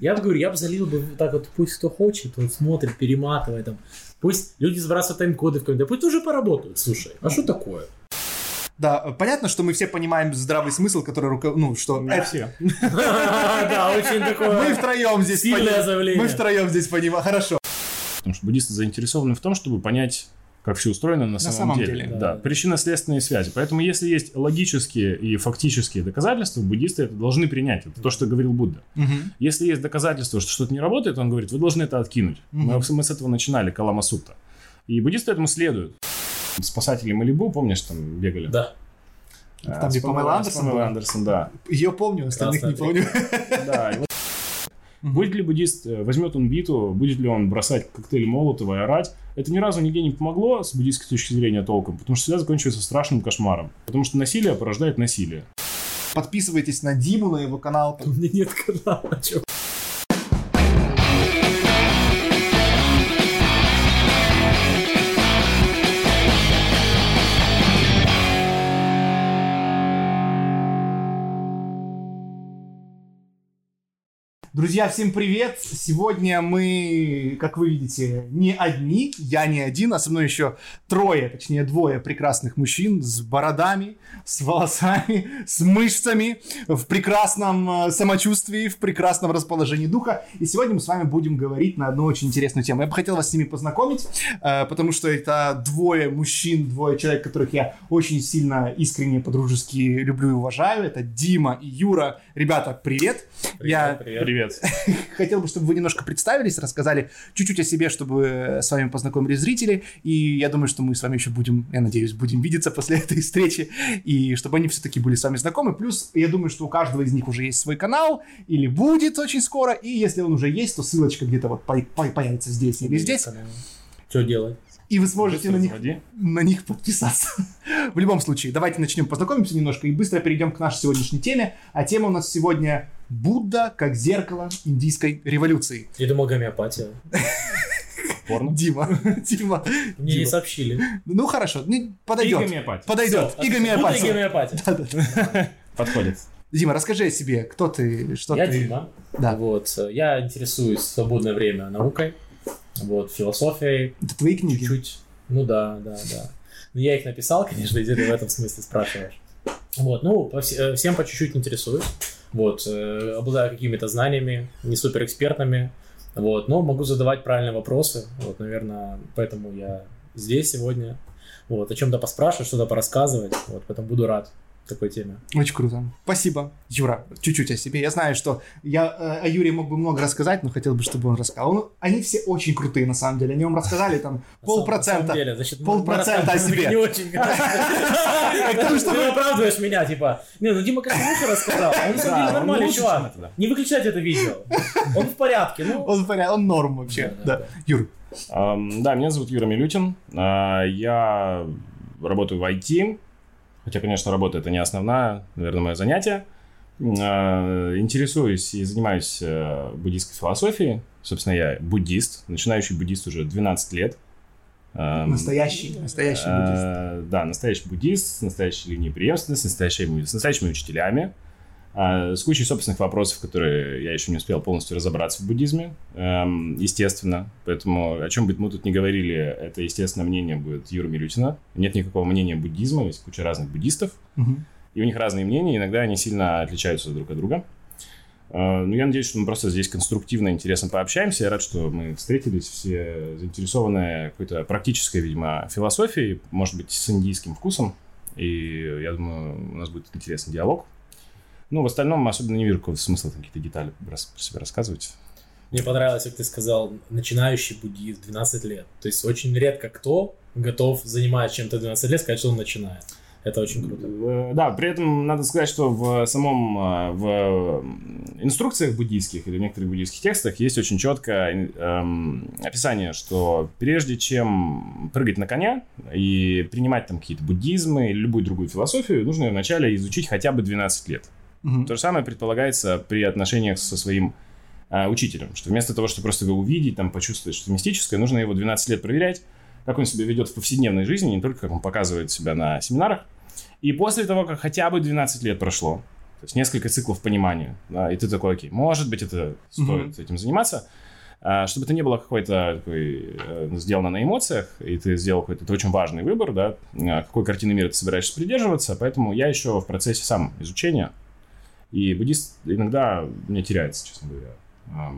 Я бы говорю, я бы залил бы так вот, пусть кто хочет, вот смотрит, перематывает там. Пусть люди сбрасывают тайм-коды в комментариях, пусть уже поработают, слушай, а что такое? Да, понятно, что мы все понимаем здравый смысл, который руко... ну что, Не все. Да, очень мы такое втроем здесь сильное пони- заявление. мы втроем здесь понимаем, хорошо. Потому что буддисты заинтересованы в том, чтобы понять, как все устроено на, самом, самом деле. деле, Да, да. причинно-следственные связи. Поэтому, если есть логические и фактические доказательства, буддисты это должны принять. Это то, что говорил Будда. Мгм. Если есть доказательства, что что-то не работает, он говорит, вы должны это откинуть. Мы, Мгм. мы с этого начинали, Калама Сутта. И буддисты этому следуют. Спасатели Малибу, помнишь, там бегали? Да. А, Там, где с Памела Андерсон? Андерсон, да. Ее помню, остальных не Красная помню. Да, и вот Будет ли буддист, э, возьмет он биту, будет ли он бросать коктейли Молотова и орать, это ни разу нигде не помогло с буддийской точки зрения толком, потому что всегда заканчивается страшным кошмаром. Потому что насилие порождает насилие. Подписывайтесь на Диму, на его канал. У меня нет канала, чё? Друзья, всем привет! Сегодня мы, как вы видите, не одни, я не один, а со мной еще трое, точнее двое прекрасных мужчин с бородами, с волосами, с мышцами, в прекрасном э, самочувствии, в прекрасном расположении духа. И сегодня мы с вами будем говорить на одну очень интересную тему. Я бы хотел вас с ними познакомить, э, потому что это двое мужчин, двое человек, которых я очень сильно искренне, по-дружески люблю и уважаю. Это Дима и Юра. Ребята, привет! я Привет. Привет. хотел бы, чтобы вы немножко представились, рассказали чуть-чуть о себе, чтобы с вами познакомились зрители. И я думаю, что мы с вами еще будем, я надеюсь, будем видеться после этой встречи. И чтобы они все-таки были с вами знакомы. Плюс, я думаю, что у каждого из них уже есть свой канал. Или будет очень скоро. И если он уже есть, то ссылочка где-то вот по- по- появится здесь или здесь. Что делать? И вы сможете на них Заводи. на них подписаться. В любом случае, давайте начнем познакомимся немножко и быстро перейдем к нашей сегодняшней теме. А тема у нас сегодня Будда как зеркало индийской революции. Я думал, гомеопатия. Порно. Дима, Дима, Мне не Дима. сообщили. Ну хорошо, не- И подойдет. гомеопатия. Подойдет. Всё, И гомеопатия. И гомеопатия. Да-да. Подходит. Дима, расскажи о себе, кто ты, что Я ты. Дима. Да. Вот. Я интересуюсь в свободное время наукой. Вот, философией. Это твои книги. Чуть-чуть. Ну да, да, да. Но я их написал, конечно, если ты в этом смысле спрашиваешь. Вот, ну, по вс- э, всем по чуть-чуть интересуюсь. Вот, э, обладаю какими-то знаниями, не супер экспертными. Вот, но могу задавать правильные вопросы. Вот, наверное, поэтому я здесь сегодня. Вот, о чем-то поспрашивать, что-то порассказывать. Вот, поэтому буду рад такой теме. Очень круто. Спасибо. Юра, чуть-чуть о себе. Я знаю, что я э, о Юре мог бы много рассказать, но хотел бы, чтобы он рассказал. Он- они все очень крутые, на самом деле. Они вам рассказали там полпроцента. полпроцента о себе. Не очень. Ты оправдываешь меня, типа, не, ну Дима как лучше рассказал, он на самом деле нормальный чувак. Не выключайте это видео. Он в порядке, ну. Он в порядке, он норм вообще. Юр, Да, меня зовут Юра Милютин. А, Я работаю в IT. Хотя, конечно, работа это не основное, наверное, мое занятие. А, Интересуюсь и занимаюсь э, буддийской философией. Собственно, я буддист, начинающий буддист уже 12 лет. Ам, настоящий, настоящий буддист. Э, Да, настоящий буддист, с настоящей линией преемственности, с настоящими, с настоящими учителями, с кучей собственных вопросов, которые я еще не успел полностью разобраться в буддизме, эм, естественно. Поэтому о чем бы мы тут не говорили, это, естественно, мнение будет Юры Милютина. Нет никакого мнения буддизма, есть куча разных буддистов, и у них разные мнения, иногда они сильно отличаются друг от друга. Э, Ну, я надеюсь, что мы просто здесь конструктивно, интересно пообщаемся. Я рад, что мы встретились, все заинтересованные какой-то практической, видимо, философией, может быть, с индийским вкусом. И я думаю, у нас будет интересный диалог. Ну, в остальном особенно не вижу какого смысла какие-то детали про себя рассказывать. Мне понравилось, как ты сказал, начинающий буддист 12 лет. То есть очень редко кто готов, занимаясь чем-то 12 лет, сказать, что он начинает. Это очень круто. Э, Да, при этом надо сказать, что в самом э, в инструкциях буддийских или в некоторых буддийских текстах есть очень четкое эм, описание, что прежде чем прыгать на коня и принимать там какие-то буддизмы или любую другую философию, нужно вначале изучить хотя бы 12 лет. Мгм. То же самое предполагается при отношениях со своим а, учителем, что вместо того, чтобы просто его увидеть, там, почувствовать что-то мистическое, нужно его 12 лет проверять, как он себя ведет в повседневной жизни, не только как он показывает себя на семинарах. И после того, как хотя бы 12 лет прошло, То есть несколько циклов понимания. Да, и ты такой, окей, может быть, это стоит этим заниматься. А, чтобы это не было какой-то такой, э, сделано на эмоциях, и ты сделал какой-то это очень важный выбор, да, а, какой картины мира ты собираешься придерживаться, поэтому я еще в процессе сам изучения, и буддист иногда мне теряется, честно говоря,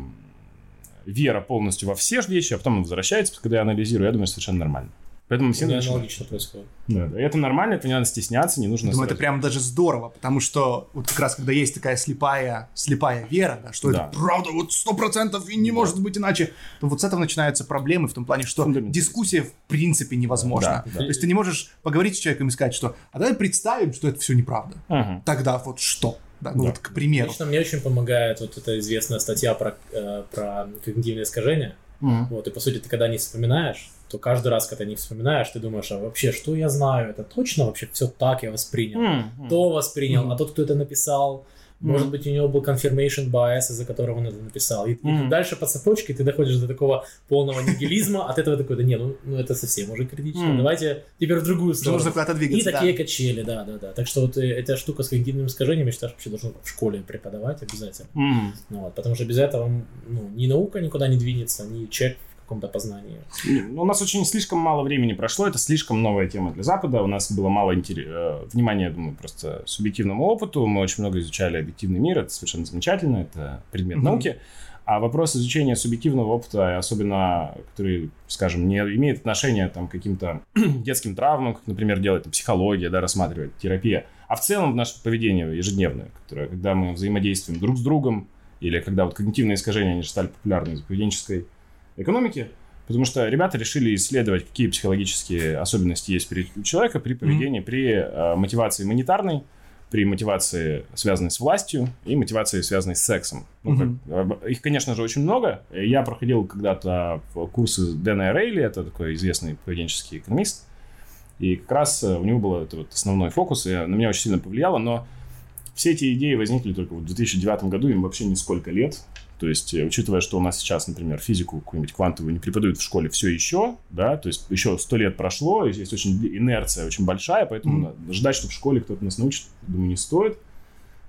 вера полностью во все вещи, а потом он возвращается, когда я анализирую, я думаю, совершенно нормально. Поэтому все начинают... аналогично происходит. Да, да. И это нормально, это не надо стесняться, не нужно... Думаю, это прям даже здорово, потому что вот как раз когда есть такая слепая, слепая вера, да, что да. это правда вот сто процентов и не да. может быть иначе, то вот с этого начинаются проблемы в том плане, что дискуссия в принципе невозможна. Да, да. То есть ты не можешь поговорить с человеком и сказать, что а давай представим, что это все неправда. Угу. Тогда вот что? Да, ну да. вот, к примеру. Лично мне очень помогает вот эта известная статья про, э, про когнитивные искажения. Mm. Вот, и по сути, ты когда не вспоминаешь, то каждый раз, когда не вспоминаешь, ты думаешь, а вообще, что я знаю? Это точно вообще все так я воспринял? Mm-hmm. То воспринял, mm-hmm. а тот, кто это написал, может быть, у него был confirmation bias, из-за которого он это написал. И, и дальше по цепочке ты доходишь до такого полного нигилизма, от этого такой, да не, ну, ну это совсем уже критично, давайте теперь в другую сторону. Нужно куда-то двигаться, И такие качели, да, да, да. Так что вот э, эта штука с когнитивным искажением, я считаю, вообще должен в школе преподавать обязательно. Вот, потому что без этого ну, ни наука никуда не двинется, ни человек каком-то познании. У нас очень слишком мало времени прошло, это слишком новая тема для Запада, у нас было мало интерес... Э, внимания, я думаю, просто субъективному опыту, мы очень много изучали объективный мир, это совершенно замечательно, это предмет mm-hmm. науки, а вопрос изучения субъективного опыта, особенно который, скажем, не имеет отношения там, к каким-то детским травмам, как, например, делает там, психология, да, рассматривает терапия, а в целом в наше поведение ежедневное, которое, когда мы взаимодействуем друг с другом, или когда вот когнитивные искажения, они же стали популярны из поведенческой экономики, потому что ребята решили исследовать, какие психологические особенности есть у человека при поведении, mm-hmm. при э, мотивации монетарной, при мотивации, связанной с властью, и мотивации, связанной с сексом. Ну, mm-hmm. как, их, конечно же, очень много. Я проходил когда-то курсы Дэна Рейли, это такой известный поведенческий экономист, и как раз э, у него был это вот основной фокус, и на меня очень сильно повлияло, но все эти идеи возникли только в 2009 году, им вообще несколько лет. То есть, э, учитывая, что у нас сейчас, например, физику какую-нибудь квантовую не преподают в школе все еще, да, то есть еще сто лет прошло, есть очень инерция очень большая, поэтому mm-hmm. ждать, что в школе кто-то нас научит, думаю, не стоит.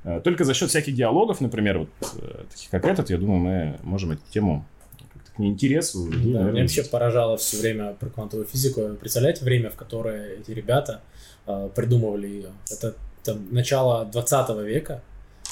Э, только за счет всяких диалогов, например, вот э, таких как этот, я думаю, мы можем эту тему как-то к неинтересу. Да, наверное, меня вообще поражало все время про квантовую физику. Представляете время, в которое эти ребята э, придумывали ее? Это там, начало 20 века.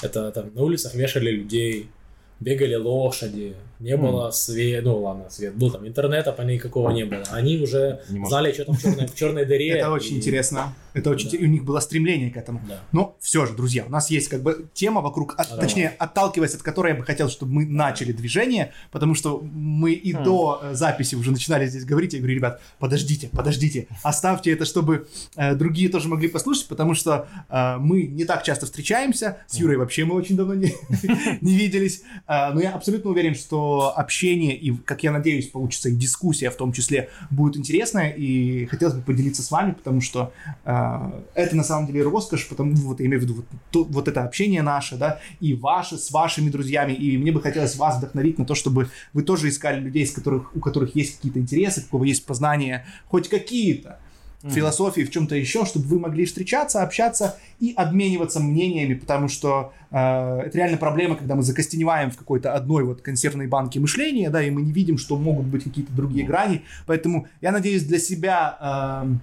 Это там на улицах вешали людей, бегали лошади, не mm. было света, ну ладно, свет был там, интернета по никакого не было. Они уже не знали, что там в черной, в черной дыре. Это очень интересно. Это очень, да. у них было стремление к этому. Да. Но все же, друзья, у нас есть как бы тема вокруг, от, а, точнее, отталкиваясь от которой я бы хотел, чтобы мы начали движение, потому что мы и хм. до э, записи уже начинали здесь говорить, я говорю, ребят, подождите, подождите, оставьте это, чтобы э, другие тоже могли послушать, потому что э, мы не так часто встречаемся, с Юрой вообще мы очень давно не, не виделись, э, но я абсолютно уверен, что общение и, как я надеюсь, получится и дискуссия в том числе будет интересная, и хотелось бы поделиться с вами, потому что э, это на самом деле роскошь, потому вот я имею в виду вот, то, вот это общение наше, да, и ваше с вашими друзьями, и мне бы хотелось вас вдохновить на то, чтобы вы тоже искали людей, с которых, у которых есть какие-то интересы, у кого есть познания, хоть какие-то, в философии, в чем-то еще, чтобы вы могли встречаться, общаться и обмениваться мнениями, потому что э, это реально проблема, когда мы закостеневаем в какой-то одной вот консервной банке мышления, да, и мы не видим, что могут быть какие-то другие грани. Поэтому я надеюсь для себя э,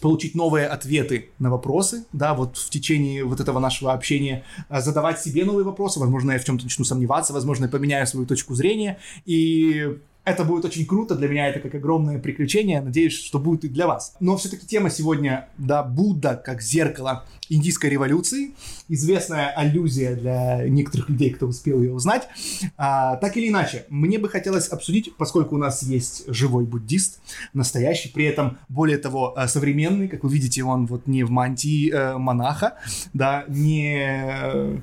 получить новые ответы на вопросы, да, вот в течение вот этого нашего общения, а, задавать себе новые вопросы, возможно, я в чем-то начну сомневаться, возможно, я поменяю свою точку зрения, и это будет очень круто, для меня это как огромное приключение, надеюсь, что будет и для вас. Но все-таки тема сегодня, да, Будда как зеркало индийской революции, известная аллюзия для некоторых людей, кто успел ее узнать. А, так или иначе, мне бы хотелось обсудить, поскольку у нас есть живой буддист, настоящий, при этом, более того, э, современный, как вы видите, он вот не в мантии э, монаха, да, не э,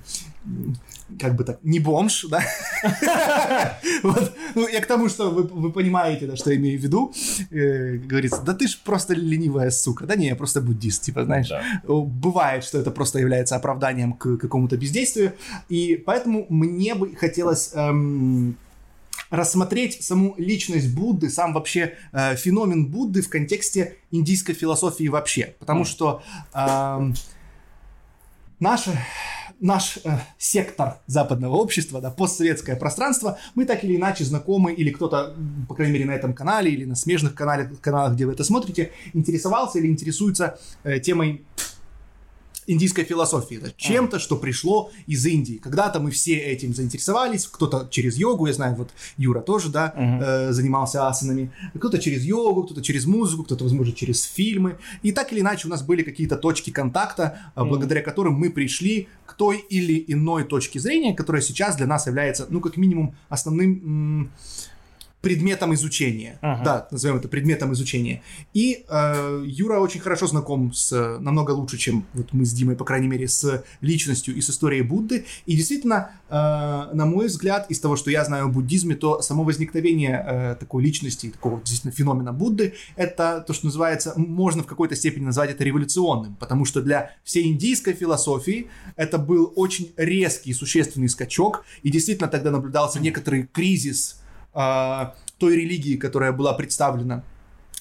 как бы так, не бомж, да? вот. Ну, я к тому, что вы, вы понимаете, да, что я имею в виду. Э, говорится, да ты ж просто ленивая сука. Да не, я просто буддист, типа, знаешь. Да. Бывает, что это просто является оправданием к какому-то бездействию. И поэтому мне бы хотелось... Эм, рассмотреть саму личность Будды, сам вообще э, феномен Будды в контексте индийской философии вообще. Потому что э, наша наш э, сектор западного общества, да, постсоветское пространство, мы так или иначе знакомы, или кто-то, по крайней мере, на этом канале, или на смежных каналах, каналах где вы это смотрите, интересовался или интересуется э, темой индийской философии, да, чем-то, что пришло из Индии. Когда-то мы все этим заинтересовались, кто-то через йогу, я знаю, вот Юра тоже, да, Мгм. э, занимался асанами, кто-то через йогу, кто-то через музыку, кто-то, возможно, через фильмы. И так или иначе у нас были какие-то точки контакта, э, благодаря которым мы пришли к той или иной точке зрения, которая сейчас для нас является, ну, как минимум, основным м, предметом изучения. Ага. Да, назовем это предметом изучения. И э, Юра очень хорошо знаком с, намного лучше, чем вот мы с Димой, по крайней мере, с личностью и с историей Будды. И действительно, э, на мой взгляд, из того, что я знаю о буддизме, то само возникновение э, такой личности, такого действительно феномена Будды, это то, что называется, можно в какой-то степени назвать это революционным, потому что для всей индийской философии это был очень резкий существенный скачок, и действительно тогда наблюдался некоторый кризис той религии, которая была представлена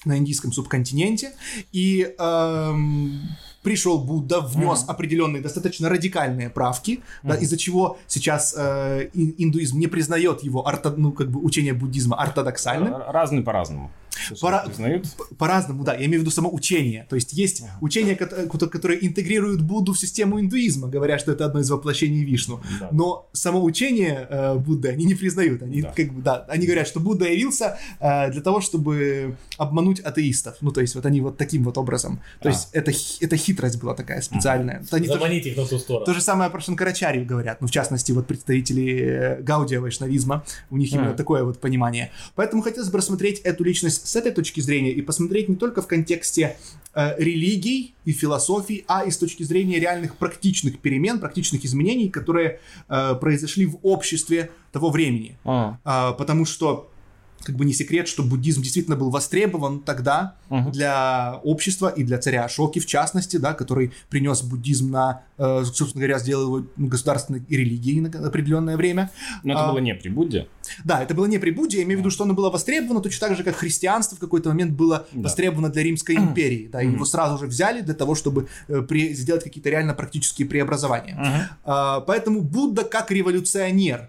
на индийском субконтиненте, и эм, пришел Будда, внес Мгм. определенные достаточно радикальные правки, да, из-за чего сейчас э, ин- индуизм не признает его орто- ну, как бы учение буддизма ортодоксальным. Р- Разные по-разному. Пора- Признают. По-разному, да, я имею в виду само учение. То есть есть учения, кото- кото- которые интегрируют Будду в систему индуизма, говоря, что это одно из воплощений Вишну. Да. Но само учение э, Будды они не признают. Они, Да. как бы, да, они говорят, что Будда явился э, для того, чтобы обмануть атеистов. Ну, то есть вот они вот таким вот образом. То А. есть это, это хитрость была такая специальная. Тоже- Заманить их на ту сторону. то же самое про Шанкарачарию говорят, ну, в частности, вот представители э, Гаудия вайшнавизма, у них именно Мгм. такое вот понимание. Поэтому хотелось бы рассмотреть эту личность с этой точки зрения и посмотреть не только в контексте э, религий и философий, а и с точки зрения реальных практичных перемен, практичных изменений, которые э, произошли в обществе того времени. А, А, потому что как бы не секрет, что буддизм действительно был востребован тогда мгм. для общества и для царя Ашоки в частности, да, который принес буддизм на, э, собственно говоря, сделал его государственной религией на определенное время. Но это А. было не при Будде. Да, это было не при Будде, я имею в виду, что оно было востребовано точно так же, как христианство в какой-то момент было Да. востребовано для Римской империи, да, Мгм. его сразу же взяли для того, чтобы э, при- сделать какие-то реально практические преобразования. А, Поэтому Будда как революционер.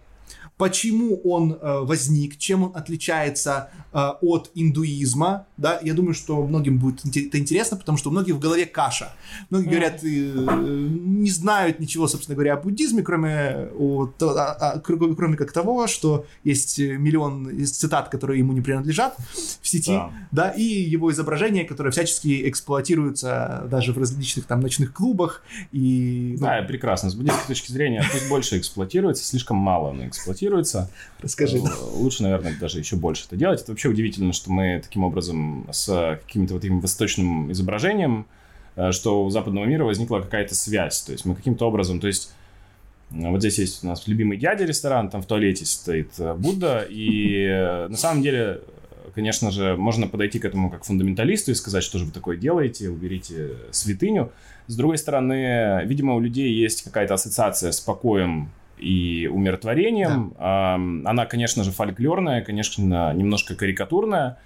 Почему он э, возник, чем он отличается э, от индуизма, да, я думаю, что многим будет это интересно, потому что у многих в голове каша. Многие говорят, э, не знают ничего, собственно говоря, о буддизме, кроме, о то- а- а, кр- кроме как того, что есть миллион из цитат, которые ему не принадлежат в сети, Да. да, и его изображения, которые всячески эксплуатируются даже в различных там ночных клубах и ну, Да, прекрасно. С буддийской точки зрения пусть больше эксплуатируется, слишком мало оно эксплуатируется. Расскажи. Э, Лучше, наверное, даже еще больше это делать. Это вообще удивительно, что мы таким образом с каким-то вот таким восточным изображением, э, что у западного мира возникла какая-то связь. То есть мы каким-то образом, то есть э, вот здесь есть у нас любимый дядя ресторан, там в туалете стоит э, Будда, и э, на самом деле, э, конечно же, можно подойти к этому как фундаменталисту и сказать, что же вы такое делаете, уберите святыню. С другой стороны, видимо, у людей есть какая-то ассоциация с покоем и умиротворением. Ам, Она, конечно же, фольклорная, конечно, немножко карикатурная.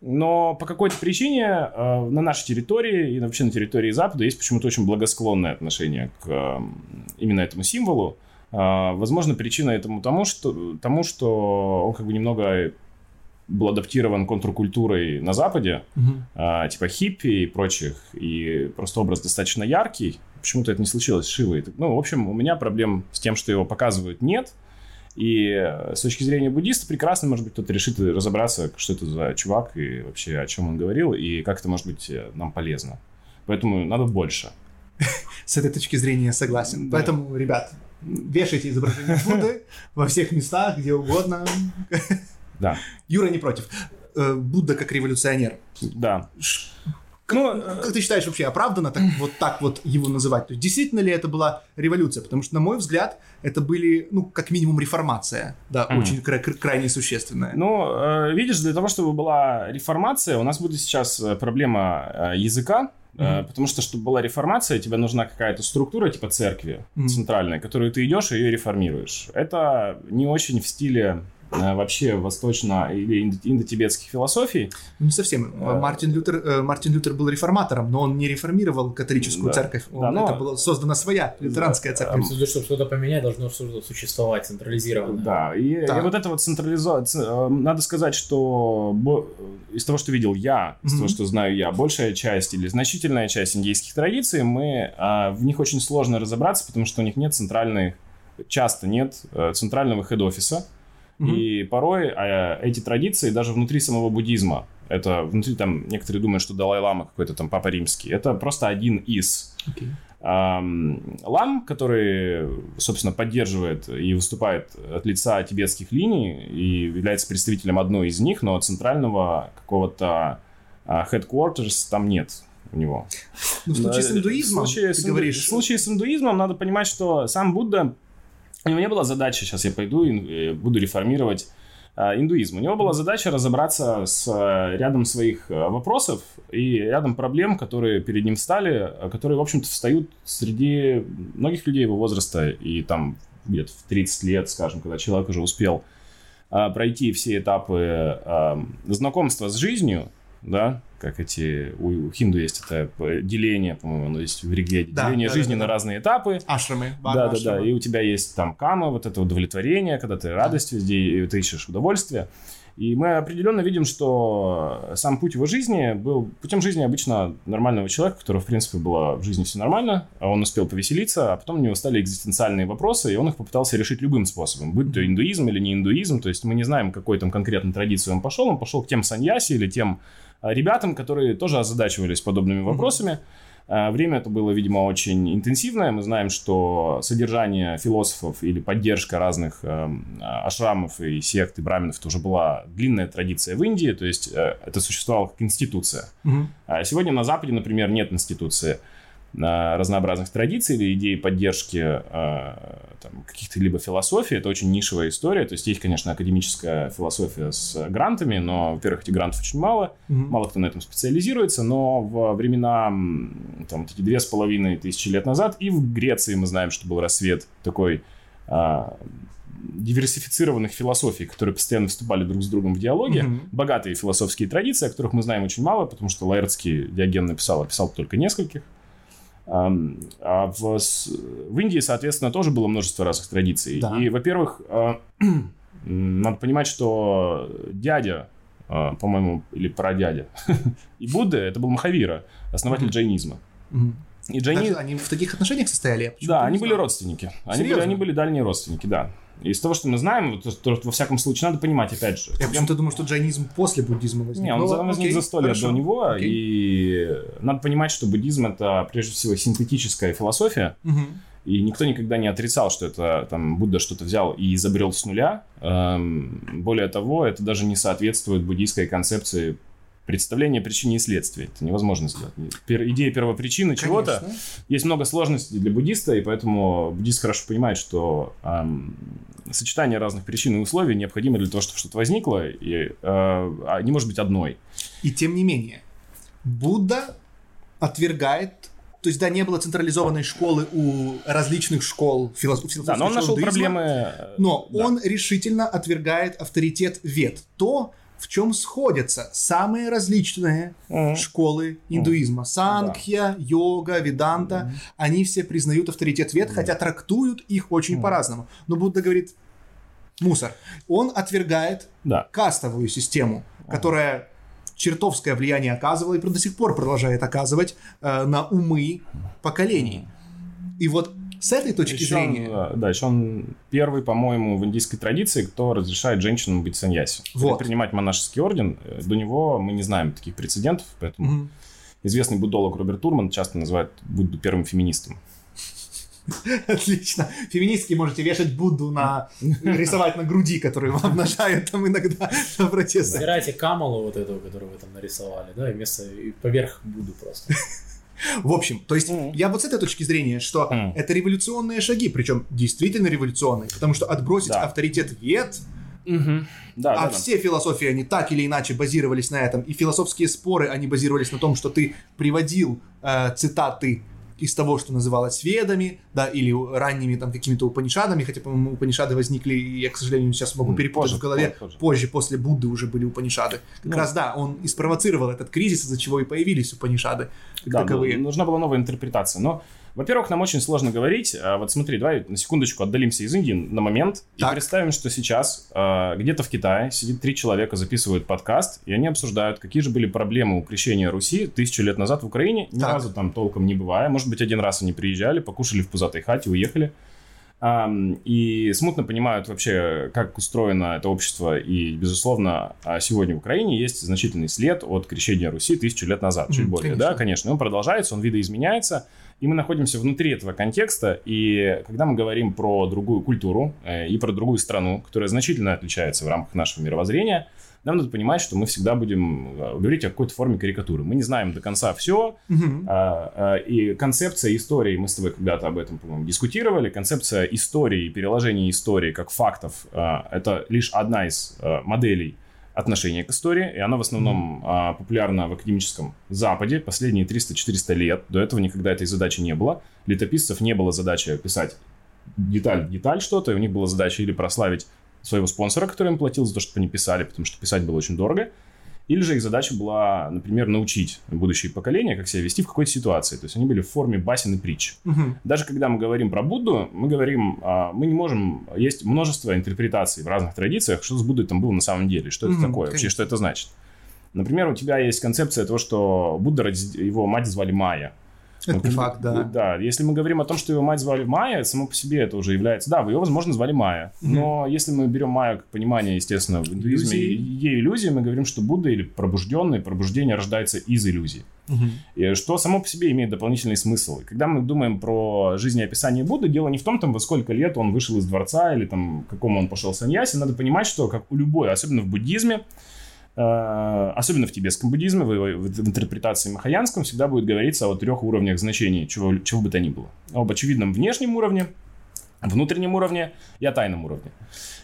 Но по какой-то причине э, на нашей территории и вообще на территории Запада есть почему-то очень благосклонное отношение к именно этому символу. А, Возможно, причина этому тому, что, тому, что он как бы немного был адаптирован контркультурой на Западе, а, типа хиппи и прочих, и просто образ достаточно яркий. Почему-то это не случилось с Шивой. Ну, в общем, у меня проблем с тем, что его показывают, нет. И э, с точки зрения буддиста прекрасно, может быть, кто-то решит разобраться, что это за чувак и вообще о чем он говорил, и как это может быть э, нам полезно. Поэтому надо больше. С этой точки зрения я согласен. Да. Поэтому, ребят, вешайте изображение Будды во всех местах, где угодно. Да, Юра не против. Э, Будда как революционер. да. Как, Ну, э, как ты считаешь вообще оправданно так, вот так вот его называть? То есть действительно ли это была революция? Потому что, на мой взгляд, это были, ну, как минимум, реформация. Да, Мгм. очень кра- кра- крайне существенная. Ну, э, видишь, для того, чтобы была реформация, у нас будет сейчас э, проблема э, языка, Мгм. потому что, чтобы была реформация, тебе нужна какая-то структура типа церкви Мгм. центральной, которую ты идешь и ее реформируешь. Это не очень в стиле вообще восточно- или индо- индотибетских философий. Ну, Не совсем. Э, Мартин Лютер, э, Мартин Лютер был реформатором, но он не реформировал католическую Да. церковь. Он- Да, но- Это была создана своя лютеранская церковь. Чтобы что-то поменять, должно что-то существовать централизированно. Да, и, Так. и вот это вот централизация... Надо сказать, что из того, что видел я, из Мгм. того, что знаю я, большая часть или значительная часть индийских традиций, мы, а, в них очень сложно разобраться, потому что у них нет центральной... Часто нет э, центрального хед-офиса. Мгм. И порой а, эти традиции даже внутри самого буддизма, это внутри там, некоторые думают, что Далай-Лама какой-то там Папа Римский, это просто один из ам, лам, который, собственно, поддерживает и выступает от лица тибетских линий и является представителем одной из них, но центрального какого-то а, headquarters там нет у него. Ну, в случае с Да, индуизмом, в случае ты с инду- говоришь... В случае с индуизмом надо понимать, что сам Будда... У него не было задачи, сейчас я пойду и э, буду реформировать а, индуизм. У него была задача разобраться с э, рядом своих э, вопросов и рядом проблем, которые перед ним стали, э, которые, в общем-то, встают среди многих людей его возраста и там где-то в 30 лет, скажем, когда человек уже успел пройти все этапы знакомства с жизнью, да, как эти, у, хинду есть это деление, по-моему, оно есть в Ригведе, Да, деление да, жизни да, на да. разные этапы. Ашрамы. Да, да, да. И у тебя есть там кама, вот это удовлетворение, когда ты радость везде, и ты ищешь удовольствие. И мы определенно видим, что сам путь его жизни был путем жизни обычно нормального человека, у которого, в принципе, было в жизни все нормально, а он успел повеселиться, а потом у него стали экзистенциальные вопросы, и он их попытался решить любым способом, будь то индуизм или не индуизм, то есть мы не знаем, какой там конкретной традиции он пошел, он пошел к тем саньяси или тем ребятам, которые тоже озадачивались подобными вопросами. А, Время это было, видимо, очень интенсивное. Мы знаем, что содержание философов или поддержка разных а, ашрамов и сект и браминов это уже была длинная традиция в Индии, то есть э, это существовало как институция. А сегодня на Западе, например, нет институции разнообразных традиций или идей поддержки а, там, каких-то либо философий. Это очень нишевая история. То есть есть, конечно, академическая философия с грантами, но, во-первых, этих грантов очень мало. Мгм. Мало кто на этом специализируется, но во времена, там, вот эти две с половиной тысячи лет назад, и в Греции мы знаем, что был рассвет такой а, диверсифицированных философий, которые постоянно вступали друг с другом в диалоге. Мгм. Богатые философские традиции, о которых мы знаем очень мало, потому что Лаэртский Диоген написал, описал только нескольких. А в, в Индии, соответственно, тоже было множество разных традиций. Да. И, во-первых, а, надо понимать, что дядя, а, по-моему, или прадядя, и Будда это был Махавира, основатель джайнизма. И джайни... Даже Они в таких отношениях состояли? Да, они были родственники. Они были, они были дальние родственники, да. Из того, что мы знаем, вот, то, во всяком случае, надо понимать, опять же. Я почему-то думал, что джайнизм после буддизма возник. Не, он Ну, возник окей, за сто лет до него, Окей. и надо понимать, что буддизм это прежде всего синтетическая философия, Мгм. и никто никогда не отрицал, что это там Будда что-то взял и изобрел с нуля. Эм, более того, это даже не соответствует буддийской концепции представления причины и следствия. Это невозможно сделать. Пер- идея первопричины чего-то есть много сложностей для буддиста, и поэтому буддист хорошо понимает, что эм, сочетание разных причин и условий необходимо для того, чтобы что-то возникло, и э, а не может быть одной. И тем не менее, Будда отвергает то есть, да, не было централизованной школы у различных школ филос- философских Да, но он нашел иудаизма, проблемы. э, Но да. он решительно отвергает авторитет вет. То, в чем сходятся самые различные Мгм. школы индуизма. Санкхья, йога, веданта. Они все признают авторитет вет, хотя трактуют их очень Мгм. по-разному. Но Будда говорит, мусор. Он отвергает Да. кастовую систему, которая чертовское влияние оказывала и до сих пор продолжает оказывать э, на умы поколений. И вот с этой точки Еще он, зрения... э, да, еще он первый, по-моему, в индийской традиции, кто разрешает женщинам быть саньяси. Вот. Принимать монашеский орден. Э, До него мы не знаем таких прецедентов, поэтому Мгм. известный буддолог Роберт Турман часто называет Будду первым феминистом. Отлично. Феминистки можете вешать Будду на... рисовать на груди, которую вам обнажают там иногда на протесты. Собирайте Камалу вот эту, которую вы там нарисовали, да, и вместо и поверх буду просто. В общем, то есть Мгм. я вот с этой точки зрения, что Мгм. это революционные шаги, причем действительно революционные, потому что отбросить Да. авторитет вет, Да, а да, да. все философии, они так или иначе базировались на этом, и философские споры, они базировались на том, что ты приводил э, цитаты из того, что называлось ведами, да, или ранними там какими-то упанишадами, хотя, по-моему, упанишады возникли, я, к сожалению, сейчас могу перепутать позже, в голове, позже. позже, после Будды уже были упанишады. Как Ну. раз, да, он и спровоцировал этот кризис, из-за чего и появились упанишады как Да, таковые. ну, нужна была новая интерпретация. Но, во-первых, нам очень сложно говорить. А вот смотри, давай на секундочку отдалимся из Индии на момент и Так. представим, что сейчас а, где-то в Китае сидит три человека, записывают подкаст, и они обсуждают, какие же были проблемы у крещения Руси тысячу лет назад в Украине, ни Так. разу там толком не бывая. Может быть, один раз они приезжали, покушали в пузатой хате, уехали. И смутно понимают вообще, как устроено это общество. И, безусловно, а, сегодня в Украине есть значительный след от крещения Руси тысячу лет назад, чуть Мгм, более, конечно. да, конечно. Он продолжается, он видоизменяется, и мы находимся внутри этого контекста. И когда мы говорим про другую культуру э, и про другую страну, которая значительно отличается в рамках нашего мировоззрения, нам надо понимать, что мы всегда будем э, говорить о какой-то форме карикатуры. Мы не знаем до конца все, Мгм. а, а, И концепция истории, мы с тобой когда-то об этом, по-моему, дискутировали, концепция истории, и переложение истории как фактов, а, это лишь одна из а, моделей отношения к истории, и она в основном а, популярна в академическом Западе последние 300-400 лет. До этого никогда этой задачи не было. Летописцев не было задачи писать деталь в деталь что-то, и у них была задача или прославить своего спонсора, который им платил за то, чтобы они писали, потому что писать было очень дорого, или же их задача была, например, научить будущие поколения, как себя вести в какой-то ситуации. То есть они были в форме басен и притч. Мгм. Даже когда мы говорим про Будду, мы говорим, а, мы не можем, есть множество интерпретаций в разных традициях, что с Буддой там было на самом деле, что это Мгм, такое, вообще, конечно. что это значит. Например, у тебя есть концепция того, что Будда, его мать звали Майя. Это Ну, не факт, да. Да, если мы говорим о том, что его мать звали Майя, само по себе это уже является... Да, ее, возможно, звали Майя. Но если мы берем Майю как понимание, естественно, в индуизме, Иллюзии. ей иллюзии, мы говорим, что Будда или пробужденный, пробуждение рождается из иллюзий. Мгм. И что само по себе имеет дополнительный смысл. И когда мы думаем про жизнеописание Будды, дело не в том, там, во сколько лет он вышел из дворца или там, к какому он пошел саньяси. Надо понимать, что как у любой, особенно в буддизме, особенно в тибетском буддизме, в, в интерпретации махаянском, всегда будет говориться о трех уровнях значений, чего, чего бы то ни было. Об очевидном внешнем уровне, внутреннем уровне и о тайном уровне.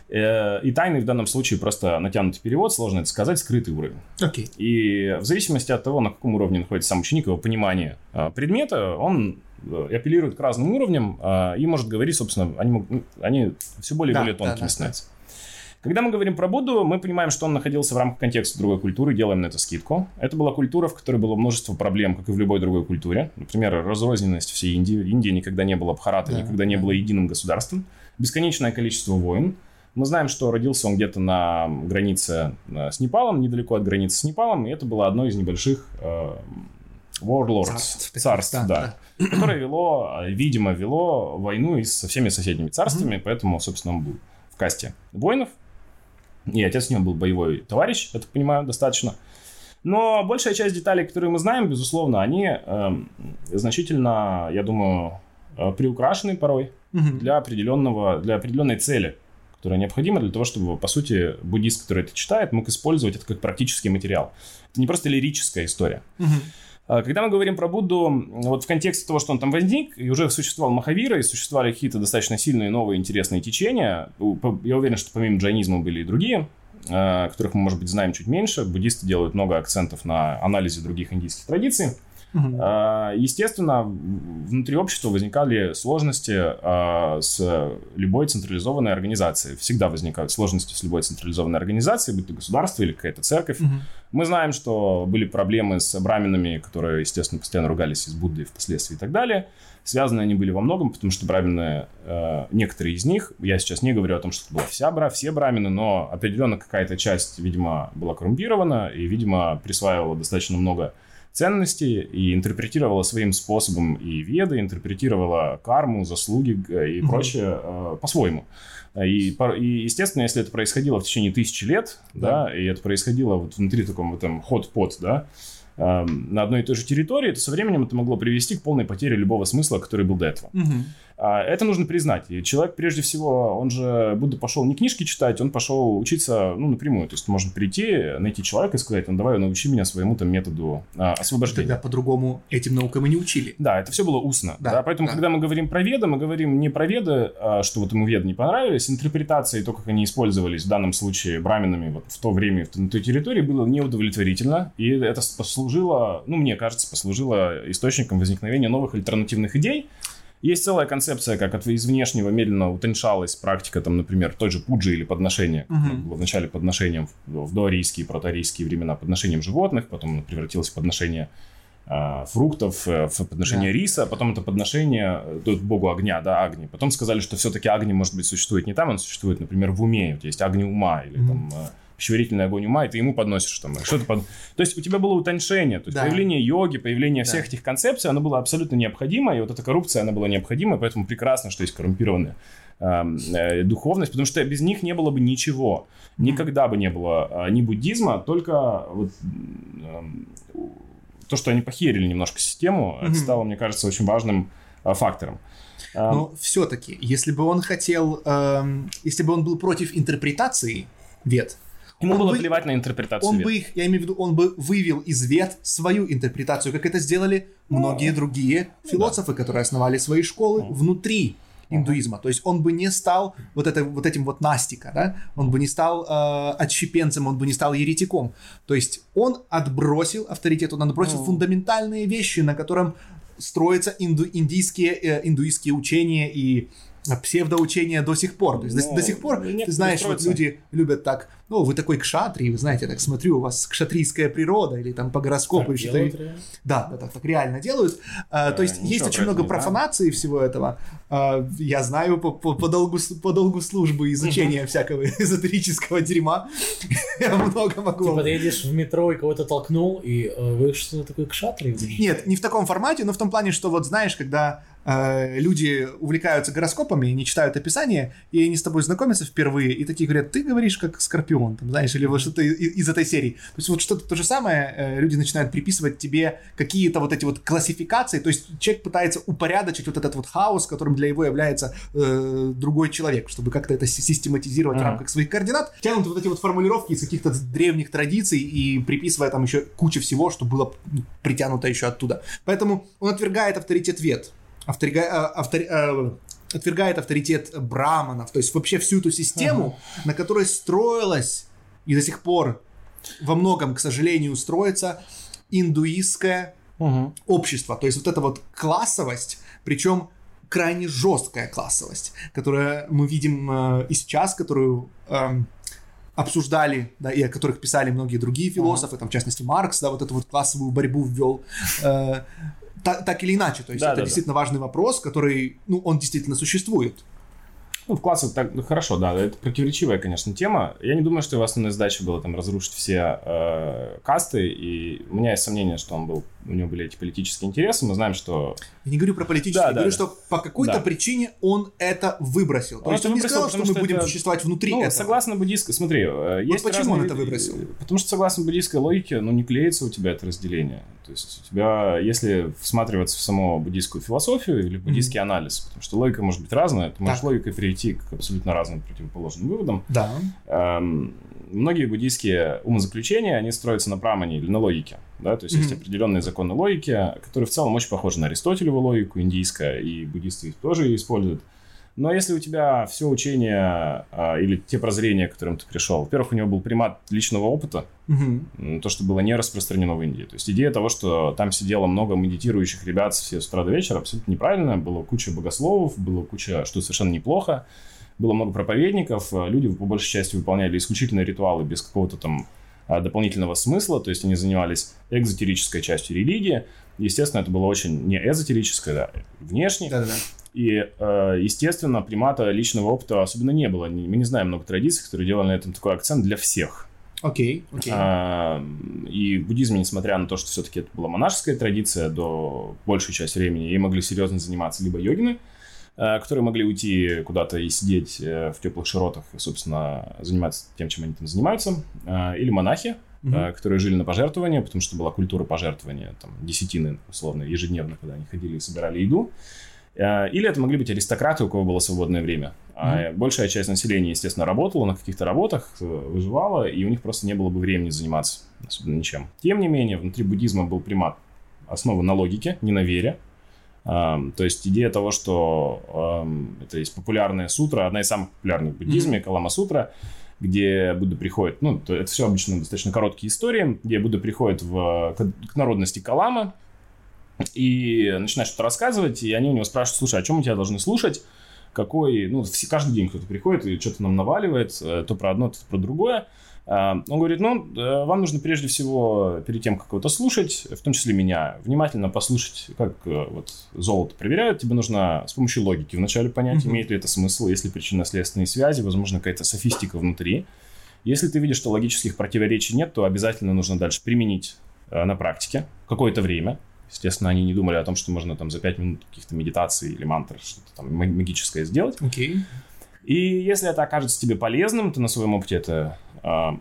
Э, И тайный в данном случае просто натянутый перевод, сложно это сказать, скрытый уровень. Окей. И в зависимости от того, на каком уровне находится сам ученик, его понимание а, предмета, он э, апеллирует к разным уровням а, и может говорить, собственно, они, ну, они все более и Да, более да, тонкими да, становятся. Когда мы говорим про Будду, мы понимаем, что он находился в рамках контекста другой культуры, делаем на это скидку. Это была культура, в которой было множество проблем, как и в любой другой культуре. Например, разрозненность всей Индии. Индия никогда не была Бхаратой, Да, никогда не да. было единым государством. Бесконечное количество войн. Мы знаем, что родился он где-то на границе э, с Непалом, недалеко от границы с Непалом, и это было одно из небольших э, warlords, Царств царств, да, да, которое вело, э, видимо, вело войну и со всеми соседними царствами, поэтому, собственно, он был в касте воинов. И отец у него был боевой товарищ, я так понимаю, достаточно. Но большая часть деталей, которые мы знаем, безусловно, они эм, значительно, я думаю, э, приукрашены порой для определенного, для определенной цели, которая необходима для того, чтобы, по сути, буддист, который это читает, мог использовать это как практический материал. Это не просто лирическая история. А, Когда мы говорим про Будду, вот в контексте того, что он там возник, и уже существовал Махавира, и существовали какие-то достаточно сильные новые интересные течения, я уверен, что помимо джайнизма были и другие, а, которых мы, может быть, знаем чуть меньше. Буддисты делают много акцентов на анализе других индийских традиций. А, Естественно, внутри общества возникали сложности а, с любой централизованной организацией. Всегда возникают сложности с любой централизованной организацией, будь то государство или какая-то церковь. Мгм. Мы знаем, что были проблемы с браминами, которые, естественно, постоянно ругались из Будды впоследствии и так далее. Связаны они были во многом, потому что брамины, э, некоторые из них, я сейчас не говорю о том, что это была вся бра, все брамины, но определенно какая-то часть, видимо, была коррумпирована и, видимо, присваивала достаточно много ценностей и интерпретировала своим способом и веды, интерпретировала карму, заслуги э, и прочее э, по-своему. И, по- и, естественно, если это происходило в течение тысячи лет, да, и это происходило вот внутри таком вот этом ход-под, да, эм, на одной и той же территории, то со временем это могло привести к полной потере любого смысла, который был до этого. Мгм. А, это нужно признать. И человек, прежде всего, он же Будда пошел не книжки читать, он пошел учиться, ну, напрямую. То есть можно прийти, найти человека и сказать, ну, давай научи меня своему там методу а, освобождения. Тогда по-другому этим наукам и не учили. Да, это все было устно. Да, Да, поэтому, да. когда мы говорим про веды, мы говорим не про веды, а, что вот ему веды не понравились, интерпретации, то, как они использовались в данном случае браминами вот в то время на той территории, было неудовлетворительно, и это послужило, ну, мне кажется, послужило источником возникновения новых альтернативных идей. Есть целая концепция, как от, из внешнего медленно утончалась практика, там, например, той же пуджи или подношения. Было вначале подношением в, в доарийские, протоарийские времена подношением животных, потом превратилось в подношение а, фруктов, э, в подношение риса, потом это подношение э, тут богу огня, да, Агни. Потом сказали, что все-таки Агни, может быть, существует не там, он существует, например, в уме. Вот есть Агни ума или Мгм. там э, пищеварительный огонь ума, и ты ему подносишь там что-то под... То есть у тебя было утоньшение, то есть Да. появление йоги, появление Да. всех этих концепций, оно было абсолютно необходимо, и вот эта коррупция, она была необходима, поэтому прекрасно, что есть коррумпированная э, духовность, потому что без них не было бы ничего. Никогда бы не было э, ни буддизма, только вот то, что они похерили немножко систему, это стало, мне кажется, очень важным э, фактором. Но все-таки, если бы он хотел, если бы он был против интерпретации вет, Ему он было бы- плевать на интерпретацию он вет. бы их, я имею в виду, он бы вывел из вет свою интерпретацию, как это сделали многие другие философы, которые основали свои школы Ну. внутри индуизма. То есть он бы не стал вот, это, вот этим вот настика, да? Он бы не стал э, отщепенцем, он бы не стал еретиком. То есть он отбросил авторитет, он отбросил Ну. фундаментальные вещи, на котором строятся инду- индийские, э, индуистские учения и э, псевдоучения до сих пор. То есть до- Ну, до, сих пор, ты знаешь, вот люди любят так, ну, вы такой кшатрий, вы знаете, так смотрю, у вас кшатрийская природа, или там по гороскопу, Так или что-то. Да, да, так, так реально делают. А, то Да, есть ничего есть про очень много профанации всего этого. А, я знаю по, по, по долгу, по долгу службы изучения всякого эзотерического дерьма. я много могу... Типа ты едешь в метро и кого-то толкнул, и э, вы что такое кшатри? Нет, не в таком формате, но в том плане, что вот знаешь, когда э, люди увлекаются гороскопами, не читают описание, и они с тобой знакомятся впервые, и такие говорят, ты говоришь как скорпион, там, знаешь, или вот что-то и- из, этой серии. То есть вот что-то то же самое, э, люди начинают приписывать тебе какие-то вот эти вот классификации, то есть человек пытается упорядочить вот этот вот хаос, которым для его является э, другой человек, чтобы как-то это си- систематизировать в Ага. рамках своих координат, тянут вот эти вот формулировки из каких-то древних традиций и приписывая там еще кучу всего, что было ну, притянуто еще оттуда. Поэтому он отвергает авторитет вет, авторига- э, автори- э, отвергает авторитет браманов, то есть вообще всю эту систему, на которой строилась и до сих пор во многом, к сожалению, строится индуистское Мгм. общество. То есть вот эта вот классовость, причем крайне жесткая классовость, которую мы видим э, и сейчас, которую эм, обсуждали, да, и о которых писали многие другие философы, там, в частности, Маркс, да, вот эту вот классовую борьбу ввел. э, та- так или иначе, то есть Да, это да, да. действительно важный вопрос, который, ну, он действительно существует. Ну, в классах так, ну, хорошо, да, это противоречивая, конечно, тема. Я не думаю, что его основной задачей было там разрушить все э, касты, и у меня есть сомнение, что он был, у него были эти политические интересы. Мы знаем, что Я не говорю про политические, Да, я да, говорю, да. что по какой-то Да. причине он это выбросил. То Он есть это он не сказал, что мы что будем это- существовать внутри ну, этого. согласно буддийской, смотри, э, есть почему он это выбросил? Потому что согласно буддийской логике, ну, не клеится у тебя это разделение. То есть у тебя, если всматриваться в саму буддийскую философию или буддийский анализ, потому что логика может быть разная, ты можешь Так. логикой прийти к абсолютно разным противоположным выводам. Да. Эм, многие буддийские умозаключения, они строятся на прамане или на логике. Да? То есть есть Мгм. определенные законы логики, которые в целом очень похожи на Аристотелеву логику, индийская, и буддисты их тоже используют. Но если у тебя все учение а, или те прозрения, к которым ты пришел, во-первых, у него был примат личного опыта, м, то, что было не распространено в Индии. То есть идея того, что там сидело много медитирующих ребят все с утра до вечера, абсолютно неправильно. Было куча богословов, было куча, что совершенно неплохо. Было много проповедников, а люди по большей части выполняли исключительно ритуалы без какого-то там а, дополнительного смысла, то есть они занимались экзотерической частью религии. Естественно, это было очень не эзотерическое, да, внешне. Да-да-да. И, э, естественно, примата личного опыта особенно не было. Мы не знаем много традиций, которые делали на этом такой акцент для всех. Окей, окей. А, И в буддизме, несмотря на то, что все-таки это была монашеская традиция до большей части времени, ей могли серьезно заниматься либо йогины, э, которые могли уйти куда-то и сидеть э, в теплых широтах и, собственно, заниматься тем, чем они там занимаются, э, или монахи, Мгм. э, которые жили на пожертвования, потому что была культура пожертвования, там, десятины, условно, ежедневно, когда они ходили и собирали еду. Э, или это могли быть аристократы, у кого было свободное время. А большая часть населения, естественно, работала на каких-то работах, э, выживала, и у них просто не было бы времени заниматься особенно ничем. Тем не менее, внутри буддизма был примат основан на логике, не на вере. Um, то есть идея того, что um, это есть популярная сутра, одна из самых популярных в буддизме, mm-hmm. Калама Сутра, где Будда приходит, ну, это все обычно достаточно короткие истории, где Будда приходит в, к, к народности Калама и начинает что-то рассказывать, и они у него спрашивают, слушай, о чем мы тебя должны слушать? Какой, ну, все, каждый день кто-то приходит и что-то нам наваливает, э, то про одно, то про другое. Он говорит, ну, э, вам нужно прежде всего, перед тем, как кого-то слушать, в том числе меня, внимательно послушать, как э, вот золото проверяют. Тебе нужно с помощью логики вначале понять, mm-hmm. имеет ли это смысл, есть ли причинно-следственные связи, возможно, какая-то софистика внутри. Если ты видишь, что логических противоречий нет, то обязательно нужно дальше применить э, на практике какое-то время. Естественно, они не думали о том, что можно там за 5 минут каких-то медитаций или мантр что-то там магическое сделать. Окей. Okay. И если это окажется тебе полезным, ты на своем опыте это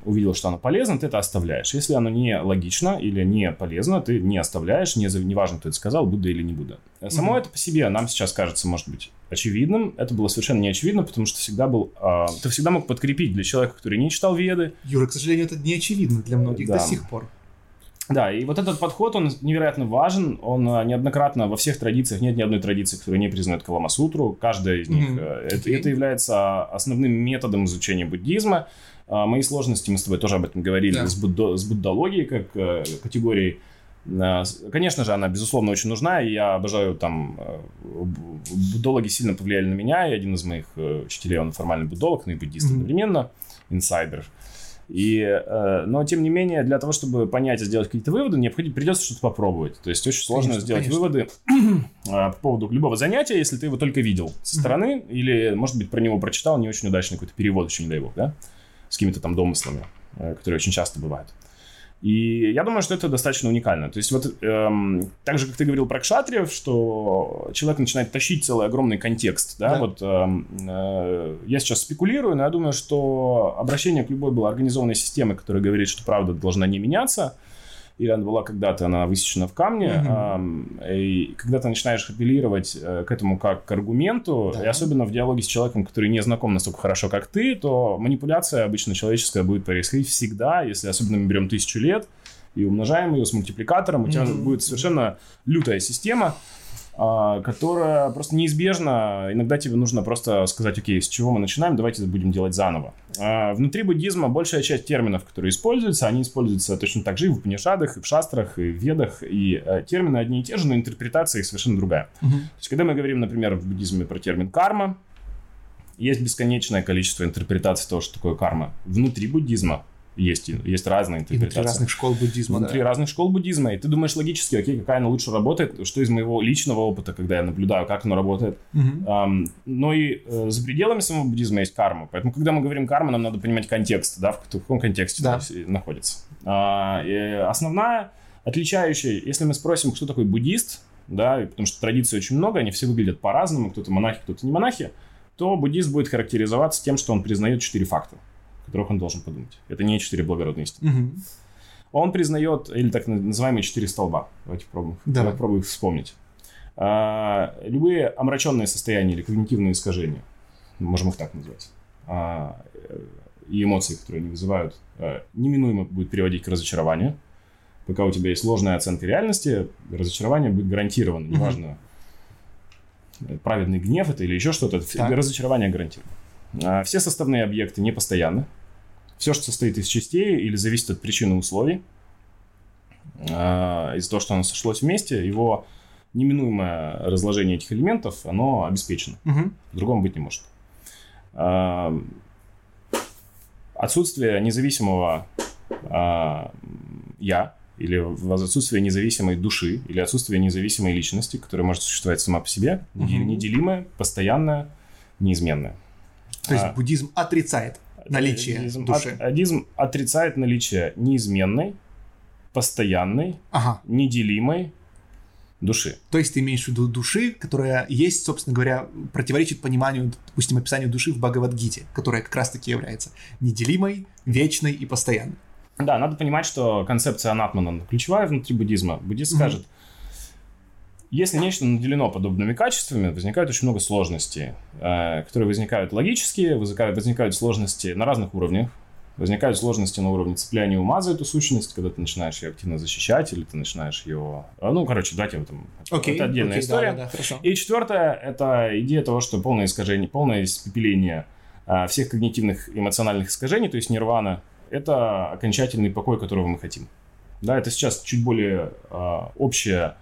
увидел, что оно полезно, ты это оставляешь. Если оно не логично или не полезно, ты не оставляешь, не, не важно, кто это сказал, Будда или не Будда. Само mm-hmm. это по себе нам сейчас кажется, может быть, очевидным. Это было совершенно не очевидно, потому что всегда был... Э, ты всегда мог подкрепить для человека, который не читал Веды. Юра, к сожалению, это не очевидно для многих да. до сих пор. Да, и вот этот подход, он невероятно важен. Он а, неоднократно во всех традициях, нет ни одной традиции, которая не признает Каламасутру. Каждая из них. Mm-hmm. Это, это является основным методом изучения буддизма. А, мои сложности, мы с тобой тоже об этом говорили, yeah. с, буддо, с буддологией как э, категорией. Конечно же, она, безусловно, очень нужна, и я обожаю там... Буддологи сильно повлияли на меня, и один из моих учителей, он формальный буддолог, но и буддист mm-hmm. одновременно, инсайдер. И, э, но, тем не менее, для того, чтобы понять и сделать какие-то выводы, необходимо, придется что-то попробовать. То есть очень сложно конечно, сделать конечно. выводы э, по поводу любого занятия, если ты его только видел со стороны, mm-hmm. или, может быть, про него прочитал не очень удачный какой-то перевод, еще не дай бог, да, с какими-то там домыслами, э, которые очень часто бывают. И я думаю, что это достаточно уникально. То есть вот эм, так же, как ты говорил про кшатриев, что человек начинает тащить целый огромный контекст, да, да. вот эм, э, я сейчас спекулирую, но я думаю, что обращение к любой была организованной системе, которая говорит, что правда должна не меняться, или она была когда-то, она высечена в камне, mm-hmm. э, и когда ты начинаешь апеллировать э, к этому как к аргументу, да. и особенно в диалоге с человеком, который не знаком настолько хорошо, как ты, то манипуляция обычно человеческая будет происходить всегда, если особенно мы берем тысячу лет и умножаем ее с мультипликатором, у тебя mm-hmm. будет совершенно лютая система, которая просто неизбежна. Иногда тебе нужно просто сказать, окей, с чего мы начинаем, давайте это будем делать заново. А, внутри буддизма большая часть терминов, которые используются, они используются точно так же и в Панишадах, и в Шастрах, и в Ведах, и э, термины одни и те же, но интерпретация их совершенно другая. Угу. То есть, когда мы говорим, например, в буддизме про термин карма, есть бесконечное количество интерпретаций того, что такое карма. Внутри буддизма есть, есть разные интерпретации. И внутри разных школ буддизма. Внутри да. разных школ буддизма. И ты думаешь логически, окей, какая она лучше работает, что из моего личного опыта, когда я наблюдаю, как она работает. Угу. Um, но и э, за пределами самого буддизма есть карма. Поэтому, когда мы говорим карма, нам надо понимать контекст, да, в каком контексте да. находится. А, основная отличающая, если мы спросим, кто такой буддист, да, потому что традиций очень много, они все выглядят по-разному, кто-то монахи, кто-то не монахи, то буддист будет характеризоваться тем, что он признает четыре факта которых он должен подумать. Это не четыре благородные истины. Угу. Он признает, или так называемые четыре столба. Давайте пробуем, Давай. попробуем их вспомнить. А, любые омраченные состояния или когнитивные искажения, можем их так назвать, а, и эмоции, которые они вызывают, а, неминуемо будет приводить к разочарованию. Пока у тебя есть ложная оценка реальности, разочарование будет гарантировано. Неважно, угу. праведный гнев это или еще что-то, так. разочарование гарантировано. А, все составные объекты не постоянны. Все, что состоит из частей или зависит от причин и условий, а, из-за того, что оно сошлось вместе, его неминуемое разложение этих элементов, оно обеспечено. Угу. Другому быть не может. А, отсутствие независимого «я» или отсутствие независимой души или отсутствие независимой личности, которая может существовать сама по себе, угу. неделимая, постоянная, неизменная. То есть а, буддизм отрицает наличие буддизм, души. От, буддизм отрицает наличие неизменной, постоянной, ага. неделимой души. То есть ты имеешь в виду души, которая есть, собственно говоря, противоречит пониманию, допустим, описанию души в Бхагавадгите, которая как раз-таки является неделимой, вечной и постоянной. Да, надо понимать, что концепция анатмана ключевая внутри буддизма. Буддист mm-hmm. скажет, Если нечто наделено подобными качествами, возникает очень много сложностей, э, которые возникают логические, возникают, возникают сложности на разных уровнях. Возникают сложности на уровне цепляния ума за эту сущность, когда ты начинаешь ее активно защищать, или ты начинаешь ее... э, Ну, короче, давайте в этом... Окей, это отдельная окей, история. да, да, хорошо. И четвертое – это идея того, что полное искажение, полное испепеление а, всех когнитивных эмоциональных искажений, то есть нирвана, это окончательный покой, которого мы хотим. Да, это сейчас чуть более общее,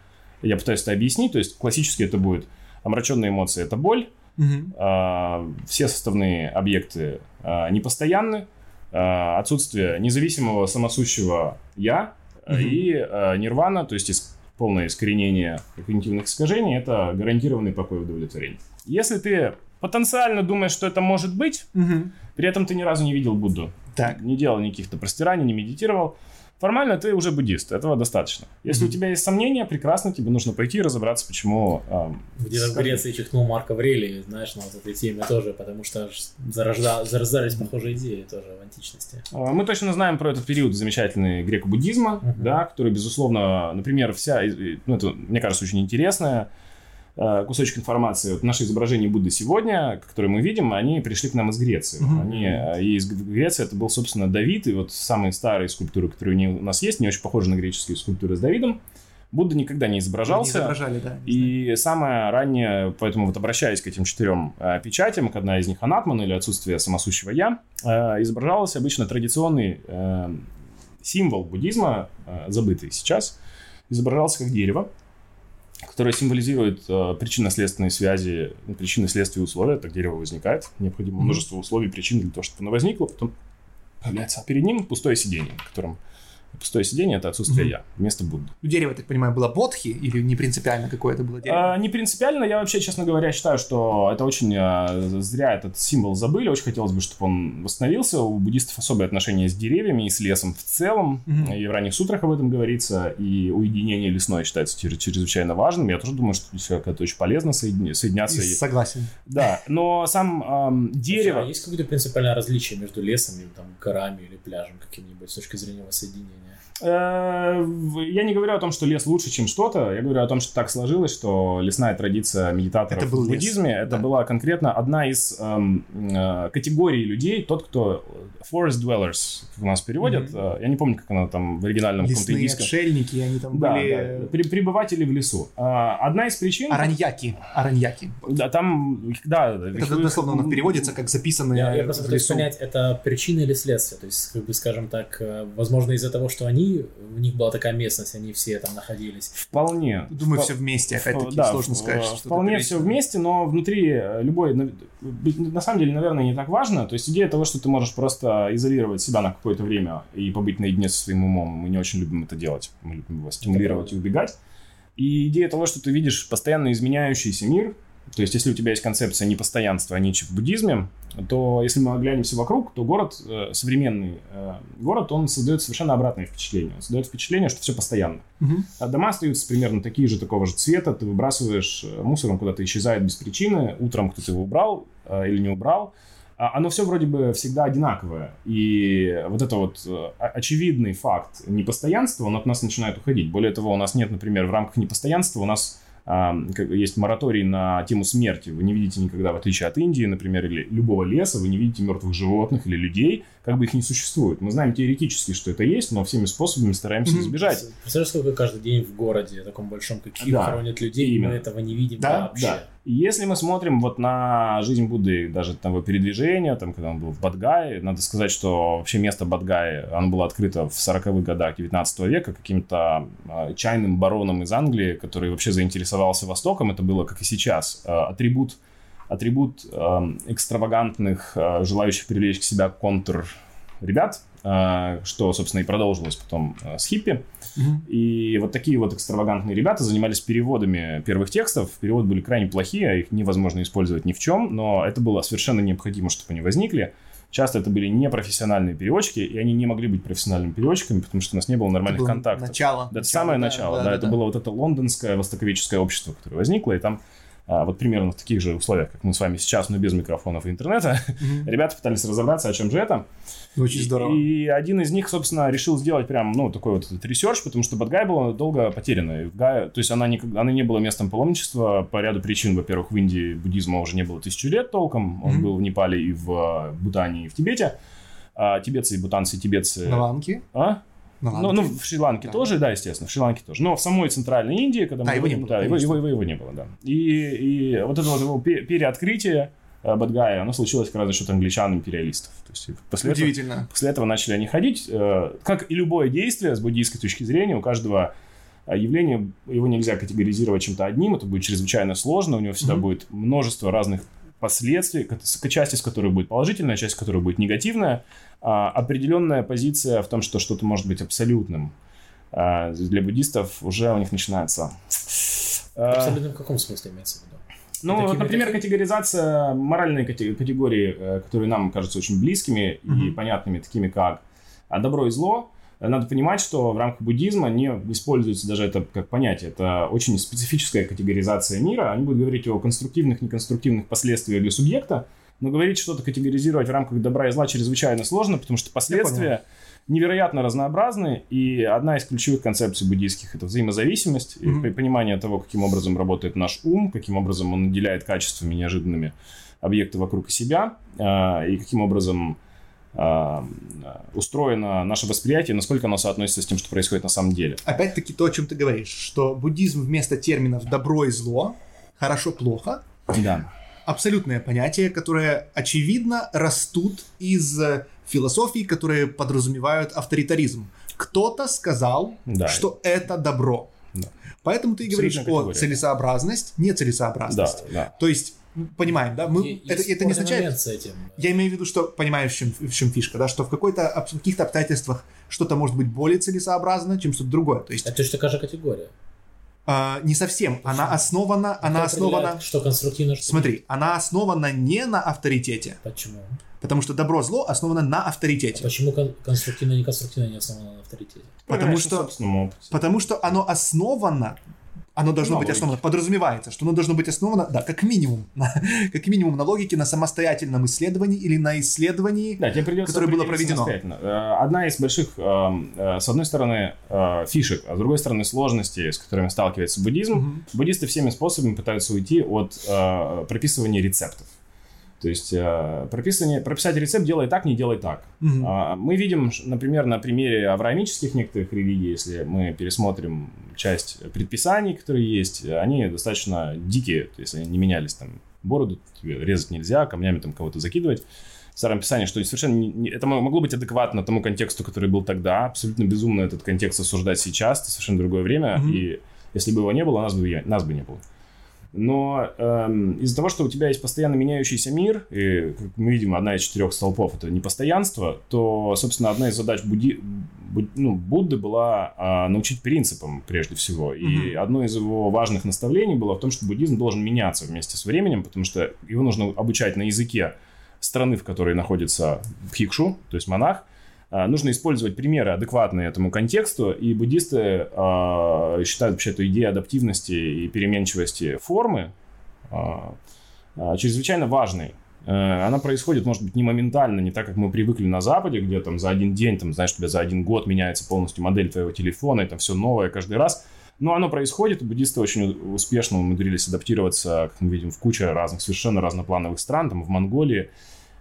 я пытаюсь это объяснить, то есть классически это будет омраченные эмоции – это боль, Мгм. а, все составные объекты а, непостоянны, а, отсутствие независимого самосущего «я» Мгм. и а, нирвана, то есть ис- полное искоренение когнитивных искажений – это гарантированный покой и удовлетворение. Если ты потенциально думаешь, что это может быть, Мгм. при этом ты ни разу не видел Будду, Так. не делал никаких-то простираний, не медитировал, формально ты уже буддист, этого достаточно. Если Мгм. у тебя есть сомнения, прекрасно, тебе нужно пойти и разобраться, почему... ам, Где-то в Греции чихнул Марк Аврелий, знаешь, на вот этой теме тоже, потому что зарожда- зарождались похожие идеи тоже в античности. А, Мы точно знаем про этот период замечательный греко-буддизма, Мгм. да, который, безусловно, например, вся, ну, это, мне кажется, очень интересная кусочек информации. Вот наши изображения Будды сегодня, которые мы видим, они пришли к нам из Греции. Мгм. Они, э, и из Греции это был, собственно, Давид, и вот самые старые скульптуры, которые у не- нас есть, не очень похожи на греческие скульптуры с Давидом. Будда никогда не Не изображался. изображали, да. И самое раннее, поэтому вот обращаясь к этим четырем э, печатям, к одна из них анатман или отсутствие самосущего я, э, изображался обычно традиционный э, символ буддизма, э, забытый сейчас, изображался как дерево, которое символизирует э, причинно-следственные связи, ну, причинно-следствие условия, так дерево возникает, необходимо множество условий, причин для того, чтобы оно возникло, потом появляется, перед ним пустое сиденье, на котором пустое сиденье – это отсутствие Мгм. я, вместо Будды. Ну, Дерево, я так понимаю, было бодхи или не принципиально какое это было дерево? А, не принципиально, я вообще, честно говоря, считаю, что это очень а, зря этот символ забыли. Очень хотелось бы, чтобы он восстановился. У буддистов особое отношение с деревьями и с лесом в целом. Мгм. И в ранних сутрах об этом говорится. И уединение лесное считается чрез- чрезвычайно важным. Я тоже думаю, что это очень полезно соедини- соединяться. И И- Согласен. Да, но сам ам, дерево... Слушай, а есть какое-то принципиальное различие между лесом и там, горами или пляжем каким-нибудь с точки зрения воссоединения? Э, Я не говорю о том, что лес лучше, чем что-то. Я говорю о том, что так сложилось, что лесная традиция медитаторов Это был в лес. буддизме это Да. была конкретно одна из эм, э, категорий людей, тот, кто forest dwellers как у нас переводят. Э, Я не помню, как она там в оригинальном Лесные индийском. отшельники, они там Да, были... да, при- прибыватели в лесу. Одна из причин... Араньяки. Араньяки. Да, там, да. Это дословно оно переводится как записанные Я, я просто лесу. понять, это причина или следствие? То есть, как бы, скажем так, э, возможно, из-за того, что они, у них была такая местность, они все там находились. Вполне. Думаю, Впол- все вместе, опять-таки, Да, сложно в- сказать, что Вполне все вместе, но внутри э, любой, на на самом деле, наверное, не так важно. То есть идея того, что ты можешь просто изолировать себя на какое-то время и побыть наедине со своим умом, мы не очень любим это делать. Мы любим его стимулировать и убегать. И идея того, что ты видишь постоянно изменяющийся мир, то есть если у тебя есть концепция непостоянства, а ничего в буддизме, то если мы оглянемся вокруг, то город, э, современный э, город, он создает совершенно обратное впечатление. Он создает впечатление, что все постоянно. Мгм. А дома остаются примерно такие же, такого же цвета. Ты выбрасываешь э, мусор, он куда-то исчезает без причины. Утром кто-то его убрал или не убрал. А Оно все вроде бы всегда одинаковое. И вот это вот очевидный факт непостоянства, он от нас начинает уходить. Более того, у нас нет, например, в рамках непостоянства у нас есть мораторий на тему смерти. Вы не видите никогда, в отличие от Индии, например, или любого леса, вы не видите мертвых животных или людей, как бы их не существует. Мы знаем теоретически, что это есть, но всеми способами стараемся избежать. Представляешь, сколько каждый день в городе, таком большом, каких Да, хоронят людей, и мы этого не видим Да, вообще. Да. Если мы смотрим вот на жизнь Будды, даже там его передвижение, там, когда он был в Бадгае, надо сказать, что вообще место Бадгае, оно было открыто в 40-х годах 19 века каким-то а, чайным бароном из Англии, который вообще заинтересовался Востоком. Это было, как и сейчас, а, атрибут атрибут экстравагантных, э, желающих привлечь к себя контр ребят, что, собственно, и продолжилось потом с хиппи. И вот такие вот экстравагантные ребята занимались переводами первых текстов. Переводы были крайне плохие, а их невозможно использовать ни в чем, но это было совершенно необходимо, чтобы они возникли. Часто это были непрофессиональные переводчики, и они не могли быть профессиональными переводчиками, потому что у нас не было Это нормальных было контактов. Начало. Да, это самое начало, да, это было вот это лондонское востоковедческое общество, которое возникло, и там вот примерно в таких же условиях, как мы с вами сейчас, но без микрофонов и интернета, ребята пытались разобраться, о чем же это. Очень И- здорово. И один из них, собственно, решил сделать прям, ну, такой вот этот research, потому что Бодхгая была долго потеряна. Гае- то есть она, никак- она не была местом паломничества по ряду причин. Во-первых, в Индии буддизма уже не было тысячу лет толком. Он Мгм. был в Непале и в э, Бутане, и в Тибете. А тибетцы и бутанцы, тибетцы... На ланке? А? Ну, ланке. ну, в Шри-Ланке Да. тоже, да, естественно, в Шри-Ланке тоже. Но в самой центральной Индии, когда мы А, его не было, да, его, его, его, его не было, да. И, и вот это вот его пе- переоткрытие э, Бадгая, оно случилось как раз за счет англичан-империалистов. То есть после этого, Удивительно. после этого начали они ходить. э, Как и любое действие с буддийской точки зрения, у каждого э, явления его нельзя категоризировать чем-то одним, это будет чрезвычайно сложно, у него всегда Мгм. будет множество разных последствий, часть из которых будет положительная, часть из которых будет негативная. А, определенная позиция в том, что что-то может быть абсолютным. а, для буддистов уже у них начинается... э, Абсолютно в каком смысле имеется в виду? ну, вот, например, такими? категоризация, моральные кате- категории, э, которые нам кажутся очень близкими и Мгм. понятными, такими как а, добро и зло. Надо понимать, что в рамках буддизма не используется даже это как понятие. Это очень специфическая категоризация мира. Они будут говорить о конструктивных, неконструктивных последствиях для субъекта, но говорить что-то категоризировать в рамках добра и зла чрезвычайно сложно, потому что последствия невероятно разнообразны, и одна из ключевых концепций буддийских – это взаимозависимость, и Мгм. при- понимание того, каким образом работает наш ум, каким образом он наделяет качествами неожиданными объекты вокруг себя, а, и каким образом а, устроено наше восприятие, насколько оно соотносится с тем, что происходит на самом деле. Опять-таки то, о чем ты говоришь, что буддизм вместо терминов добро и зло, хорошо, плохо, Да. Абсолютное понятие, которое, очевидно, растут из э, философий, которые подразумевают авторитаризм. Кто-то сказал, Да. что это добро. Да. Поэтому ты и говоришь о категория. целесообразность, Да, нецелесообразность. да. То есть, понимаем, да? Мы, И- это, есть это не означает... с этим. Я имею в виду, что понимаешь, в чем, в чем фишка, да, что в какой-то, в каких-то обстоятельствах что-то может быть более целесообразно, чем что-то другое. То есть Это точно такая же категория. А, не совсем. Она основана, она Кто основана. определяет, Что конструктивно, что Смотри, она основана не на авторитете, Почему? потому что добро-зло основано на А авторитете. почему кон- конструктивно и неконструктивно не основано на авторитете? Потому Понимаешь, что- на. Потому что оно основано, оно должно На быть логике. основано, подразумевается, что оно должно быть основано, да, как минимум, на, как минимум на логике, на самостоятельном исследовании или на исследовании. Да, тебе которое было проведено. Э, Одна из больших, эм, э, с одной стороны, э, фишек, а с другой стороны, сложностей, с которыми сталкивается буддизм. Мгм. Буддисты всеми способами пытаются уйти от э, прописывания рецептов. То есть э, прописание, прописать рецепт «делай так, не делай так». А, Мы видим, например, на примере авраамических некоторых религий, если мы пересмотрим часть предписаний, которые есть, они достаточно дикие, то есть они не менялись, там, бороду тебе резать нельзя, камнями там кого-то закидывать. В старом писании, что совершенно не- это мо- могло быть адекватно тому контексту, который был тогда, абсолютно безумно этот контекст осуждать сейчас, это совершенно другое время, Мгм. и если бы его не было, нас бы, нас бы не было. Но эм, из-за того, что у тебя есть постоянно меняющийся мир, и, как мы видим, одна из четырех столпов это непостоянство, то, собственно, одна из задач Будди, Буд- ну, Будды была а, научить принципам прежде всего. И Мгм. одно из его важных наставлений было в том, что буддизм должен меняться вместе с временем, потому что его нужно обучать на языке страны, в которой находится бхикшу, то есть монах, нужно использовать примеры, адекватные этому контексту, и буддисты а, считают вообще эту идею адаптивности и переменчивости формы а, а, чрезвычайно важной. Э, Она происходит, может быть, не моментально, не так, как мы привыкли на Западе, где там за один день, там, знаешь, у тебя за один год меняется полностью модель твоего телефона, и там все новое каждый раз. Но оно происходит, и буддисты очень успешно умудрились адаптироваться, как мы видим, в куче разных, совершенно разноплановых стран, там, в Монголии,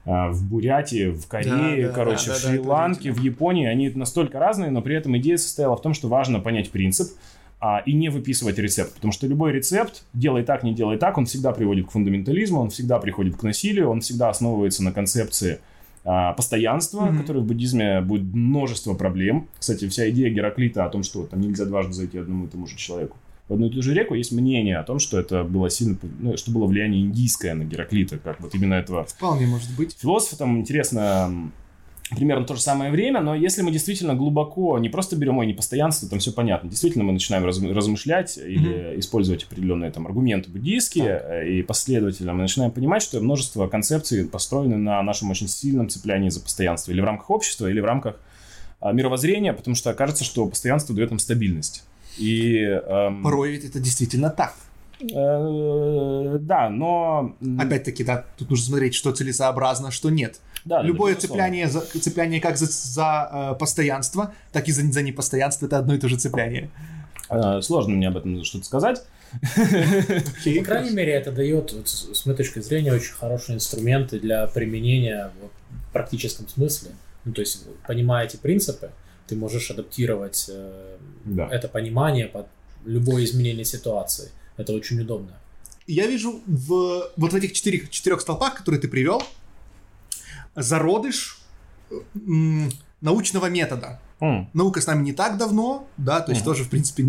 в Бурятии, в Корее, Да, да, короче, да, в да, да, это Шри-Ланке, удивительно. в Японии. Они настолько разные, но при этом идея состояла в том, что важно понять принцип, а, и не выписывать рецепт. Потому что любой рецепт, делай так, не делай так, он всегда приводит к фундаментализму, он всегда приходит к насилию, он всегда основывается на концепции а, постоянства, Мгм. которое в буддизме будет множество проблем. Кстати, вся идея Гераклита о том, что там нельзя дважды зайти одному и тому же человеку. В одну и ту же реку есть мнение о том, что это было сильно, ну, что было влияние индийское на Гераклита, как вот именно этого Вполне может быть. Философы там интересно примерно то же самое время, но если мы действительно глубоко не просто берем ой, непостоянство, там все понятно. Действительно, мы начинаем раз- размышлять или использовать определенные там аргументы буддийские э, и последовательно, мы начинаем понимать, что множество концепций построены на нашем очень сильном цеплянии за постоянство или в рамках общества, или в рамках а, мировоззрения, потому что кажется, что постоянство дает нам стабильность. И эм, Порой ведь это действительно так. Э, Да, но... Опять-таки, да, тут нужно смотреть, что целесообразно, что нет. да, Любое цепляние, за, цепляние как за, за, э, постоянство, так и за, за непостоянство, это одно и то же цепляние. Э, Сложно мне об этом что-то сказать. По крайней мере, это дает, вот, с с моей точки зрения, очень хорошие инструменты для применения вот, в практическом смысле. Ну, то есть, понимая эти принципы, ты можешь адаптировать э, Да. это понимание под любое изменение ситуации. Это очень удобно. Я вижу в, вот в этих четырех, четырех столпах, которые ты привел, зародыш м, научного метода. М, Наука с нами не так давно, да, то есть Мгм. тоже, в принципе,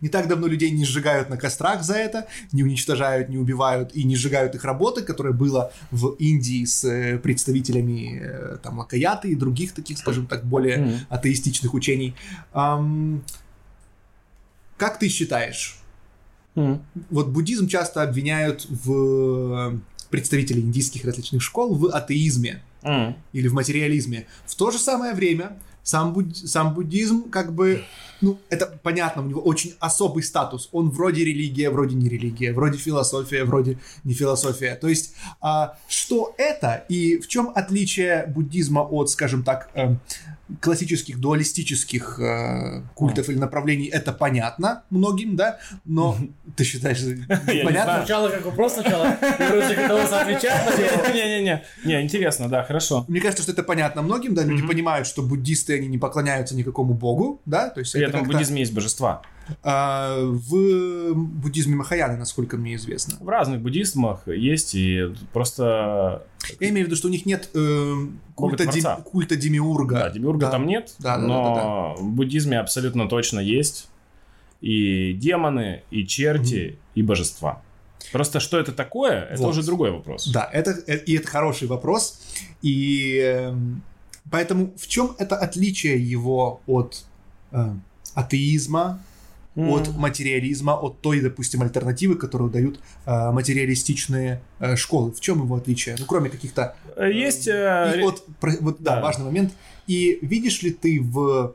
не так давно людей не сжигают на кострах за это, не уничтожают, не убивают и не сжигают их работы, которое было в Индии с э, представителями э, там Акаяты и других таких, скажем так, более Мгм. атеистичных учений. Ам, как ты считаешь, м. вот буддизм часто обвиняют в представителей индийских различных школ в атеизме М. или в материализме. В то же самое время сам, буд- сам буддизм как бы, ну, это понятно, у него очень особый статус. Он вроде религия, вроде не религия, вроде философия, вроде не философия. То есть, а, что это и в чем отличие буддизма от, скажем так, эм, классических дуалистических э, культов или направлений, это понятно многим, да, но ты считаешь, не понятно? Сначала как вопрос, сначала готовился отвечать. Не-не-не, не, интересно, да, хорошо. Мне кажется, что это понятно многим, да, люди понимают, что буддисты, они не поклоняются никакому богу, да, то есть это этом в буддизме есть божества. а, в буддизме Махаяны, насколько мне известно. В разных буддизмах есть, и просто... Я имею в виду, что у них нет э, культа, дем- культа демиурга. Да, демиурга Да. там нет, Да, да, да, но в буддизме абсолютно точно есть и демоны, и черти, и божества. Просто что это такое, это Вот. уже другой вопрос. Да, это, э, и это хороший вопрос. И эм, поэтому в чем это отличие его от э, атеизма, М. от материализма, от той, допустим, альтернативы, которую дают э, материалистичные э, школы. В чем его отличие? Ну, кроме каких-то... Э, Есть... э, И от, про- вот, да, Да. важный момент. И видишь ли ты в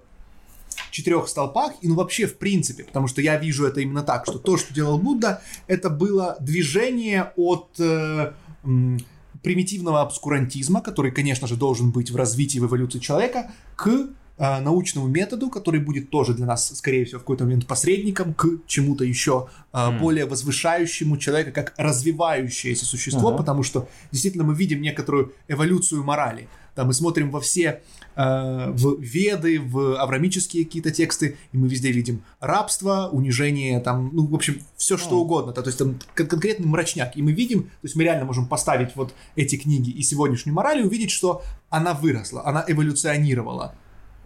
четырех столпах, и ну вообще в принципе, потому что я вижу это именно так, что то, что делал Будда, это было движение от э, примитивного обскурантизма, который, конечно же, должен быть в развитии, в эволюции человека, к э, научному методу, который будет тоже для нас, скорее всего, в какой-то момент посредником к чему-то еще э, М. более возвышающему человека как развивающееся существо, Ага. потому что действительно мы видим некоторую эволюцию морали. Там мы смотрим во все э, в веды, в аврамические какие-то тексты, и мы везде видим рабство, унижение, там, ну, в общем, все что М. угодно. Да, то есть там кон- конкретный мрачняк. И мы видим, то есть мы реально можем поставить вот эти книги и сегодняшнюю мораль и увидеть, что она выросла, она эволюционировала.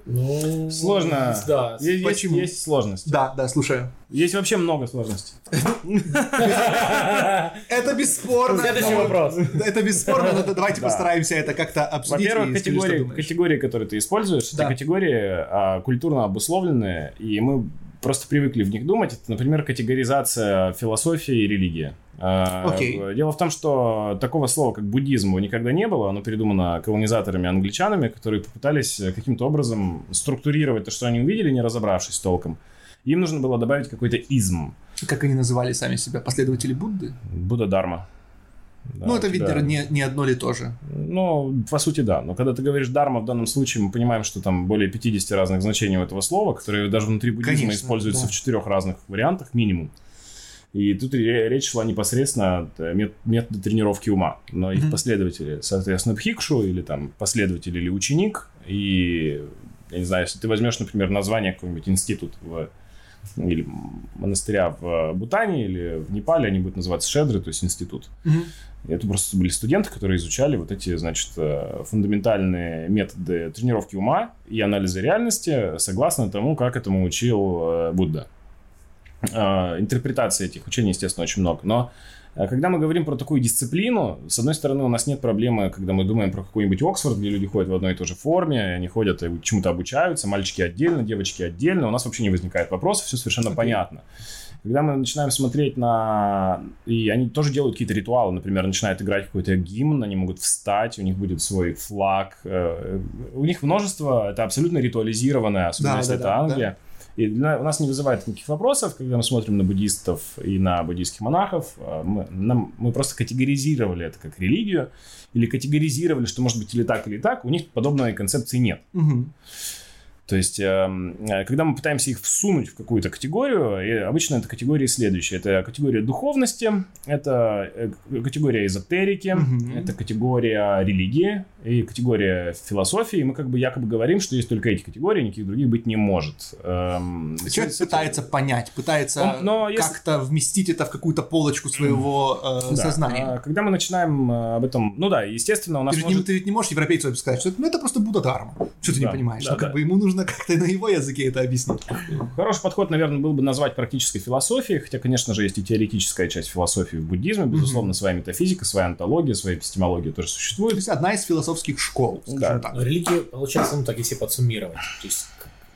Ну, Сложно. Да. Есть, Почему? есть сложности. Да, да, слушаю. Есть вообще много сложностей. Это бесспорно. Следующий вопрос. Это бесспорно, но давайте Да. постараемся это как-то обсудить. Во-первых, категории, категории, которые ты используешь, это категории а, культурно обусловленные, и мы просто привыкли в них думать. Это, например, категоризация философии и религии. А, Окей. в- Дело в том, что такого слова, как буддизм, никогда не было. Оно придумано колонизаторами-англичанами, которые попытались э, каким-то образом структурировать то, что они увидели, не разобравшись толком. Им нужно было добавить какой-то изм. Как они называли сами себя? Последователи Будды? Будда-дарма. Да, ну, это, тебя- видно, не, не одно ли тоже. Ну, по сути, да. Но когда ты говоришь дарма, в данном случае мы понимаем, что там более 50 разных значений у этого слова, которые даже внутри буддизма Конечно, используются да. в четырех разных вариантах минимум. И тут ре- речь шла непосредственно от э, мет- метода тренировки ума. Но их Мгм. последователи, соответственно, бхикшу или там последователь или ученик. И, я не знаю, если ты возьмешь, например, название какой-нибудь институт в или монастыря в Бутане или в Непале, они будут называться шедры, то есть институт. Мгм. Это просто были студенты, которые изучали вот эти, значит, э, фундаментальные методы тренировки ума и анализа реальности согласно тому, как этому учил э, Будда. Э, Интерпретации этих учений, естественно, очень много. Но когда мы говорим про такую дисциплину, с одной стороны, у нас нет проблемы, когда мы думаем про какой-нибудь Оксфорд, где люди ходят в одной и той же форме, они ходят и чему-то обучаются, мальчики отдельно, девочки отдельно, у нас вообще не возникает вопросов, все совершенно Окей. понятно. Когда мы начинаем смотреть на... И они тоже делают какие-то ритуалы. Например, начинают играть какой-то гимн, они могут встать, у них будет свой флаг. э, У них множество... Это абсолютно ритуализированное, особенно Да, если да, это да, Англия. И для, у нас не вызывает никаких вопросов, когда мы смотрим на буддистов и на буддийских монахов. А, мы, нам, мы просто категоризировали это как религию, или категоризировали, что может быть или так, или так. У них подобной концепции нет. Мгм. То есть, эм, э, когда мы пытаемся их всунуть в какую-то категорию, и обычно это категории следующие. Это категория духовности, это э, категория эзотерики, Мгм. это категория религии и категория философии. И мы как бы якобы говорим, что есть только эти категории, никаких других быть не может. Эм, Человек с- с- пытается понять, пытается Он- но если- как-то вместить это в какую-то полочку своего э, Да, сознания. а, Когда мы начинаем э, об этом... Ну да, естественно, у нас Ты, же не, может... ты ведь не можешь европейцу сказать, что это, ну, это просто Будда Дharma. Что ты не Да, понимаешь? да, ну, как да. бы ему нужно как-то на его языке это объяснить. Хороший подход, наверное, был бы назвать практической философией, хотя, конечно же, есть и теоретическая часть философии в буддизме, безусловно, своя метафизика, своя антология, своя эпистемология тоже То существует. есть одна из философских школ, скажем Да. так. Но религия, получается, ну так если подсуммировать, то есть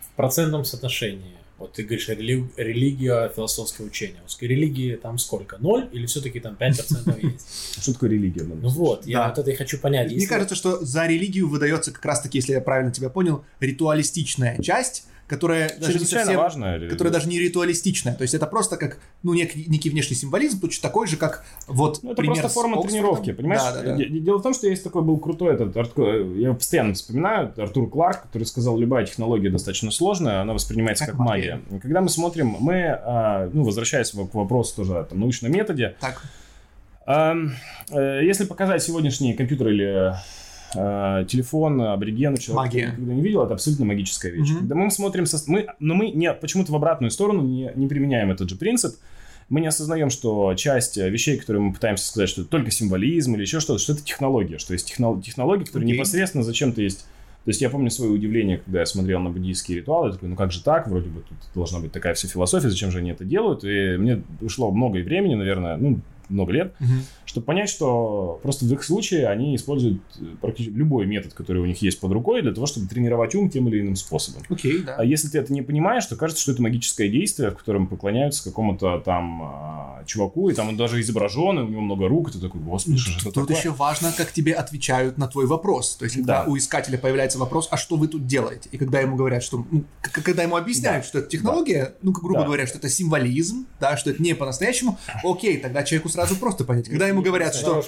в процентном соотношении, вот ты говоришь, рели- религия, философское учение. Религии там сколько? Ноль или все-таки там 5% есть? Что такое религия? Ну вот, я вот это и хочу понять. Мне кажется, что за религию выдается как раз-таки, если я правильно тебя понял, ритуалистичная часть, которая даже не совсем... важная которая даже не ритуалистичная. То есть это просто как, ну, некий, некий внешний символизм, точно такой же, как вот Ну, это пример просто форма Оксфордом. тренировки, понимаешь? Да, да, да. Де- Дело в том, что есть такой был крутой этот, Арт- я постоянно вспоминаю, Артур Кларк, который сказал, любая технология достаточно сложная, она воспринимается Как как, магия. И Когда мы смотрим, мы, а, ну, возвращаясь к вопросу тоже о научном методе, Так, э, Если показать сегодняшний компьютер или э, телефон аборигену, человек Магия. никогда не видел, это абсолютно магическая вещь. Мгм. Когда мы смотрим, со... мы, но мы не, почему-то в обратную сторону не, не применяем этот же принцип. Мы не осознаем, что часть э, вещей, которые мы пытаемся сказать, что это только символизм или еще что-то, что это технология, что есть техно- технологии, которые Окей. непосредственно зачем-то есть. То есть я помню свое удивление, когда я смотрел на буддийские ритуалы, я такой, ну как же так, вроде бы тут должна быть такая вся философия, зачем же они это делают? И мне ушло много времени, наверное, ну, много лет, Мгм. чтобы понять, что просто в их случае они используют э, практически любой метод, который у них есть под рукой, для того, чтобы тренировать ум тем или иным способом. окей, да. А если ты это не понимаешь, то кажется, что это магическое действие, в котором поклоняются какому-то там а, чуваку, и там он даже изображен, и у него много рук, и ты такой, господи, что это Тут такое? еще важно, как тебе отвечают на твой вопрос. То есть, когда Да. у искателя появляется вопрос, а что вы тут делаете? И когда ему говорят, что... ну, когда ему объясняют, что это технология, ну, как грубо Да. говоря, что это символизм, да, что это не по-настоящему, окей, тогда человеку сразу просто понять. Когда ему говорят, что...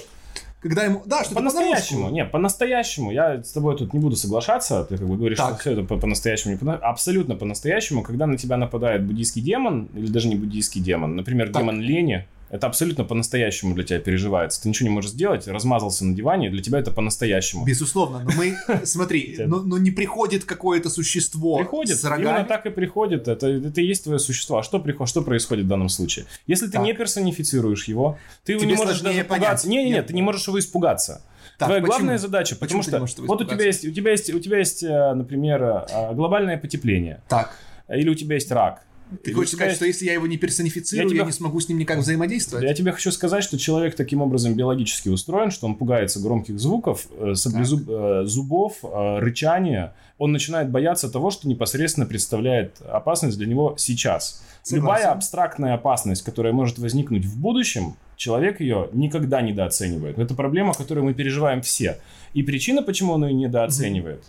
Когда ему... Да, что По-настоящему, не, по-настоящему, я с тобой тут не буду соглашаться, ты как бы говоришь, Так. что все это по- по-настоящему, по- абсолютно по-настоящему, когда на тебя нападает буддийский демон, или даже не буддийский демон, например, Так. демон лени, это абсолютно по-настоящему для тебя переживается, ты ничего не можешь сделать, размазался на диване, для тебя это по-настоящему. Безусловно, но мы... Смотри, но, но не приходит какое-то существо Приходит, с рогами. именно так и приходит, это, это и есть твое существо. А что, приходит, что происходит в данном случае? Если ты Так. не персонифицируешь его, ты Тебе не можешь даже пугаться. Не-не-не, ты не можешь его испугаться. Так, Твоя почему? главная задача, Почему потому не что вот у тебя есть, у тебя есть, у тебя есть, э, например, э, глобальное потепление, Так, или у тебя есть рак. Ты хочешь сказать, что если я его не персонифицирую, Я я, тебя- не смогу с ним никак взаимодействовать? Я тебе хочу сказать, что человек таким образом биологически устроен, что он пугается громких звуков, э, саблезуб- э, зубов, э, рычания. Он начинает бояться того, что непосредственно представляет опасность для него сейчас. Согласен. Любая абстрактная опасность, которая может возникнуть в будущем, человек ее никогда недооценивает. Это проблема, которую мы переживаем все. И причина, почему он ее недооценивает,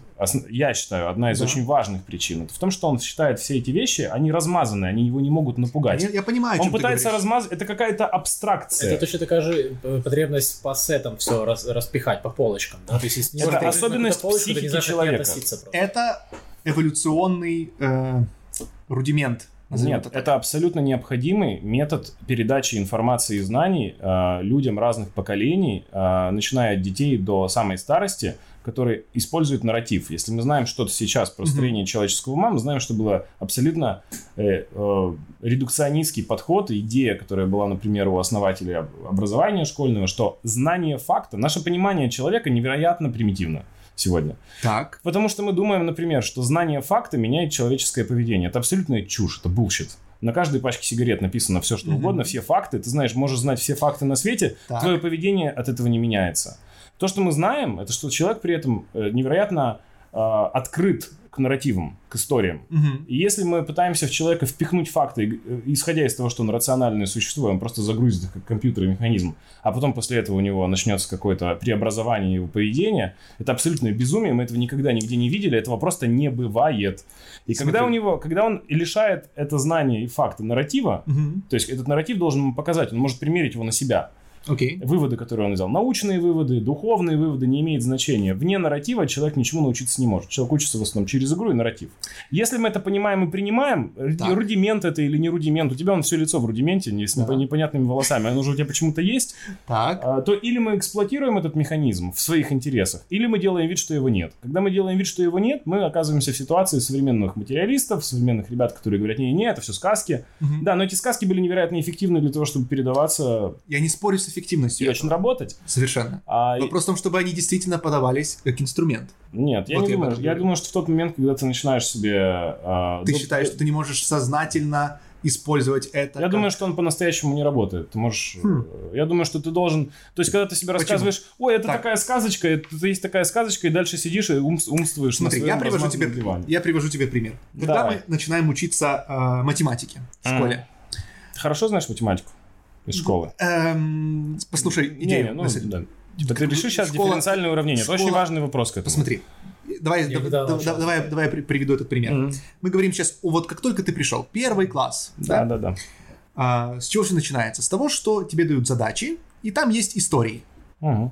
я считаю, одна из Да. очень важных причин, это в том, что он считает все эти вещи, они размазаны, они его не могут напугать. Я, я понимаю, Он ты пытается размазать, это какая-то абстракция. Это точно такая же э, потребность по сетам все распихать по полочкам. Да? То есть, если Это на особенность полочку, ты не психики человека. Это эволюционный э, рудимент. Нет, так. это абсолютно необходимый метод передачи информации и знаний э, людям разных поколений, э, начиная от детей до самой старости, которые используют нарратив. Если мы знаем что-то сейчас про строение человеческого ума, мы знаем, что было абсолютно э, э, редукционистский подход, идея, которая была, например, у основателей об- образования школьного, что знание факта, наше понимание человека невероятно примитивно сегодня. Так. Потому что мы думаем, например, что знание факта меняет человеческое поведение. Это абсолютная чушь, это bullshit. На каждой пачке сигарет написано все, что угодно, все факты. Ты знаешь, можешь знать все факты на свете, Так. твое поведение от этого не меняется. То, что мы знаем, это что человек при этом э, невероятно а, открыт к нарративам, к историям. Мгм. И если мы пытаемся в человека впихнуть факты, э, исходя из того, что он рациональное существо, он просто загрузит их как компьютер и механизм, а потом после этого у него начнется какое-то преобразование его поведения, это абсолютное безумие, мы этого никогда нигде не видели, этого просто не бывает. И когда Смотри. у него, когда он лишает это знание и факты нарратива, Мгм. то есть этот нарратив должен ему показать, он может примерить его на себя. Окей. Выводы, которые он взял, научные выводы, духовные выводы, не имеет значения. Вне нарратива человек ничему научиться не может. Человек учится в основном через игру и нарратив. Если мы это понимаем и принимаем, Так. рудимент это или не рудимент, у тебя он все лицо в рудименте, не с Да. непо- непонятными волосами, оно уже у тебя почему-то есть, Так. а, то или мы эксплуатируем этот механизм в своих интересах, или мы делаем вид, что его нет. Когда мы делаем вид, что его нет, мы оказываемся в ситуации современных материалистов, современных ребят, которые говорят, не-не, это все сказки. Мгм. Да, но эти сказки были невероятно эффективны для того, чтобы передаваться Я не спорю с эффективностью. и очень работать. Совершенно. А, Вопрос в том, чтобы они действительно подавались как инструмент. Нет, я Вот не я думаю. Я думаю, что в тот момент, когда ты начинаешь себе... а, Ты ну, считаешь, что ты не можешь сознательно использовать это? Я как- думаю, что он по-настоящему не работает. Ты можешь... Хм. э, Я думаю, что ты должен... То есть, когда ты себе Почему? рассказываешь, ой, это Так. такая сказочка, это есть такая сказочка, и дальше сидишь и ум- умствуешь Смотри, на я своем привожу, тебе, диване. я привожу тебе пример. Когда Давай. мы начинаем учиться э, математике в школе, хорошо знаешь математику из школы? эм, послушай Не, идею. не, ну, да. Типа ты решишь сейчас школа- дифференциальное уравнение. Это очень школа- важный вопрос к этому. Посмотри. Давай, Я да- да- учился. давай, давай я при- приведу этот пример. Мгм. Мы говорим сейчас, вот как только ты пришел, первый класс, Да, да, да. а, с чего все начинается? С того, что тебе дают задачи, и там есть истории. Мгм.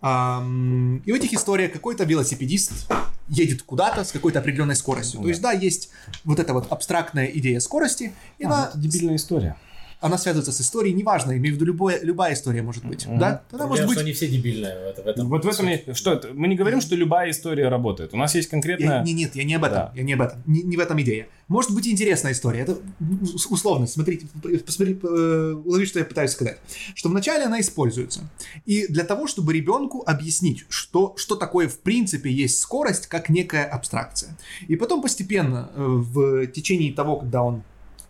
Ам, и в этих историях какой-то велосипедист едет куда-то с какой-то определенной скоростью. То Да. есть, да, есть вот эта вот абстрактная идея скорости, и А, она, это дебильная история. Она связывается с историей, неважно, имею в виду любое, любая история может быть, Мгм. да? Проблема, может быть... что они все дебильные в, это- в этом. Вот в этом... и- Что это? Мы не говорим, что любая история работает. У нас есть Я- конкретная... не, нет, я не об этом, Да. я не об этом, не, не в этом идея. Может быть интересная история, это ус- условно, смотрите, посмотри, э, улови, что я пытаюсь сказать. Что вначале она используется. И для того, чтобы ребенку объяснить, что, что такое в принципе есть скорость, как некая абстракция. И потом постепенно э, в течение того, когда он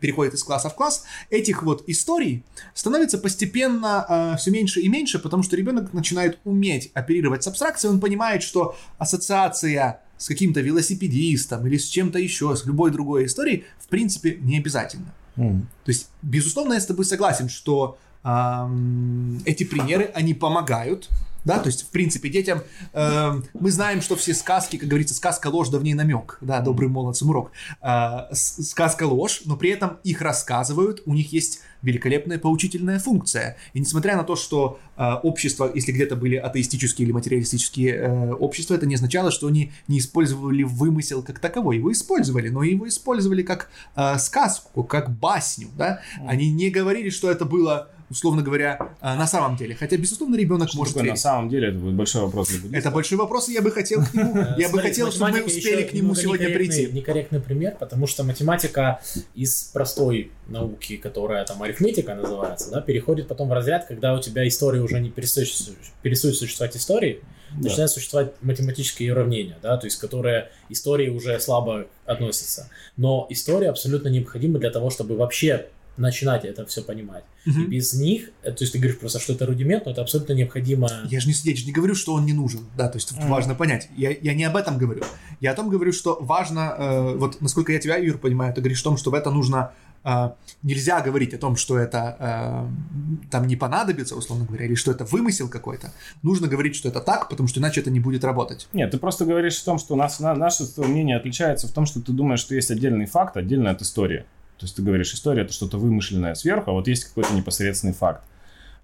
переходит из класса в класс, этих вот историй становится постепенно все меньше и меньше, потому что ребенок начинает уметь оперировать с абстракцией, он понимает, что ассоциация с каким-то велосипедистом или с чем-то еще, с любой другой историей, в принципе, не обязательно. Мгм. То есть, безусловно, я с тобой согласен, что ам, эти примеры, они помогают, да, то есть, в принципе, детям, эм, мы знаем, что все сказки, как говорится, сказка ложь, да в ней намек, да, добрый молодцам урок, А, с- сказка ложь, но при этом их рассказывают, у них есть великолепная поучительная функция, и несмотря на то, что а, общество, если где-то были атеистические или материалистические э, общества, это не означало, что они не использовали вымысел как таковой, его использовали, но его использовали как э, сказку, как басню, да, они не говорили, что это было, условно говоря, э, на самом деле, хотя, безусловно, ребенок Что может такое на верить. самом деле? Это будет большой вопрос для. Это большой вопрос, и я бы хотел к нему, Э, я бы хотел, чтобы мы успели к нему сегодня прийти. Некорректный пример, потому что математика из простой науки, которая там арифметика называется, да, переходит потом в разряд, когда у тебя история уже не перестает, существовать истории, Да. начинают существовать математические уравнения, да, то есть которые истории уже слабо относятся. Но история абсолютно необходима для того, чтобы вообще начинать это все понимать. И Мгм. без них, э, то есть ты говоришь просто, что это рудимент, но это абсолютно необходимо. Я же не, я же не говорю, что он не нужен, да, то есть тут Мгм. важно понять. Я, я не об этом говорю. Я о том говорю, что важно, э, вот насколько я тебя, Юр, понимаю, ты говоришь о том, что в это нужно, э, нельзя говорить о том, что это э, там не понадобится, условно говоря, или что это вымысел какой-то. Нужно говорить, что это так, потому что иначе это не будет работать. Нет, ты просто говоришь о том, что у нас на, наше мнение отличается в том, что ты думаешь, что есть отдельный факт, отдельно от истории. То есть ты говоришь, история это что-то вымышленное сверху, а вот есть какой-то непосредственный факт.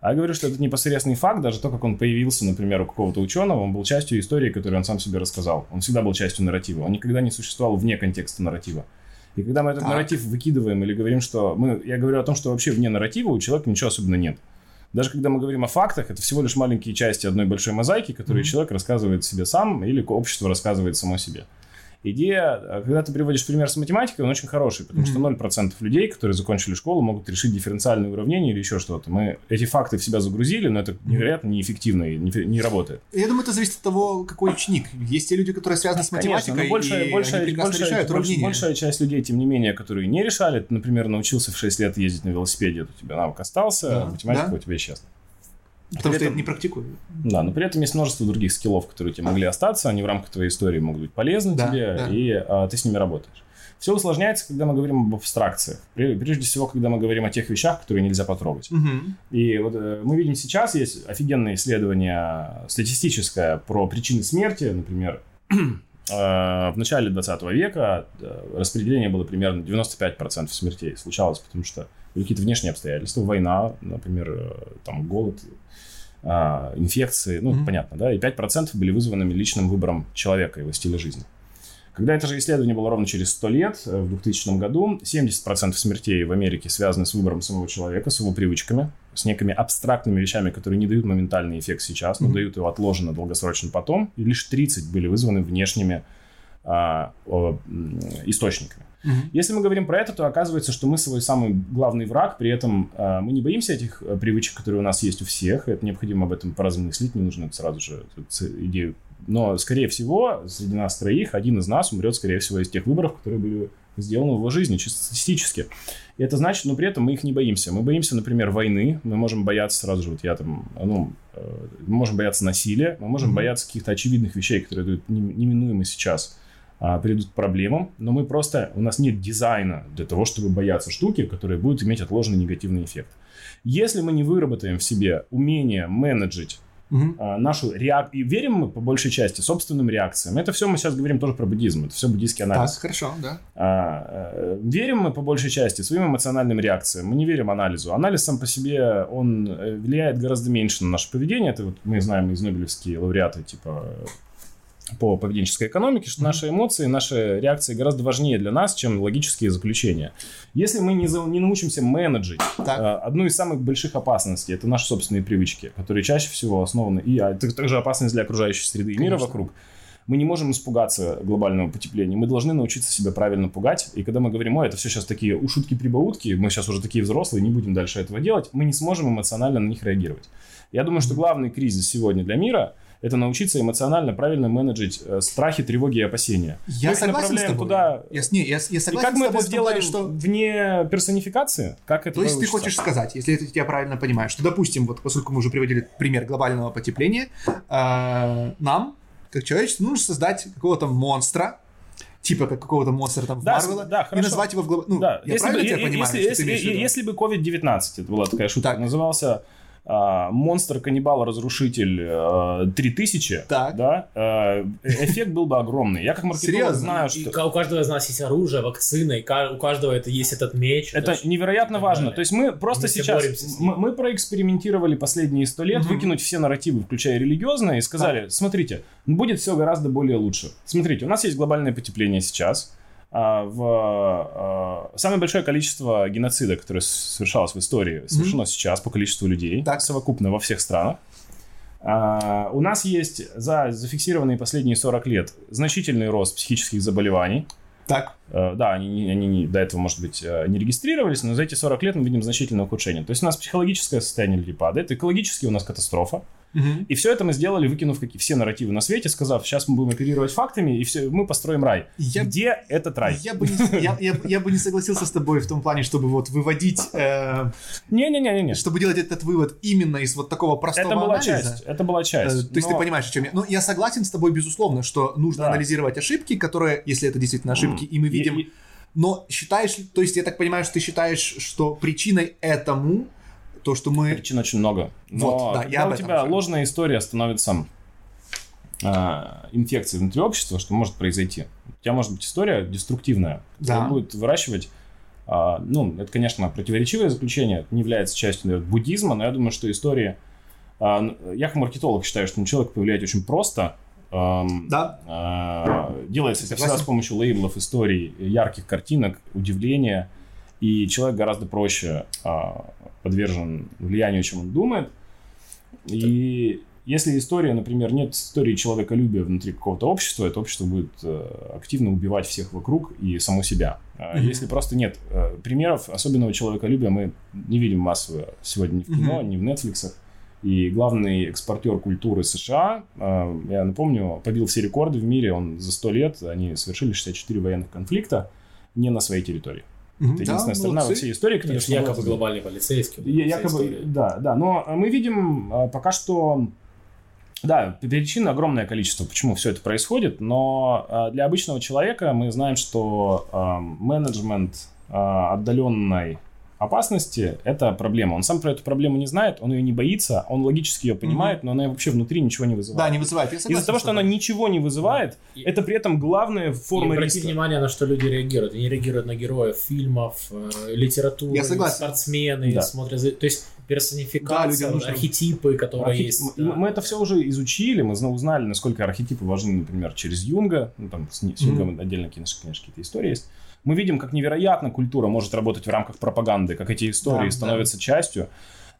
А я говорю, что этот непосредственный факт, даже то, как он появился, например, у какого-то ученого, он был частью истории, которую он сам себе рассказал. Он всегда был частью нарратива. Он никогда не существовал вне контекста нарратива. И когда мы этот Так. нарратив выкидываем или говорим, что мы, я говорю о том, что вообще вне нарратива у человека ничего особенно нет. Даже когда мы говорим о фактах, это всего лишь маленькие части одной большой мозаики, которые Мгм. человек рассказывает себе сам или общество рассказывает само себе. Идея, э, когда ты приводишь пример с математикой, он очень хороший, потому что Мгм. 0% людей, которые закончили школу, могут решить дифференциальные уравнения или еще что-то. Мы эти факты в себя загрузили, но это невероятно неэффективно и не, не работает. Я думаю, это зависит от того, какой ученик. Есть те люди, которые связаны с Конечно, математикой, но большая, и большая, они большая, решают больш- большая часть людей, тем не менее, которые не решали, ты, например, научился в 6 лет ездить на велосипеде, у тебя навык остался, Да, а математика да. у тебя исчезла. Потому При что я этом- это не практикую. Да, но при этом есть множество других скиллов, которые тебе могли остаться, они в рамках твоей истории могут быть полезны Да, тебе, да. и а, ты с ними работаешь. Все усложняется, когда мы говорим об абстракциях. Пре- Прежде всего, когда мы говорим о тех вещах, которые нельзя потрогать. Мгм. И вот э, мы видим сейчас есть офигенное исследование статистическое про причины смерти, например. э, В начале 20 века э, распределение было примерно 95% смертей случалось, потому что какие-то внешние обстоятельства, война, например, э, там голод, а, инфекции, ну, Мгм. понятно, да, и 5% были вызваны личным выбором человека, его стиля жизни. Когда это же исследование было ровно через 100 лет, э, в 2000 году, 70% смертей в Америке связаны с выбором самого человека, с его привычками, с некими абстрактными вещами, которые не дают моментальный эффект сейчас, но Мгм. дают его отложенно, долгосрочно потом, и лишь 30 были вызваны внешними а, м, источниками. Мгм. Если мы говорим про это, то оказывается, что мы свой самый главный враг, при этом э, мы не боимся этих э, привычек, которые у нас есть у всех, это необходимо об этом поразмыслить, не нужно сразу же идею. Но, скорее всего, среди нас троих один из нас умрет, скорее всего, из тех выборов, которые были сделаны в его жизни, чисто статистически. И это значит, но при этом мы их не боимся. Мы боимся, например, войны, мы можем бояться сразу же, вот я там, ну, э, мы можем бояться насилия, мы можем Мгм. бояться каких-то очевидных вещей, которые нем- неминуемо сейчас а, приведут к проблемам, но мы просто, у нас нет дизайна для того, чтобы бояться штуки, которые будут иметь отложенный негативный эффект. Если мы не выработаем в себе умение менеджить а, нашу реакцию, и верим мы по большей части собственным реакциям, это все мы сейчас говорим тоже про буддизм, это все буддийский анализ. Так, хорошо, да. А, э, верим мы по большей части своим эмоциональным реакциям, мы не верим анализу. Анализ сам по себе, он э, влияет гораздо меньше на наше поведение. Это вот мы знаем из Нобелевские лауреаты, типа по поведенческой экономике, что наши эмоции, наши реакции гораздо важнее для нас, чем логические заключения. Если мы не, за- не научимся менеджить Так. а, одну из самых больших опасностей это наши собственные привычки, которые чаще всего основаны и а, это также опасность для окружающей среды и мира Конечно. вокруг. Мы не можем испугаться глобального потепления. Мы должны научиться себя правильно пугать. И когда мы говорим, ой, это все сейчас такие ушутки-прибаутки, мы сейчас уже такие взрослые, не будем дальше этого делать, мы не сможем эмоционально на них реагировать. Я думаю, что главный кризис сегодня для мира – это научиться эмоционально правильно менеджить э, страхи, тревоги и опасения. Я Мы согласен с тобой. туда. Я, не, я, я И согласен как мы с тобой это сделаем что... вне персонификации? Как это То есть ты получится? хочешь сказать, если это я правильно понимаю, что, допустим, вот поскольку мы уже приводили пример глобального потепления, э, нам, как человечеству, нужно создать какого-то монстра, типа как какого-то монстра там в Да, Марвела, да, и назвать его в глоб... Ну, Да, я если правильно бы, тебя е- понимаю, если, если, виду? если бы COVID-19, это была такая шутка, Так. назывался а, монстр каннибал разрушитель а, 3000, Так. да, а, эффект был бы огромный. Я как маркетолог Серьезно? знаю, И что ка- у каждого из нас есть оружие, вакцина, и у каждого это есть этот меч. это ж- невероятно так важно. То есть мы просто Мы сейчас мы, мы проэкспериментировали последние сто лет, Мгм. выкинуть все нарративы, включая религиозные, и сказали, смотрите, будет все гораздо более лучше. Смотрите, у нас есть глобальное потепление сейчас. А, в а, самое большое количество геноцида, которое совершалось в истории, совершено сейчас по количеству людей, Так. совокупно во всех странах. А, у нас есть за зафиксированные последние 40 лет значительный рост психических заболеваний. Так, Да, они, они не- до этого, может быть, не регистрировались, но за эти 40 лет мы видим значительное ухудшение. То есть у нас психологическое состояние людей падает, экологически у нас катастрофа. Мгм. И все это мы сделали, выкинув какие, все нарративы на свете, сказав, сейчас мы будем оперировать фактами, и все, мы построим рай. Я- Где этот рай? Я бы, не, я, я- я бы не согласился с тобой в том плане, чтобы вот выводить, э, Не-не-не-не. чтобы делать этот вывод именно из вот такого простого Это была анализа. часть. Это была Э, часть. То есть Но- ты понимаешь, о чем я. Ну, я согласен с тобой, безусловно, что нужно Да. анализировать ошибки, которые, если это действительно ошибки, и мы видим. И- и- Но считаешь, то есть я так понимаю, что ты считаешь, что причиной этому то, что мы. Причин очень много. Но Вот, да, я у тебя же. ложная история становится а, инфекцией внутри общества, что может произойти? У тебя может быть история деструктивная, которая Да. будет выращивать а, ну, это, конечно, противоречивое заключение, это не является частью наверное, буддизма, но я думаю, что истории... а, я как маркетолог считаю, что на человека повлиять очень просто. Ам, Да. а, делается это всегда с помощью лейблов, историй, ярких картинок, удивления, и человек гораздо проще а, подвержен влиянию, чем он думает. И если история, например, нет истории человеколюбия внутри какого-то общества, это общество будет э, активно убивать всех вокруг и само себя. Мгм. Если просто нет э, примеров особенного человеколюбия, мы не видим массово сегодня ни в кино, Мгм. ни в Netflix. И главный экспортер культуры США, я напомню, побил все рекорды в мире. Он за 100 лет, они совершили 64 военных конфликта не на своей территории. Мгм, Это да, единственная сторона во молодцы. всей истории, которая Конечно, якобы глобальный полицейский. Я- вся Якобы, история. да, да. Но мы видим а, пока что, да, причин огромное количество, почему все это происходит, но а, для обычного человека мы знаем, что а, менеджмент а, отдаленной опасности – это проблема. Он сам про эту проблему не знает, он ее не боится, он логически ее понимает, но она вообще внутри ничего не вызывает. Да, не вызывает. Из-за того, что она ничего не вызывает, И- это при этом главная И форма обрати риска. внимание, на что люди реагируют. Они реагируют на героев фильмов, э, литературы, Я согласен. спортсмены, Да. смотрят за- То есть Да, персонификация, людям нужно- архетипы, которые Архи- есть. мы, да. мы это все уже изучили, мы зна- узнали, насколько архетипы важны, например, через Юнга. Ну, там с, с Юнгом отдельно, конечно, конечно, какие-то истории есть. Мы видим, как невероятно культура может работать в рамках пропаганды, как эти истории Да, становятся частью.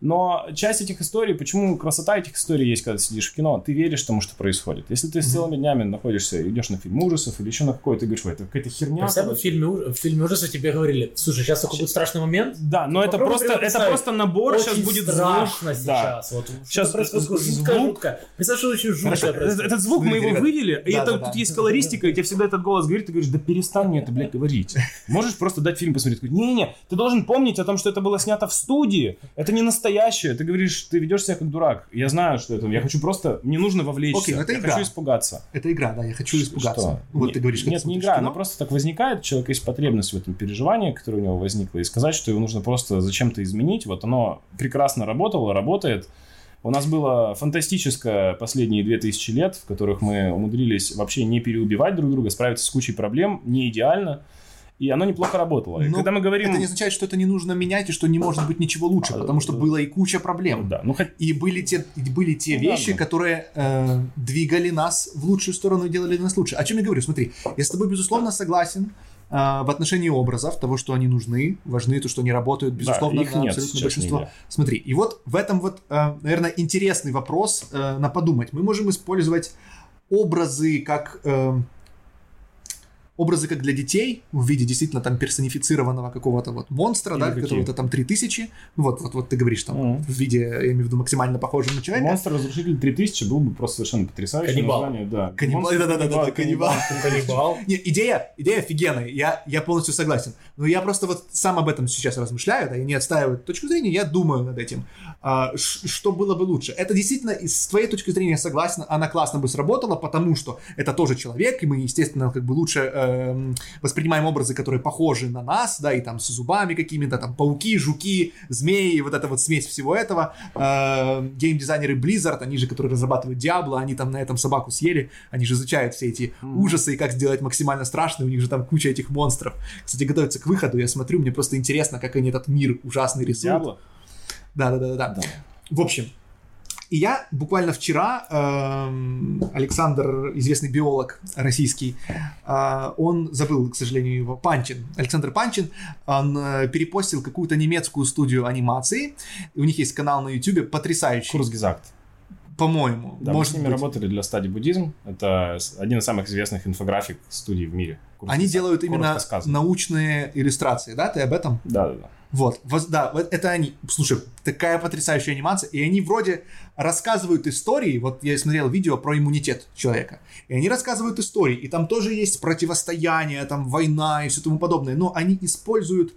Но часть этих историй, почему красота этих историй есть, когда ты сидишь в кино, ты веришь тому, что происходит. Если ты с целыми днями находишься, идешь на фильм ужасов или еще на какой-то, ты говоришь, «Ой, это какая-то херня. Представь, в короче». фильме, в фильме ужасов тебе говорили, слушай, сейчас такой будет страшный момент. Да, но это просто, это просто набор, Очень сейчас будет страшно звук. Да. сейчас. Вот, Сейчас происходит звук- жутко, жутко. Представь, что очень жутко этот, звук мы его вывели, и Да, это да, тут да. есть колористика, и тебе всегда этот голос говорит, ты говоришь, да перестань мне это, блядь, говорить. Можешь просто дать фильм посмотреть? Говорит, Не-не, ты должен помнить о том, что это было снято в студии, это не настоящее. Ты говоришь, ты ведешь себя как дурак. Я знаю, что это, я хочу просто, мне нужно вовлечься, Окей, это я игра. хочу испугаться. Это игра, да, я хочу испугаться. Что? Вот Не- ты говоришь, как Нет, не игра, кино. она просто так возникает, у человека есть потребность в этом переживании, которое у него возникло, и сказать, что его нужно просто зачем-то изменить. Вот оно прекрасно работало, работает. У нас было фантастическое последние 2000 лет, в которых мы умудрились вообще не переубивать друг друга, справиться с кучей проблем, не идеально, и оно неплохо работало. Но когда мы говорим... Это не означает, что это не нужно менять и что не может быть ничего лучше, А, потому что да. было и куча проблем. Да, ну хоть И были те, были те Ну, вещи, ладно. которые э, двигали нас в лучшую сторону и делали нас лучше. О чем я говорю? Смотри, я с тобой, безусловно, согласен э, в отношении образов, того, что они нужны, важны, то, что они работают, Да, безусловно, их на нет абсолютное сейчас большинство. нигде. Смотри, и вот в этом вот, э, наверное, интересный вопрос э, на подумать. Мы можем использовать образы как... э, образы как для детей в виде действительно там персонифицированного какого-то вот монстра, Или да, которого-то там 3000, ну вот, вот, вот ты говоришь там Мгм. в виде, я имею в виду, максимально похожего на человека. Монстр-разрушитель 3000 был бы просто совершенно потрясающее Каннибал. название. Да. Каннибал, да-да-да-да, каннибал. Каннибал. Не, идея, идея офигенная, я, я полностью согласен. Но я просто вот сам об этом сейчас размышляю, да, и не отстаиваю точку зрения, я думаю над этим. А, что было бы лучше? Это действительно, с твоей точки зрения, я согласен, она классно бы сработала, потому что это тоже человек, и мы, естественно, как бы лучше эм, воспринимаем образы, которые похожи на нас, да, и там с зубами какими-то, там пауки, жуки, змеи, вот эта вот смесь всего этого. Эм, геймдизайнеры Blizzard, они же, которые разрабатывают Diablo, они там на этом собаку съели, они же изучают все эти ужасы и как сделать максимально страшно, у них же там куча этих монстров. Кстати, готовятся к выходу, я смотрю, мне просто интересно, как они этот мир ужасный рисуют. Диабло? Да-да-да-да. Да. В общем, и я буквально вчера, эм, Александр, известный биолог российский, э, он забыл, к сожалению, его, Панчин, Александр Панчин, он э, перепостил какую-то немецкую студию анимации, у них есть канал на YouTube, потрясающий, Курсгезакт. По-моему, Да, может мы с ними быть. работали для стадии буддизм. Это один из самых известных инфографик студий в мире. Они Курсгезакт. делают именно Коротко сказано. научные иллюстрации, да, ты об этом? Да, да, да. Вот, воз- да, вот это они. Слушай, такая потрясающая анимация, и они вроде рассказывают истории. Вот я смотрел видео про иммунитет человека, и они рассказывают истории, и там тоже есть противостояние, там война и все тому подобное, но они используют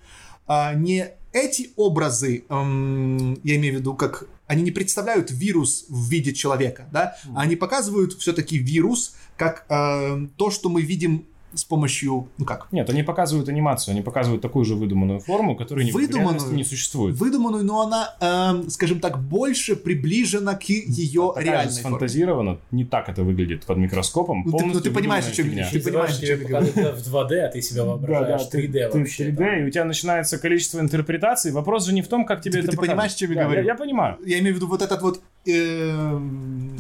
а, не эти образы, эм, я имею в виду, как они не представляют вирус в виде человека, да, а они показывают все-таки вирус как э, то, что мы видим с помощью, ну как, Нет, они показывают анимацию, они показывают такую же выдуманную форму, которая не, Выдуманную? не существует. выдуманную, но она, эм, скажем так, больше приближена к ее Такая же реальной форме. сфантазирована, не так это выглядит под микроскопом. Ну, ты- ну, ты понимаешь, о чем фигня. Ты понимаешь, о тебе чем я говорю? в 2D, а ты себя воображаешь ты- 3D ты вообще. 3D, там. и у тебя начинается количество интерпретаций. Вопрос же не в том, как тебе Ты- это ты показывают. понимаешь, о чем я Да, говорю? Я, понимаю. Я имею в виду вот этот вот эм,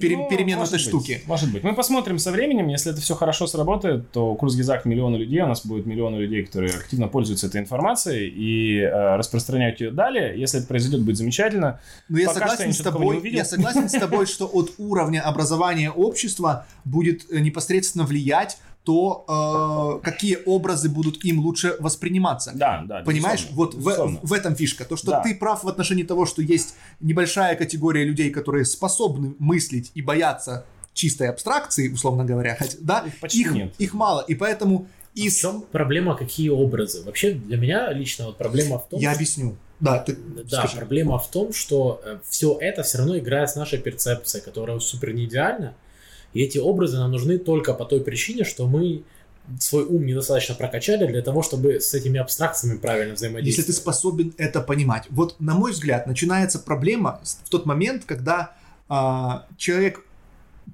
пере- Ну, перемену может этой быть, штуки. Может быть. Мы посмотрим со временем. Если это все хорошо сработает, то курс Гизак миллионы людей. У нас будет миллионы людей, которые активно пользуются этой информацией и э, распространяют ее далее. Если это произойдет, будет замечательно. Но я Пока что я согласен с такого не тобой, я согласен с тобой, что от уровня образования общества будет э, непосредственно влиять то, э, какие образы будут им лучше восприниматься. Да, да. Понимаешь, безусловно, вот в, безусловно. в этом фишка. То, что Да. ты прав в отношении того, что есть небольшая категория людей, которые способны мыслить и бояться чистой абстракции, условно говоря, хотя, да, Их почти их, нет. их мало, и поэтому И В с- чем проблема, какие образы? Вообще для меня лично вот проблема в том, Я что- объясню. Да, ты Да, скажи. проблема в том, что все это все равно играет с нашей перцепцией, которая супер не идеальна. И эти образы нам нужны только по той причине, что мы свой ум недостаточно прокачали для того, чтобы с этими абстракциями правильно Если взаимодействовать. ты способен это понимать. Вот, на мой взгляд, начинается проблема в тот момент, когда а, человек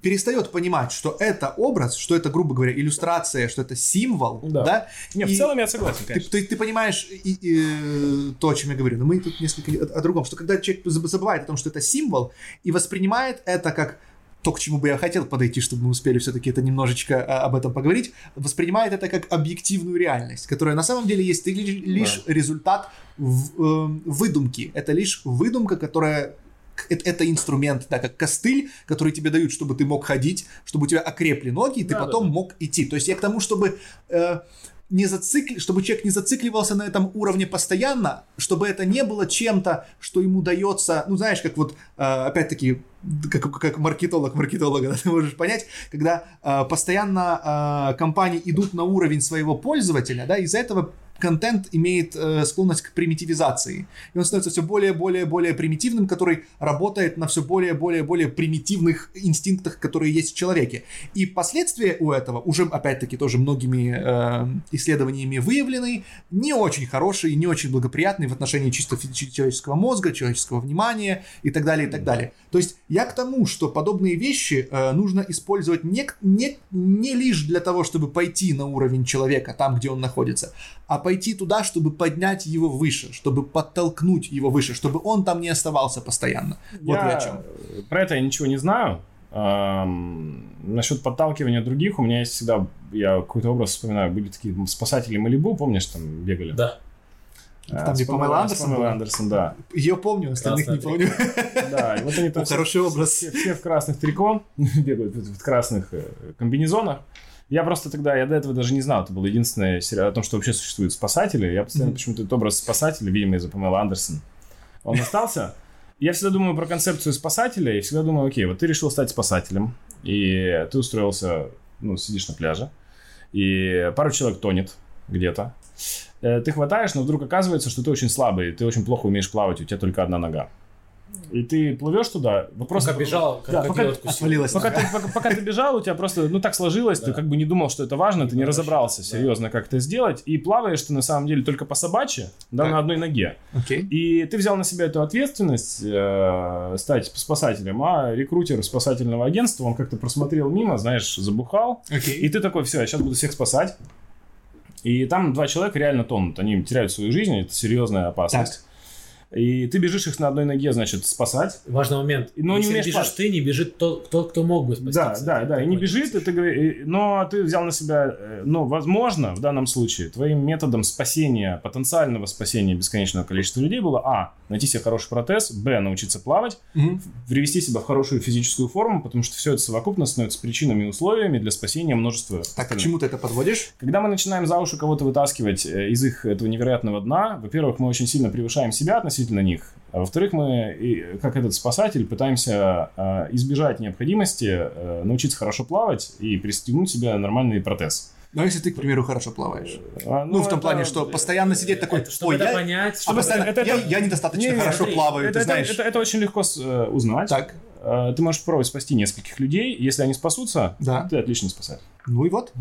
перестает понимать, что это образ, что это, грубо говоря, иллюстрация, что это символ, Да. да? Не, в И целом я согласен, Ты, конечно. ты- ты понимаешь и- и, э, то, о чем я говорю, но мы тут несколько о, о другом, что когда человек заб- забывает о том, что это символ, и воспринимает это как то, к чему бы я хотел подойти, чтобы мы успели все-таки это немножечко а, об этом поговорить, воспринимает это как объективную реальность, которая на самом деле есть ли- лишь результат в- э, выдумки. Это лишь выдумка, которая это, это инструмент, да, как костыль, который тебе дают, чтобы ты мог ходить, чтобы у тебя окрепли ноги, и ты Да, да, потом да. мог идти. То есть я к тому, чтобы э, не зацикли, чтобы человек не зацикливался на этом уровне постоянно, чтобы это не было чем-то, что ему дается, ну знаешь, как вот, э, опять-таки, как, как маркетолог маркетолога, да, ты можешь понять, когда э, постоянно э, компании идут на уровень своего пользователя, да, из-за этого контент имеет э, склонность к примитивизации. И он становится все более, более, более примитивным, который работает на все более, более, более примитивных инстинктах, которые есть в человеке. И последствия у этого уже, опять-таки, тоже многими э, исследованиями выявлены, не очень хорошие, не очень благоприятные в отношении чисто человеческого мозга, человеческого внимания и так далее, и так далее. То есть я к тому, что подобные вещи э, нужно использовать не, не, не лишь для того, чтобы пойти на уровень человека, там, где он находится, а пойти туда, чтобы поднять его выше, чтобы подтолкнуть его выше, чтобы он там не оставался постоянно. Вот я вы о чем. Про это я ничего не знаю. Ам, насчет подталкивания других, у меня есть всегда, я какой-то образ вспоминаю, были такие спасатели Малибу, помнишь, там бегали? Да. А, Там, где Памела Андерсон? Андерсон, да. Ее помню, остальных не Красная помню. Да, вот они там О, все- хороший образ. Все, все в красных трико бегают, в в красных э, комбинезонах. Я просто тогда, я до этого даже не знал, это был единственный сериал о том, что вообще существуют спасатели. Я постоянно Мгм. почему-то этот образ спасателя, видимо, из-за Памела Андерсон, он остался. Я всегда думаю про концепцию спасателя, и всегда думаю, окей, вот ты решил стать спасателем, и ты устроился, ну, сидишь на пляже, и пару человек тонет где-то. Э, Ты хватаешь, но вдруг оказывается, что ты очень слабый, ты очень плохо умеешь плавать, у тебя только одна нога. И ты плывешь туда, вопрос... Пока бежал, как Да, пока. Отвалилась. Пока ты, пока, пока ты бежал, у тебя просто, ну, так сложилось, ты как бы не думал, что это важно, ты не разобрался да. серьезно, как это сделать, и плаваешь ты на самом деле только по собачьи, да, Так. на одной ноге. И ты взял на себя эту ответственность э, стать спасателем, а рекрутер спасательного агентства, он как-то просмотрел мимо, знаешь, забухал, и ты такой, все, я сейчас буду всех спасать. И там два человека реально тонут, они теряют свою жизнь, это серьезная опасность. И ты бежишь их на одной ноге, значит, спасать. Важный момент. Но не Если умеешь бежишь плавать. ты, не бежит тот, тот, кто мог бы спасти. Да, да, да, и не бежит, и ты говори- и- но ты взял на себя, э, ну, возможно, в данном случае, твоим методом спасения, потенциального спасения бесконечного количества людей было, а, найти себе хороший протез, б, научиться плавать, Мгм. привести себя в хорошую физическую форму, потому что все это совокупно становится причинами и условиями для спасения множества Так, к чему ты это подводишь? Когда мы начинаем за уши кого-то вытаскивать э, из их этого невероятного дна, во-первых, мы очень сильно превышаем себя относительно них, а во-вторых, мы, как этот спасатель, пытаемся э, избежать необходимости э, научиться хорошо плавать и пристегнуть себе нормальный протез. Ну, если ты, к примеру, хорошо плаваешь. А, Ну, в том это- плане, что постоянно сидеть такой, Это, чтобы ой, это я, понять, а чтобы постоянно, это- я, это- я недостаточно Не, хорошо смотри, плаваю, это, ты это- знаешь. это- это очень легко с- э, узнать. Так, Э, Ты можешь попробовать спасти нескольких людей. Если они спасутся, Да. ты отличный спасатель. ну и вот.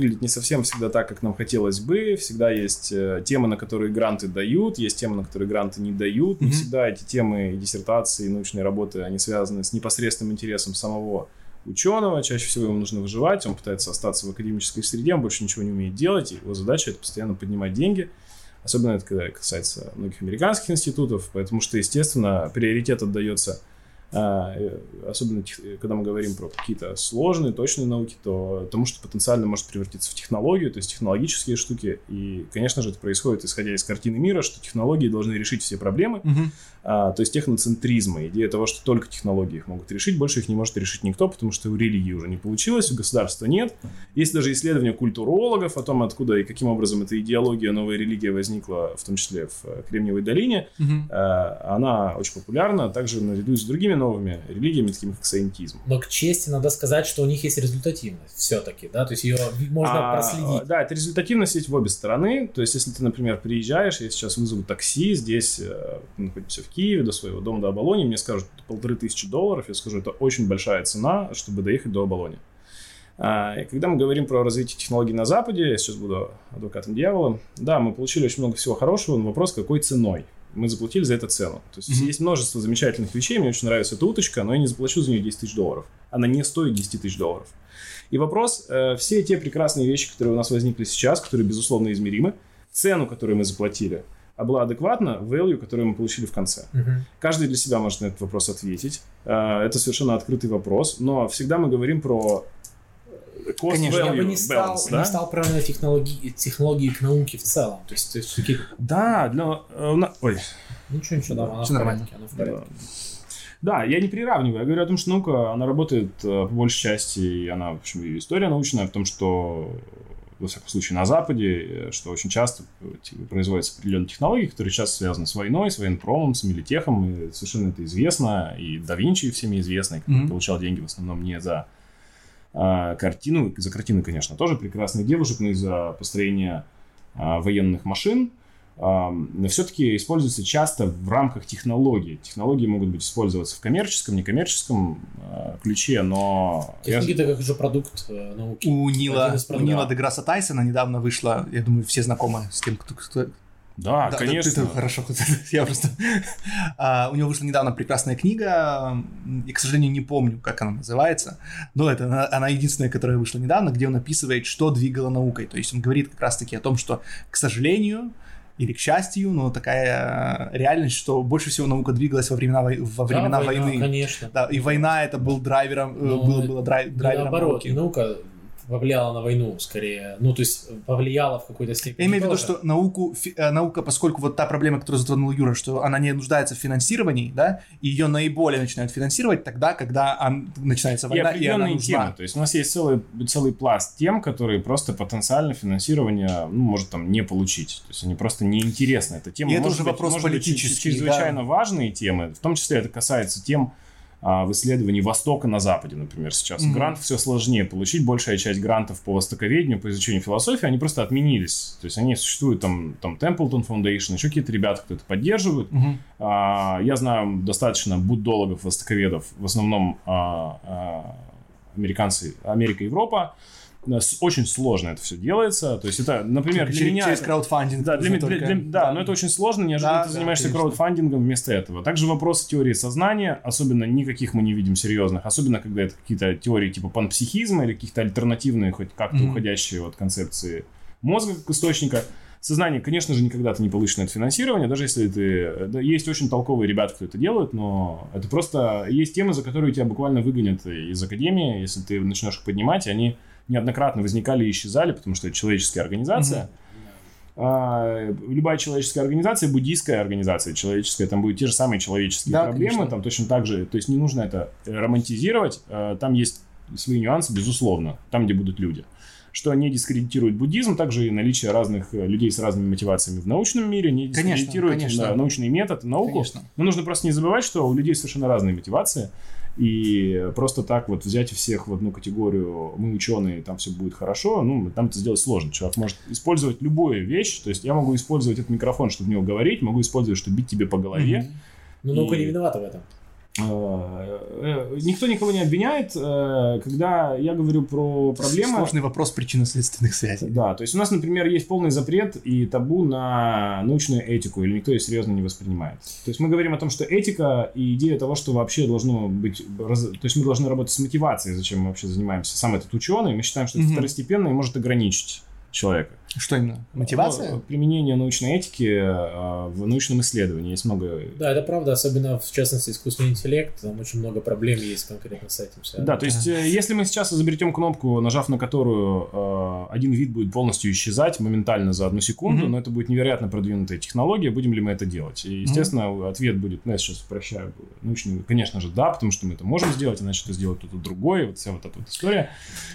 Выглядит не совсем всегда так, как нам хотелось бы. Всегда есть э, темы, на которые гранты дают, есть темы, на которые гранты не дают. Не Мгм. всегда эти темы диссертации, и научные работы, они связаны с непосредственным интересом самого ученого. Чаще всего ему нужно выживать, он пытается остаться в академической среде, он больше ничего не умеет делать, его задача это постоянно поднимать деньги. Особенно это когда касается многих американских институтов, потому что, естественно, приоритет отдается особенно когда мы говорим про какие-то сложные, точные науки, то тому, что потенциально может превратиться в технологию, то есть технологические штуки. И, конечно же, это происходит исходя из картины мира, что технологии должны решить все проблемы, Мгм. А, то есть техноцентризма, идея того, что только технологии их могут решить, больше их не может решить никто, потому что у религии уже не получилось, у государства нет. Есть даже исследования культурологов о том, откуда и каким образом эта идеология, новая религия возникла, в том числе в э, Кремниевой долине. Э, Она очень популярна, также наряду с другими новыми религиями, такими как саентизм. Но к чести надо сказать, что у них есть результативность все-таки, да, то есть ее можно А, проследить. Да, это результативность есть в обе стороны. То есть, если ты, например, приезжаешь, я сейчас вызову такси, здесь э, мы находимся в Киеве, до своего дома до Оболони, мне скажут полторы тысячи долларов, я скажу, это очень большая цена, чтобы доехать до Оболони. А, и когда мы говорим про развитие технологий на Западе, я сейчас буду адвокатом дьявола, да, мы получили очень много всего хорошего, но вопрос, какой ценой? Мы заплатили за это цену. То есть Мгм. есть множество замечательных вещей, мне очень нравится эта уточка, но я не заплачу за нее 10 тысяч долларов. Она не стоит 10 тысяч долларов. И вопрос, э, все те прекрасные вещи, которые у нас возникли сейчас, которые, безусловно, измеримы, цену, которую мы заплатили, а была адекватна value, которую мы получили в конце. Мгм. Каждый для себя может на этот вопрос ответить. Э, Это совершенно открытый вопрос, но всегда мы говорим про э, cost Конечно, Я бы value не стал, balance, не да? стал правильно технологии, технологии к науке в целом. То есть, то есть такие- Да, для... э, на- Ой, ничего, ничего, да, она Всё в нормально. порядке, она в порядке. Да, я не приравниваю. Я говорю о том, что наука, она работает э, по большей части, и она, в общем, и история научная в том, что, во всяком случае, на Западе, э, что очень часто э, производятся определенные технологии, которые сейчас связаны с войной, с военпромом, с милитехом, и совершенно это известно, и да Винчи всеми известный, который Мгм. получал деньги в основном не за а, картину, за картины, конечно, тоже прекрасных девушек, но и за построение а, военных машин, все-таки используется часто в рамках технологий. Технологии могут быть использоваться в коммерческом, некоммерческом э, ключе, но... Технология это как же продукт э, науки. У Нила, у. Нила Деграсса Тайсона недавно вышла, я думаю, все знакомы с тем, кто... кто- Да, Да, конечно. ты- ты- хорошо, я просто... А, у него вышла недавно прекрасная книга, и, к сожалению, не помню, как она называется, но это она, она единственная, которая вышла недавно, где он описывает, что двигало наукой. То есть он говорит как раз-таки о том, что, к сожалению, или к счастью, но такая реальность, что больше всего наука двигалась во времена, во Да, времена война, войны. Конечно. Да, и война это был драйвером, э, Но было, это было драй- драйвером наоборот, науки. наука повлияла на войну скорее. Ну, то есть повлияла в какой-то степени. Я имею в виду, что науку, фи- э, наука, поскольку вот та проблема, которую затронул Юра, что она не нуждается в финансировании, да, и ее наиболее начинают финансировать тогда, когда ан- начинается И война, и, она определенные нужна. темы. То есть у нас есть целый, целый пласт тем, которые просто потенциально финансирование ну, может там не получить. То есть они просто неинтересны. Эта тема И это может уже быть- вопрос может быть, политический, чрезвычайно важные темы. В том числе это касается тем в исследовании Востока на Западе, например, сейчас. Мгм. Грант все сложнее получить. Большая часть грантов по востоковедению, по изучению философии, они просто отменились. То есть они существуют там, там Templeton Foundation, еще какие-то ребята, кто это поддерживают. Мгм. А, Я знаю достаточно буддологов, востоковедов, в основном а, а, американцы, Америка, Европа. Очень сложно это все делается. То есть это, например, для через, меня... через краудфандинг. да, для, для- только- для- да, но это очень сложно, неожиданно Да, ты да, занимаешься конечно. краудфандингом вместо этого. Также вопросы теории сознания, особенно никаких мы не видим серьезных, особенно когда это какие-то теории типа панпсихизма или каких-то альтернативные, хоть как-то Мгм. уходящие от концепции мозга как источника. Сознание, конечно же, никогда ты не получишь на это финансирование, даже если ты... да, есть очень толковые ребята, кто это делает, но это просто... Есть темы, за которые тебя буквально выгонят из академии, если ты начнешь их поднимать, и они неоднократно возникали и исчезали, потому что это человеческая организация. А, любая человеческая организация, буддийская организация человеческая, там будут те же самые человеческие Да, проблемы, конечно. там точно так же, то есть не нужно это романтизировать, э, там есть свои нюансы, безусловно, там, где будут люди. Что не дискредитирует буддизм, также и наличие разных э, людей с разными мотивациями в научном мире не Конечно, дискредитирует конечно. да, научный метод, науку. Конечно. Но нужно просто не забывать, что у людей совершенно разные мотивации. И просто так вот взять всех в одну категорию, мы ученые, там все будет хорошо, ну, там это сделать сложно. Человек может использовать любую вещь, то есть я могу использовать этот микрофон, чтобы в него говорить, могу использовать, чтобы бить тебе по голове. Мгм. Ну, наука И- не виновата в этом. Э, э, Никто никого не обвиняет, э, когда я говорю про проблемы. Сложный вопрос причинно-следственных связей. Да, то есть у нас, например, есть полный запрет и табу на научную этику, или никто ее серьезно не воспринимает. То есть мы говорим о том, что этика и идея того, что вообще должно быть... То есть мы должны работать с мотивацией, зачем мы вообще занимаемся. Сам этот ученый, мы считаем, что это Мгм. второстепенно и может ограничить человека. Что именно? Мотивация? Ну, применение научной этики э, в научном исследовании. Есть много... Да, это правда, особенно в частности искусственный интеллект, там очень много проблем есть конкретно с этим. Связано. Да, то есть э, если мы сейчас изобретем кнопку, нажав на которую э, один вид будет полностью исчезать моментально за одну секунду, Мгм. но это будет невероятно продвинутая технология, будем ли мы это делать? И, естественно, ответ будет, ну, я сейчас упрощаю, научный, конечно же, да, потому что мы это можем сделать, иначе это сделает кто-то другой, вот вся вот эта вот история.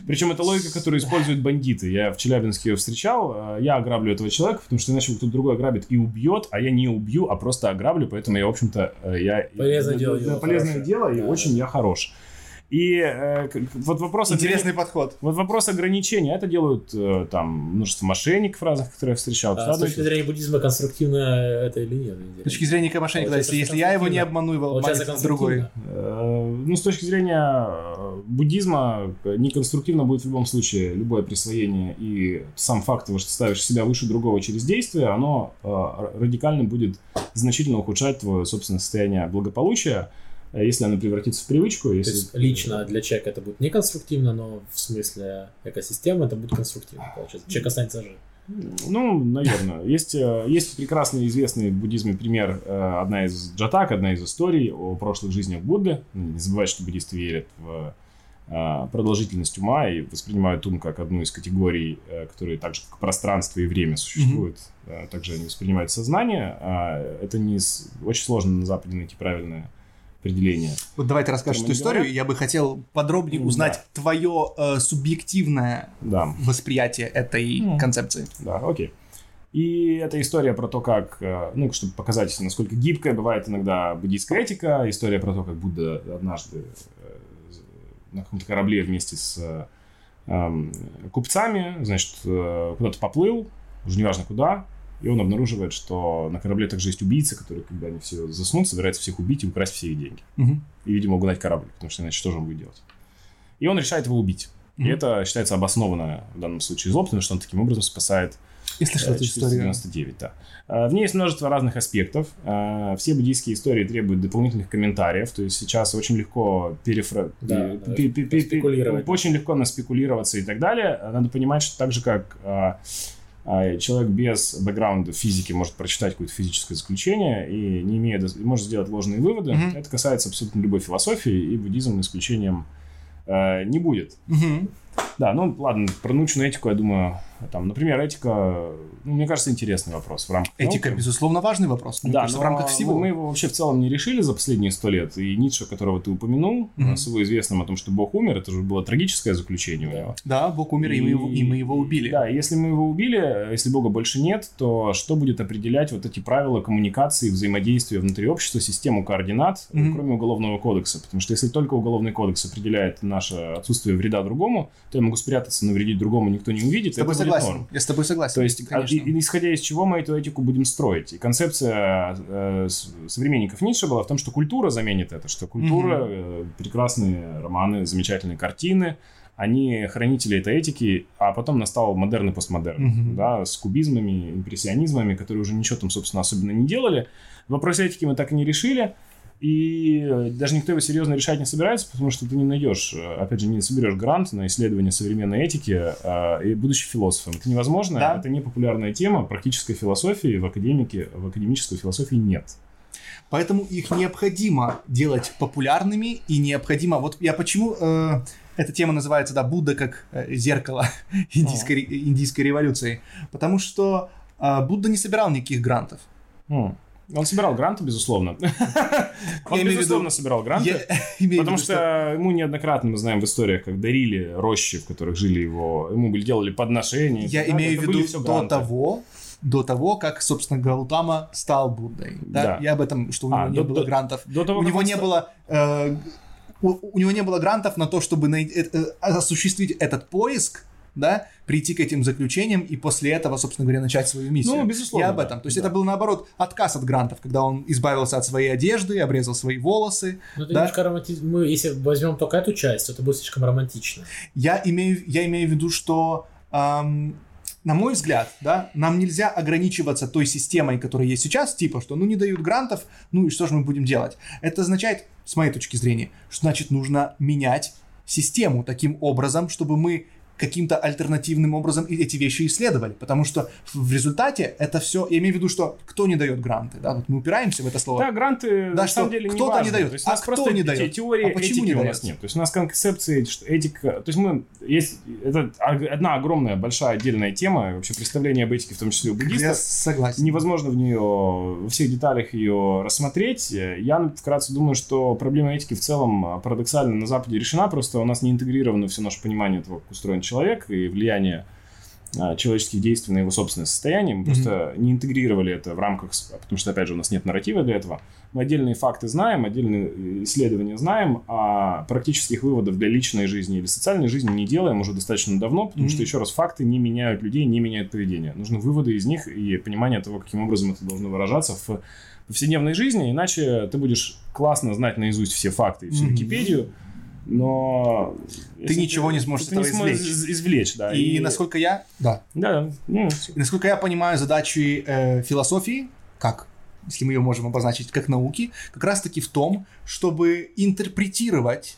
Причем это логика, которую используют бандиты. Я в Челябинске ее встречал, э, я ограблю этого человека, потому что иначе кто-то другой ограбит и убьет, а я не убью, а просто ограблю, поэтому я, в общем-то, э, я... Полезное дело да, полезное хорошее. дело, и Да, очень да. я хорош. И э, вот вопрос... Интересный подход. Вот вопрос ограничения. Это делают э, там множество мошенников разных, которые я встречал. А с Правда, точки зрения будзрения конструктивно это или нет? С точки зрения как мошенника, да, если, если я его не обману, его обманет другой. Э, Ну, с точки зрения э, буддизма, э, неконструктивно будет в любом случае любое присвоение, и сам факт того, что ставишь себя выше другого через действие, оно э, радикально будет значительно ухудшать твое собственное состояние благополучия, если оно превратится в привычку. То Если... есть лично для человека это будет неконструктивно, но в смысле экосистемы это будет конструктивно, получается. Человек останется жив. Ну, наверное. Есть, э, есть прекрасный известный в буддизме пример, э, одна из джатак, одна из историй о прошлых жизнях Будды. Ну, Не забывайте, что буддисты верят в э, продолжительность ума и воспринимают ум как одну из категорий, э, которые так же, как пространство и время существуют. Э, Также они воспринимают сознание. А Это не очень сложно на Западе найти правильное определение. Вот давай ты расскажешь эту историю, говорят. я бы хотел подробнее узнать да. твое э, субъективное Да. восприятие этой Мгм. концепции. Да, окей. И это история про то, как, э, ну, чтобы показать, насколько гибкая бывает иногда буддийская этика, история про то, как Будда однажды э, на каком-то корабле вместе с э, купцами, значит, э, куда-то поплыл, уже неважно куда, и он обнаруживает, что на корабле также есть убийцы, которые, когда они все заснут, собираются всех убить и украсть все их деньги. Мгм. И, видимо, угнать корабль, потому что иначе что же он будет делать? И он решает его убить. И Мгм. это считается обоснованно в данном случае зло, потому что он таким образом спасает Я слышал Э, эту историю. 499, да. Э, В ней есть множество разных аспектов. Э, Все буддийские истории требуют дополнительных комментариев. То есть сейчас очень легко перефра... Да, пе- пе- спекулировать. Очень легко наспекулироваться и так далее. Надо понимать, что так же, как э, человек без бэкграунда в физике может прочитать какое-то физическое заключение и не имея, может сделать ложные выводы. Мгм. Это касается абсолютно любой философии, и буддизм исключением э, не будет. Мгм. Да, ну ладно, про научную этику, я думаю, там, например, этика, ну, мне кажется, интересный вопрос в рамках Этика, науки. безусловно, важный вопрос. Мне Да, кажется, но в рамках всего. Мы его вообще в целом не решили за последние сто лет. И Ницше, которого ты упомянул, Мгм. с его известным о том, что Бог умер, это же было трагическое заключение у него. Да, Бог умер, и, мы его, и мы его убили. Да, если мы его убили, если Бога больше нет, то что будет определять вот эти правила коммуникации, взаимодействия внутри общества, систему координат, Мгм. кроме Уголовного кодекса? Потому что если только Уголовный кодекс определяет наше отсутствие вреда другому, то я могу спрятаться, навредить другому никто не увидит, С тобой согласен. норм. Я с тобой согласен. То есть, а, конечно. и- исходя из чего мы эту этику будем строить? И концепция э, современников Ницше была в том, что культура заменит это, что культура, Мгм. э, прекрасные романы, замечательные картины, они хранители этой этики, а потом настал модерн и постмодерн, Мгм. да, с кубизмами, импрессионизмами, которые уже ничего там, собственно, особенно не делали. Вопрос этики мы так и не решили, и э, даже никто его серьезно решать не собирается, потому что ты не найдешь, э, опять же, не соберешь грант на исследование современной этики, э, и будучи философом. Это невозможно, Да. это не популярная тема, практической философии в академике, в академической философии нет. Поэтому их необходимо делать популярными и необходимо... Вот я почему... э, эта тема называется, да, Будда как э, зеркало индийской, индийской революции. Потому что э, Будда не собирал никаких грантов. М. Он собирал гранты, безусловно. Он, безусловно, собирал гранты. Потому что ему неоднократно, мы знаем в историях, как дарили рощи, в которых жили его, ему делали подношения. Я имею в виду до того, до того, как, собственно, Гаутама стал Буддой. Да? Да. Я об этом, что у него А, не до- было до- грантов. До того, у него не ста- было... э, у, у него не было грантов на то, чтобы най- э, э, осуществить этот поиск, да, прийти к этим заключениям и после этого, собственно говоря, начать свою миссию. Ну, безусловно, Я об этом. То есть да. это был, наоборот, отказ от грантов, когда он избавился от своей одежды, обрезал свои волосы. Ну, это Да. немножко романтизм. Мы, если возьмем только эту часть, то это будет слишком романтично. Я имею, я имею в виду, что, эм, на мой взгляд, да, нам нельзя ограничиваться той системой, которая есть сейчас, типа, что ну не дают грантов, ну и что же мы будем делать? Это означает, с моей точки зрения, что значит нужно менять систему таким образом, чтобы мы каким-то альтернативным образом эти вещи исследовали, потому что в результате это все, я имею в виду, что кто не дает гранты, да, вот мы упираемся в это слово. Да, гранты Да, на самом деле не кто-то не дает. То есть А у нас кто просто не дает? теории А почему не у дает? нас нет. То есть у нас концепции, что этика... То есть мы... Есть... Это одна огромная, большая отдельная тема, вообще представление об этике, в том числе у Я буддистов. согласен. Невозможно в нее, во всех деталях ее рассмотреть. Я вкратце думаю, что проблема этики в целом а, парадоксально на Западе решена, просто у нас не интегрировано все наше понимание того, как устроен человек и влияние а, человеческих действий на его собственное состояние. Мы Мгм. просто не интегрировали это в рамках, с- потому что, опять же, у нас нет нарратива для этого. Мы отдельные факты знаем, отдельные э, исследования знаем, а практических выводов для личной жизни или социальной жизни не делаем уже достаточно давно, потому Мгм. что, еще раз, факты не меняют людей, не меняют поведение. Нужны выводы из них и понимание того, каким образом это должно выражаться в повседневной жизни, иначе ты будешь классно знать наизусть все факты и всю. Википедию, но... если ничего не сможешь ты не сможешь извлечь. из- извлечь, да. И, насколько я, да, Да, ну. И насколько я понимаю, задачи э, философии, как, если мы ее можем обозначить как науки, как раз-таки в том, чтобы интерпретировать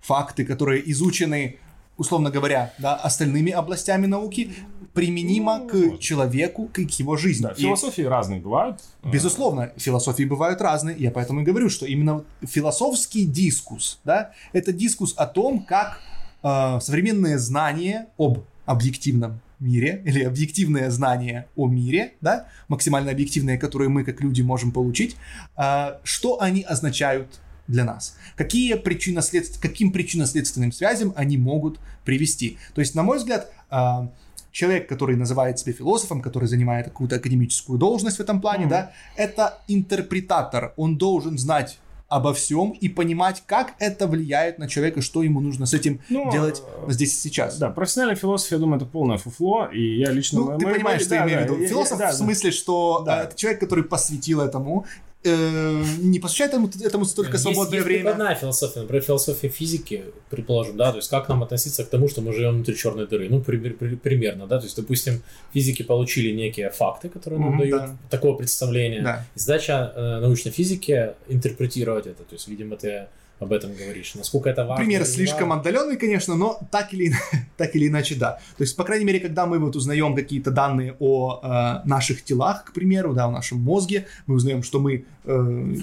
факты, которые изучены, условно говоря, да, остальными областями науки, применимо Ну, к возможно. человеку, к его жизни. Да, И, философии разные бывают. Безусловно, философии бывают разные, я поэтому и говорю, что именно философский дискус, да, это дискус о том, как э, современные знания об объективном мире или объективное знание о мире, да, максимально объективные, которые мы как люди можем получить, э, что они означают для нас, какие причинно-следств- каким причинно-следственным связям они могут привести. То есть, на мой взгляд, э, человек, который называет себя философом, который занимает какую-то академическую должность в этом плане, Мгм. да, это интерпретатор. Он должен знать обо всем и понимать, как это влияет на человека, что ему нужно с этим Ну, делать здесь и сейчас. Да, профессиональная философия, я думаю, это полное фуфло, и я лично... Ну, ты мы- понимаешь, мы- что я да, имею в да, виду. я- Философ да, в смысле, что Да. э, это человек, который посвятил этому, э, не посвящает этому, этому столько Есть- свободное есть время. прикладная философия, например, философия физики, предположим, да, то есть как нам относиться к тому, что мы живем внутри черной дыры, ну, при- при- примерно, да, то есть, допустим, физики получили некие факты, которые нам Мгм, дают да. такого представления, Да. и задача э, научной физики интерпретировать это, то есть, видимо, ты об этом говоришь, насколько это важно. Пример слишком важно. отдаленный, конечно, но так или, так или иначе, да. То есть, по крайней мере, когда мы вот узнаем какие-то данные о э, наших телах, к примеру, да, о нашем мозге, мы узнаем, что мы э,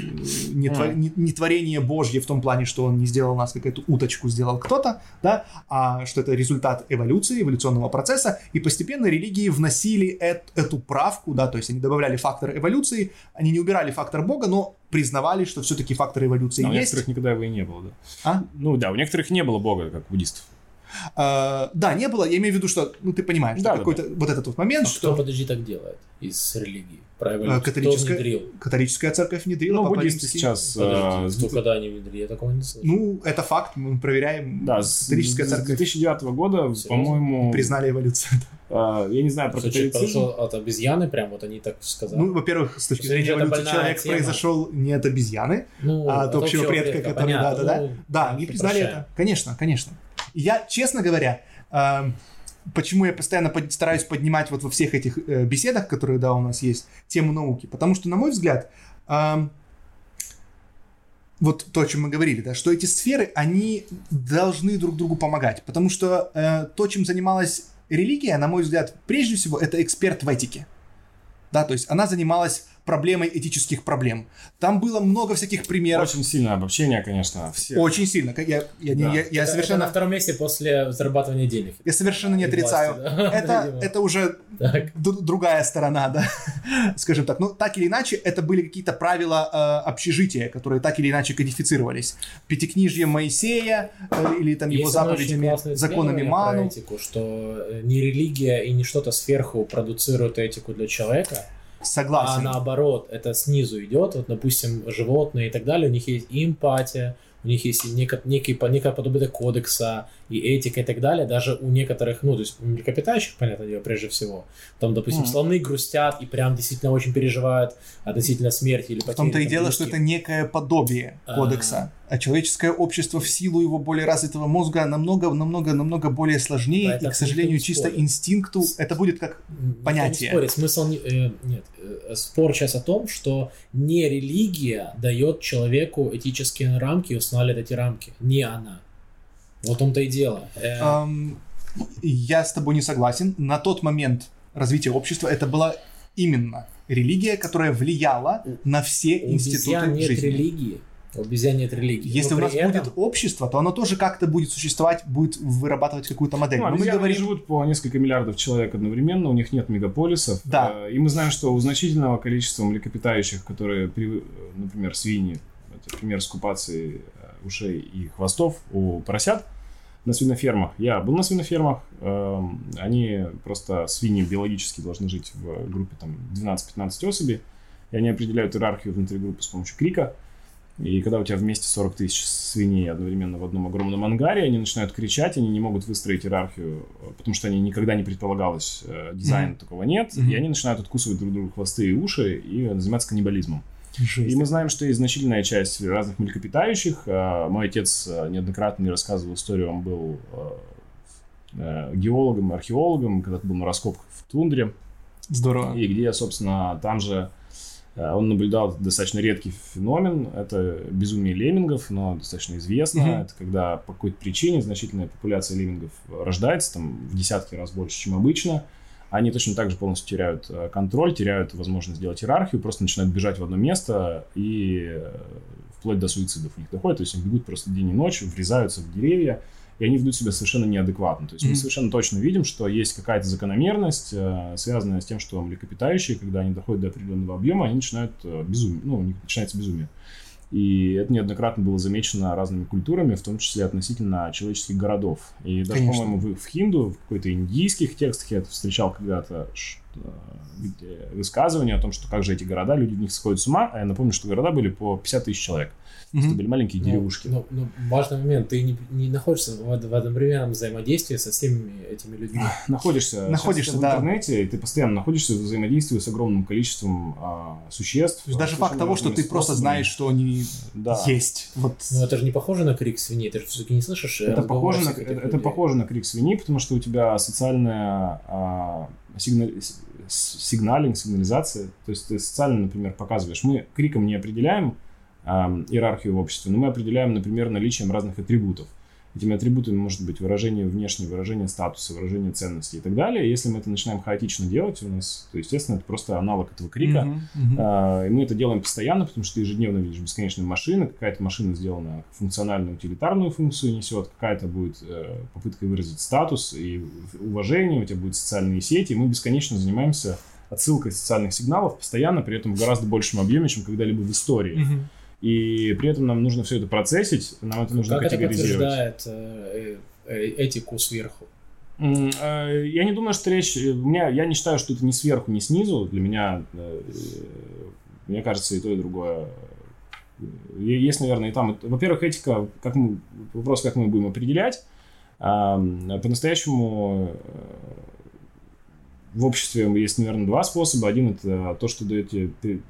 не, твор- не- не творение Божье в том плане, что он не сделал нас, как эту уточку сделал кто-то, да, а что это результат эволюции, эволюционного процесса, и постепенно религии вносили эт- эту правку, да, то есть они добавляли фактор эволюции, они не убирали фактор Бога, но признавали, что все-таки фактор эволюции у есть. некоторых никогда его и не было, да. А? Ну да, у некоторых не было бога, как у буддистов. Э, да, не было. Я имею в виду, что, ну, ты понимаешь, Да, да, да, какой-то вот этот вот момент, А кто, что подожди, так делает из религии? Про эволюцию? Э, католическая- Кто внедрил? католическая церковь внедрила, Ну, Папа буддисты Римский. сейчас... Подожди, э, кто когда они внедрили? Я такого не слышал. Ну, это факт, мы проверяем. Да, с католическая с церковь 2009 года, Серьезно? по-моему, признали эволюцию. э, я не знаю про Что человек католицизм. подошел от обезьяны, прям вот они так сказали. Ну, во-первых, с точки Потому зрения эволюции, человек тема. произошел не от обезьяны, Ну, а от общего предка, который, понятно, да-да-да. ну, Да, они признали прощаем. это. Конечно, конечно. Я, честно говоря, эм, почему я постоянно под- стараюсь поднимать вот во всех этих э, беседах, которые, да, у нас есть, тему науки, потому что, на мой взгляд, эм, вот то, о чем мы говорили, да, что эти сферы, они должны друг другу помогать, потому что э, то, чем занималась религия, на мой взгляд, прежде всего, это эксперт в этике. Да, то есть она занималась проблемой этических проблем. Там было много всяких примеров. Очень сильное обобщение, конечно. Все. Очень сильно. Я, я, не- Да. я, я Это- совершенно, это на втором месте после зарабатывания денег. я совершенно не отрицаю. власти, да. Это, это уже Так. д- другая сторона, да, скажем так. Но так или иначе, это были какие-то правила э, общежития, которые так или иначе кодифицировались. Пятикнижье Моисея э, или там его Есть очень заповедями, законами Ману. этику, что э, не религия и не что-то сверху продуцирует этику для человека, а Согласен. наоборот, это снизу идет. Вот, допустим, животные и так далее, у них есть эмпатия, у них есть и неко- некий, некое подобие кодекса, и этика и так далее. Даже у некоторых, ну, то есть млекопитающих, понятное дело, прежде всего. Там, допустим, Мгм. слоны грустят и прям действительно очень переживают относительно смерти или В том-то и потери, дело, что это некое подобие А. кодекса. А человеческое общество в силу его более развитого мозга намного, намного, намного более сложнее. Да, и, к сожалению, чисто спорит. инстинкту это будет как Никто понятие. Не спорит. Смысл не- э, нет. э, Спор сейчас о том, что не религия дает человеку этические рамки и устанавливает эти рамки, не она. Вот в том-то и дело. Ам, я с тобой не согласен. На тот момент развития общества это была именно религия, которая влияла на все У институты нет жизни. религии. У обезьян нет религии. Если Но у нас этом- будет общество, то оно тоже как-то будет существовать, будет вырабатывать какую-то модель. Ну, Но мы говорим... живут по несколько миллиардов человек одновременно, у них нет мегаполисов. Да. Э, И мы знаем, что у значительного количества млекопитающих, которые, э, например, свиньи, это пример скупации э, ушей и хвостов у поросят на свинофермах. Я был на свинофермах, эм, они просто, свиньи биологически должны жить в группе там 12-15 особей, и они определяют иерархию внутри группы с помощью крика. И когда у тебя вместе 40 тысяч свиней одновременно в одном огромном ангаре, они начинают кричать, они не могут выстроить иерархию, э, потому что они никогда не предполагалось, э, дизайна Мгм. такого нет, Мгм. и они начинают откусывать друг другу хвосты и уши и заниматься каннибализмом. Жесть. И мы знаем, что есть значительная часть разных млекопитающих. Э, Мой отец э, неоднократно мне рассказывал историю, он был э, э, геологом, археологом, когда-то был на раскопках в тундре, Здорово. и где, собственно, там же он наблюдал достаточно редкий феномен. Это безумие леммингов, но достаточно известно. Мгм. Это когда по какой-то причине значительная популяция леммингов рождается, там в десятки раз больше, чем обычно. Они точно так же полностью теряют э, контроль, теряют возможность сделать иерархию, просто начинают бежать в одно место и э, вплоть до суицидов у них доходит. То есть они бегут просто день и ночь, врезаются в деревья, и они ведут себя совершенно неадекватно. То есть мы Мгм. совершенно точно видим, что есть какая-то закономерность, э, связанная с тем, что млекопитающие, когда они доходят до определенного объема, они начинают безумие, ну, у них начинается безумие. И это неоднократно было замечено разными культурами, в том числе относительно человеческих городов. И даже, Конечно. по-моему, в, в хинду, в какой-то индийских текстах я это встречал когда-то э, высказывание о том, что как же эти города, люди в них сходят с ума. А я напомню, что города были по 50 тысяч человек. Это Мгм. были маленькие Ну, деревушки. Ну, ну, важный момент, ты не, не находишься в, в одновременном взаимодействии со всеми этими людьми. находишься, Находишься, в да. интернете, и ты постоянно находишься в взаимодействии с огромным количеством а, существ. То есть даже факт совершенно того, что ты разными просто способами. знаешь, что они Да. есть. Вот. Но это же не похоже на крик свиней, ты же все-таки не слышишь Это разговоров похоже, на, это, это похоже на крик свиньи, потому что у тебя социальная а, сигналинг, сигнализация. То есть ты социально, например, показываешь. Мы криком не определяем иерархию в обществе, но мы определяем, например, наличием разных атрибутов. Этими атрибутами может быть выражение внешнее, выражение статуса, выражение ценностей и так далее. Если мы это начинаем хаотично делать у нас, то, естественно, это просто аналог этого крика. Мгм, мгм. А, И мы это делаем постоянно, потому что ты ежедневно видишь бесконечные машины. Какая-то машина сделана функциональную, утилитарную функцию несет, какая-то будет э, попытка выразить статус и уважение, у тебя будут социальные сети. И мы бесконечно занимаемся отсылкой социальных сигналов постоянно, при этом в гораздо большем объеме, чем когда-либо в истории. Мгм. И при этом нам нужно все это процессить, нам это нужно Как это категоризировать. подтверждает э, э, э, этику сверху? Я не думаю, что речь... У меня, я не считаю, что это ни сверху, ни снизу. Для меня, мне кажется, и то, и другое. Есть, наверное, и там... Во-первых, этика, как мы, вопрос, как мы будем определять. По-настоящему в обществе есть, наверное, два способа. Один – это то, что дает тебе, ты-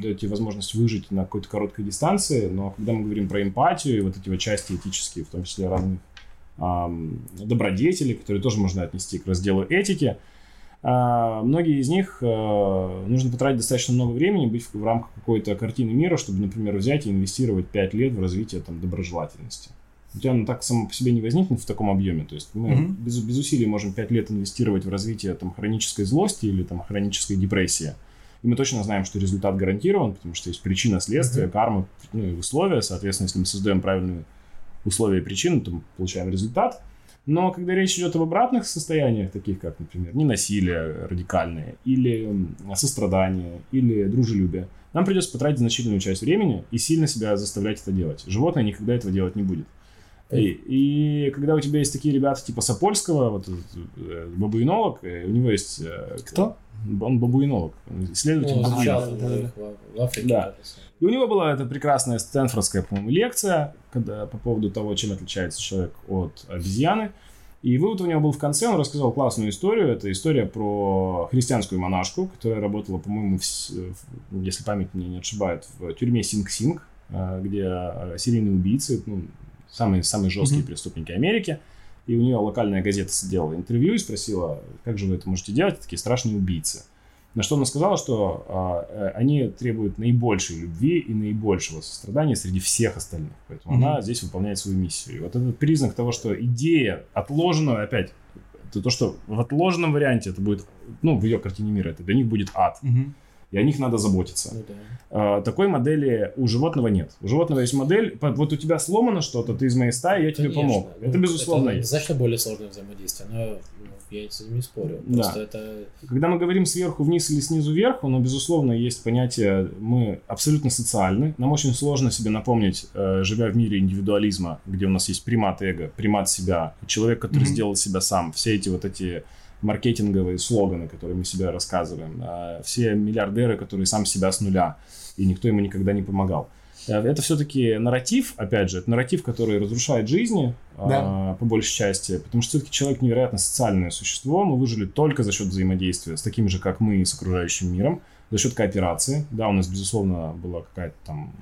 дает тебе возможность выжить на какой-то короткой дистанции. Но когда мы говорим про эмпатию и вот эти вот части этические, в том числе разных ам, добродетели, которые тоже можно отнести к разделу этики. А, Многие из них э, нужно потратить достаточно много времени, быть в в рамках какой-то картины мира, чтобы, например, взять и инвестировать 5 лет в развитие там, доброжелательности. У тебя оно так само по себе не возникнет в таком объеме. То есть мы Мгм. без, без усилий можем 5 лет инвестировать в развитие там, хронической злости или там, хронической депрессии. И мы точно знаем, что результат гарантирован, потому что есть причина, следствие, карма, ну и условия. Соответственно, если мы создаем правильные условия и причины, то мы получаем результат. Но когда речь идет об обратных состояниях, таких как, например, ненасилие радикальное, или сострадание, или дружелюбие, нам придется потратить значительную часть времени и сильно себя заставлять это делать. Животное никогда этого делать не будет. И, и когда у тебя есть такие ребята типа Сапольского, вот э, бабуинолог, э, у него есть... э, Кто? Он бабуинолог, исследователь Ну, бабуинов. да, да. И у него была эта прекрасная стэнфордская, по-моему, лекция когда, по поводу того, чем отличается человек от обезьяны. И вывод у него был в конце, он рассказал классную историю. Это история про христианскую монашку, которая работала, по-моему, в если память меня не отшибает, в тюрьме Синг-Синг, где серийные убийцы, ну, самые, самые жесткие Мгм. преступники Америки. И у нее локальная газета сделала интервью и спросила, как же вы это можете делать, такие страшные убийцы. На что она сказала, что а, э, они требуют наибольшей любви и наибольшего сострадания среди всех остальных. Поэтому Мгм. она здесь выполняет свою миссию. И вот этот признак того, что идея отложенного, опять, это то, что в отложенном варианте это будет, ну, в ее картине мира, это для них будет ад. Мгм. И о них надо заботиться. Ну да. А, такой модели у животного нет. У животного есть модель, вот у тебя сломано что-то, ты из моей стаи, я тебе Конечно. помог. Ну, Это безусловно это есть. значительно более сложное взаимодействие, но ну, я с этим не спорю. Да. Просто это... Когда мы говорим сверху вниз или снизу вверх, ну, безусловно, есть понятие, мы абсолютно социальны. Нам очень сложно себе напомнить, э, живя в мире индивидуализма, где у нас есть примат эго, примат себя, человек, который Мгм. сделал себя сам. Все эти вот эти маркетинговые слоганы, которые мы себе рассказываем, э, все миллиардеры, которые сам себя с нуля, и никто ему никогда не помогал. Э, Это все-таки нарратив, опять же, это нарратив, который разрушает жизни, Да. а, по большей части, потому что все-таки человек невероятно социальное существо, мы выжили только за счет взаимодействия с такими же, как мы, с окружающим миром, за счет кооперации. Да, у нас, безусловно, было какая-то там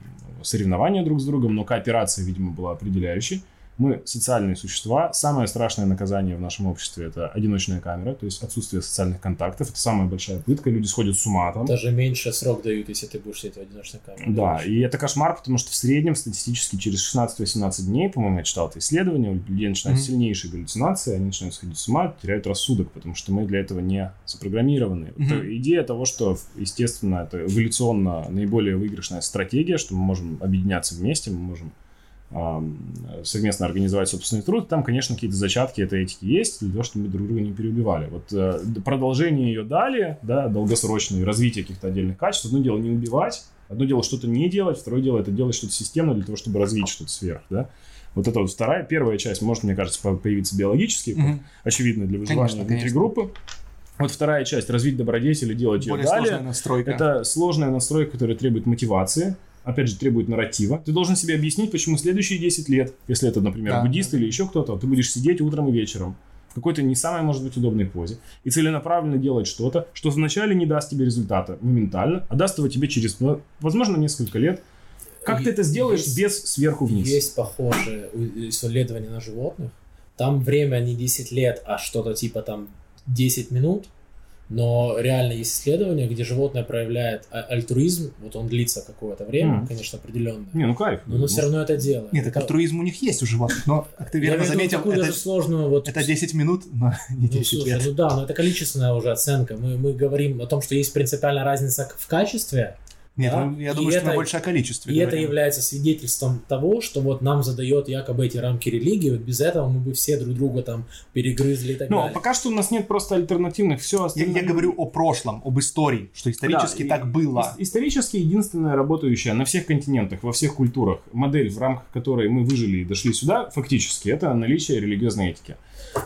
соревнование друг с другом, но кооперация, видимо, была определяющей. Мы социальные существа. Самое страшное наказание в нашем обществе это одиночная камера, то есть отсутствие социальных контактов. Это самая большая пытка. Люди сходят с ума там. Даже меньше срок дают, если ты будешь сидеть в одиночной камере. Да, и это кошмар, потому что в среднем статистически через 16-18 дней, по-моему, я читал это исследование, у людей начинают Мгм. сильнейшие галлюцинации, они начинают сходить с ума, теряют рассудок, потому что мы для этого не запрограммированы. Мгм. Это идея того, что, естественно, это эволюционно наиболее выигрышная стратегия, что мы можем объединяться вместе, мы можем совместно организовать собственный труд. Там, конечно, какие-то зачатки этой этики есть, для того, чтобы мы друг друга не переубивали. Вот э, продолжение ее далее, да, долгосрочное развитие каких-то отдельных качеств. Одно дело не убивать, одно дело что-то не делать, второе дело это делать что-то системно для того, чтобы развить что-то сверх, да. Вот это вот вторая, первая часть может, мне кажется, по- появиться биологически, Мгм. очевидно для выживания Конечно, внутри конечно. группы. Вот вторая часть развить добродетель и делать ее Более далее. сложная настройка. Это сложная настройка, которая требует мотивации, опять же, требует нарратива. Ты должен себе объяснить, почему следующие 10 лет, если это, например, Да, буддист или еще кто-то, ты будешь сидеть утром и вечером в какой-то не самой, может быть, удобной позе и целенаправленно делать что-то, что вначале не даст тебе результата моментально, а даст его тебе через, ну, возможно, несколько лет. Как И- ты это сделаешь есть- без сверху вниз? Есть похожие у- исследования на животных. Там время не 10 лет, а что-то типа там 10 минут. Но реально есть исследования, где животное проявляет а- альтруизм, вот он длится какое-то время, Мгм. конечно, определенное. Не, ну кайф. Но оно все равно это делает. Нет, так Это- альтруизм у них есть у животных, но, как ты верно заметил, это, даже сложную вот это 10 минут, но не Ну, 10 слушай, лет. ну да, но это количественная уже оценка. Мы, мы говорим о том, что есть принципиальная разница в качестве, Нет, да, ну, я и думаю, что мы это- больше о количестве и это говорим. является свидетельством того, что вот нам задает якобы эти рамки религии, вот без этого мы бы все друг друга там перегрызли и так Ну, далее. пока что у нас нет просто альтернативных, все Я, остальное... я говорю о прошлом, об истории, что исторически Да, так и- было. ис- Исторически единственная работающая на всех континентах, во всех культурах модель, в рамках которой мы выжили и дошли сюда, фактически, это наличие религиозной этики.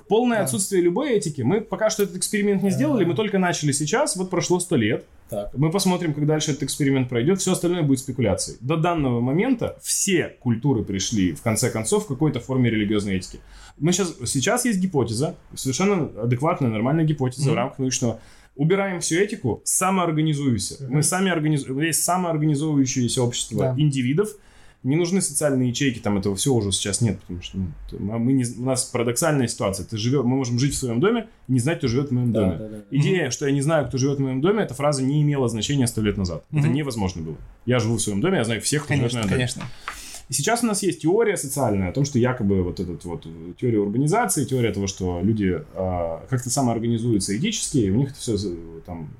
Полное Да. отсутствие любой этики. Мы пока что этот эксперимент не сделали, мы только начали сейчас, вот прошло сто лет. Так. Мы посмотрим, как дальше этот эксперимент пройдет. Все остальное будет спекуляцией. До данного момента все культуры пришли, в конце концов, к какой-то форме религиозной этики. Мы сейчас, сейчас есть гипотеза, совершенно адекватная, нормальная гипотеза Мгм. в рамках научного. Убираем всю этику, самоорганизуйся. Мгм. Мы сами организуем. Есть самоорганизовывающееся общество Да. индивидов. Не нужны социальные ячейки, там этого всего уже сейчас нет, потому что ну, мы не, у нас парадоксальная ситуация. Ты живешь, мы можем жить в своем доме и не знать, кто живет в моем Да, доме. да, да. Идея, что я не знаю, кто живет в моем доме, эта фраза не имела значения сто лет назад. Это Мгм. невозможно было. Я живу в своем доме, я знаю всех, кто живет в Конечно, моем доме. конечно. И сейчас у нас есть теория социальная о том, что якобы вот этот вот э, теория урбанизации, теория того, что люди а, как-то самоорганизуются этически, и у них это все там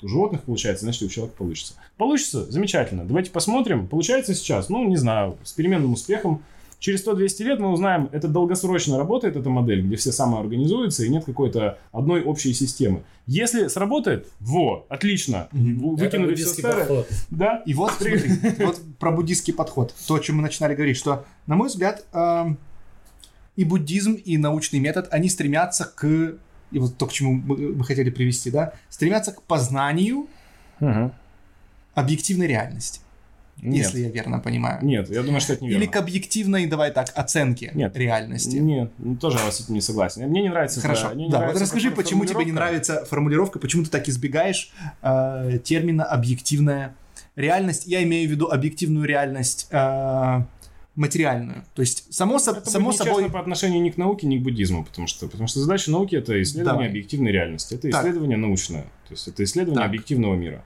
у животных получается, значит, у человека получится. Получится? Замечательно. Давайте посмотрим. Получается сейчас? Ну, не знаю, с переменным успехом. Через 100-200 лет мы узнаем, это долгосрочно работает эта модель, где все самоорганизуются и нет какой-то одной общей системы. Если сработает, во, отлично, выкинули все старое. подход. Да, И вот, смотри, вот про буддийский подход. То, о чем мы начинали говорить, что, на мой взгляд, эм, и буддизм, и научный метод, они стремятся к, и вот то, к чему мы, мы хотели привести, да, стремятся к познанию Мгм. объективной реальности, Нет. если я верно понимаю. Нет, я думаю, что это неверно. Или к объективной, давай так, оценке Нет. реальности. Нет, ну, тоже я с этим не согласен. Мне не нравится Хорошо. это- мне не да, нравится вот расскажи, почему тебе не нравится формулировка, почему ты так избегаешь э, термина объективная реальность. Я имею в виду объективную реальность э, материальную. То есть, само, со- Это само собой... по отношению ни к науке, ни к буддизму, потому что, потому что задача науки — это исследование Давай. объективной реальности, это Так. исследование научное, то есть это исследование Так. объективного мира.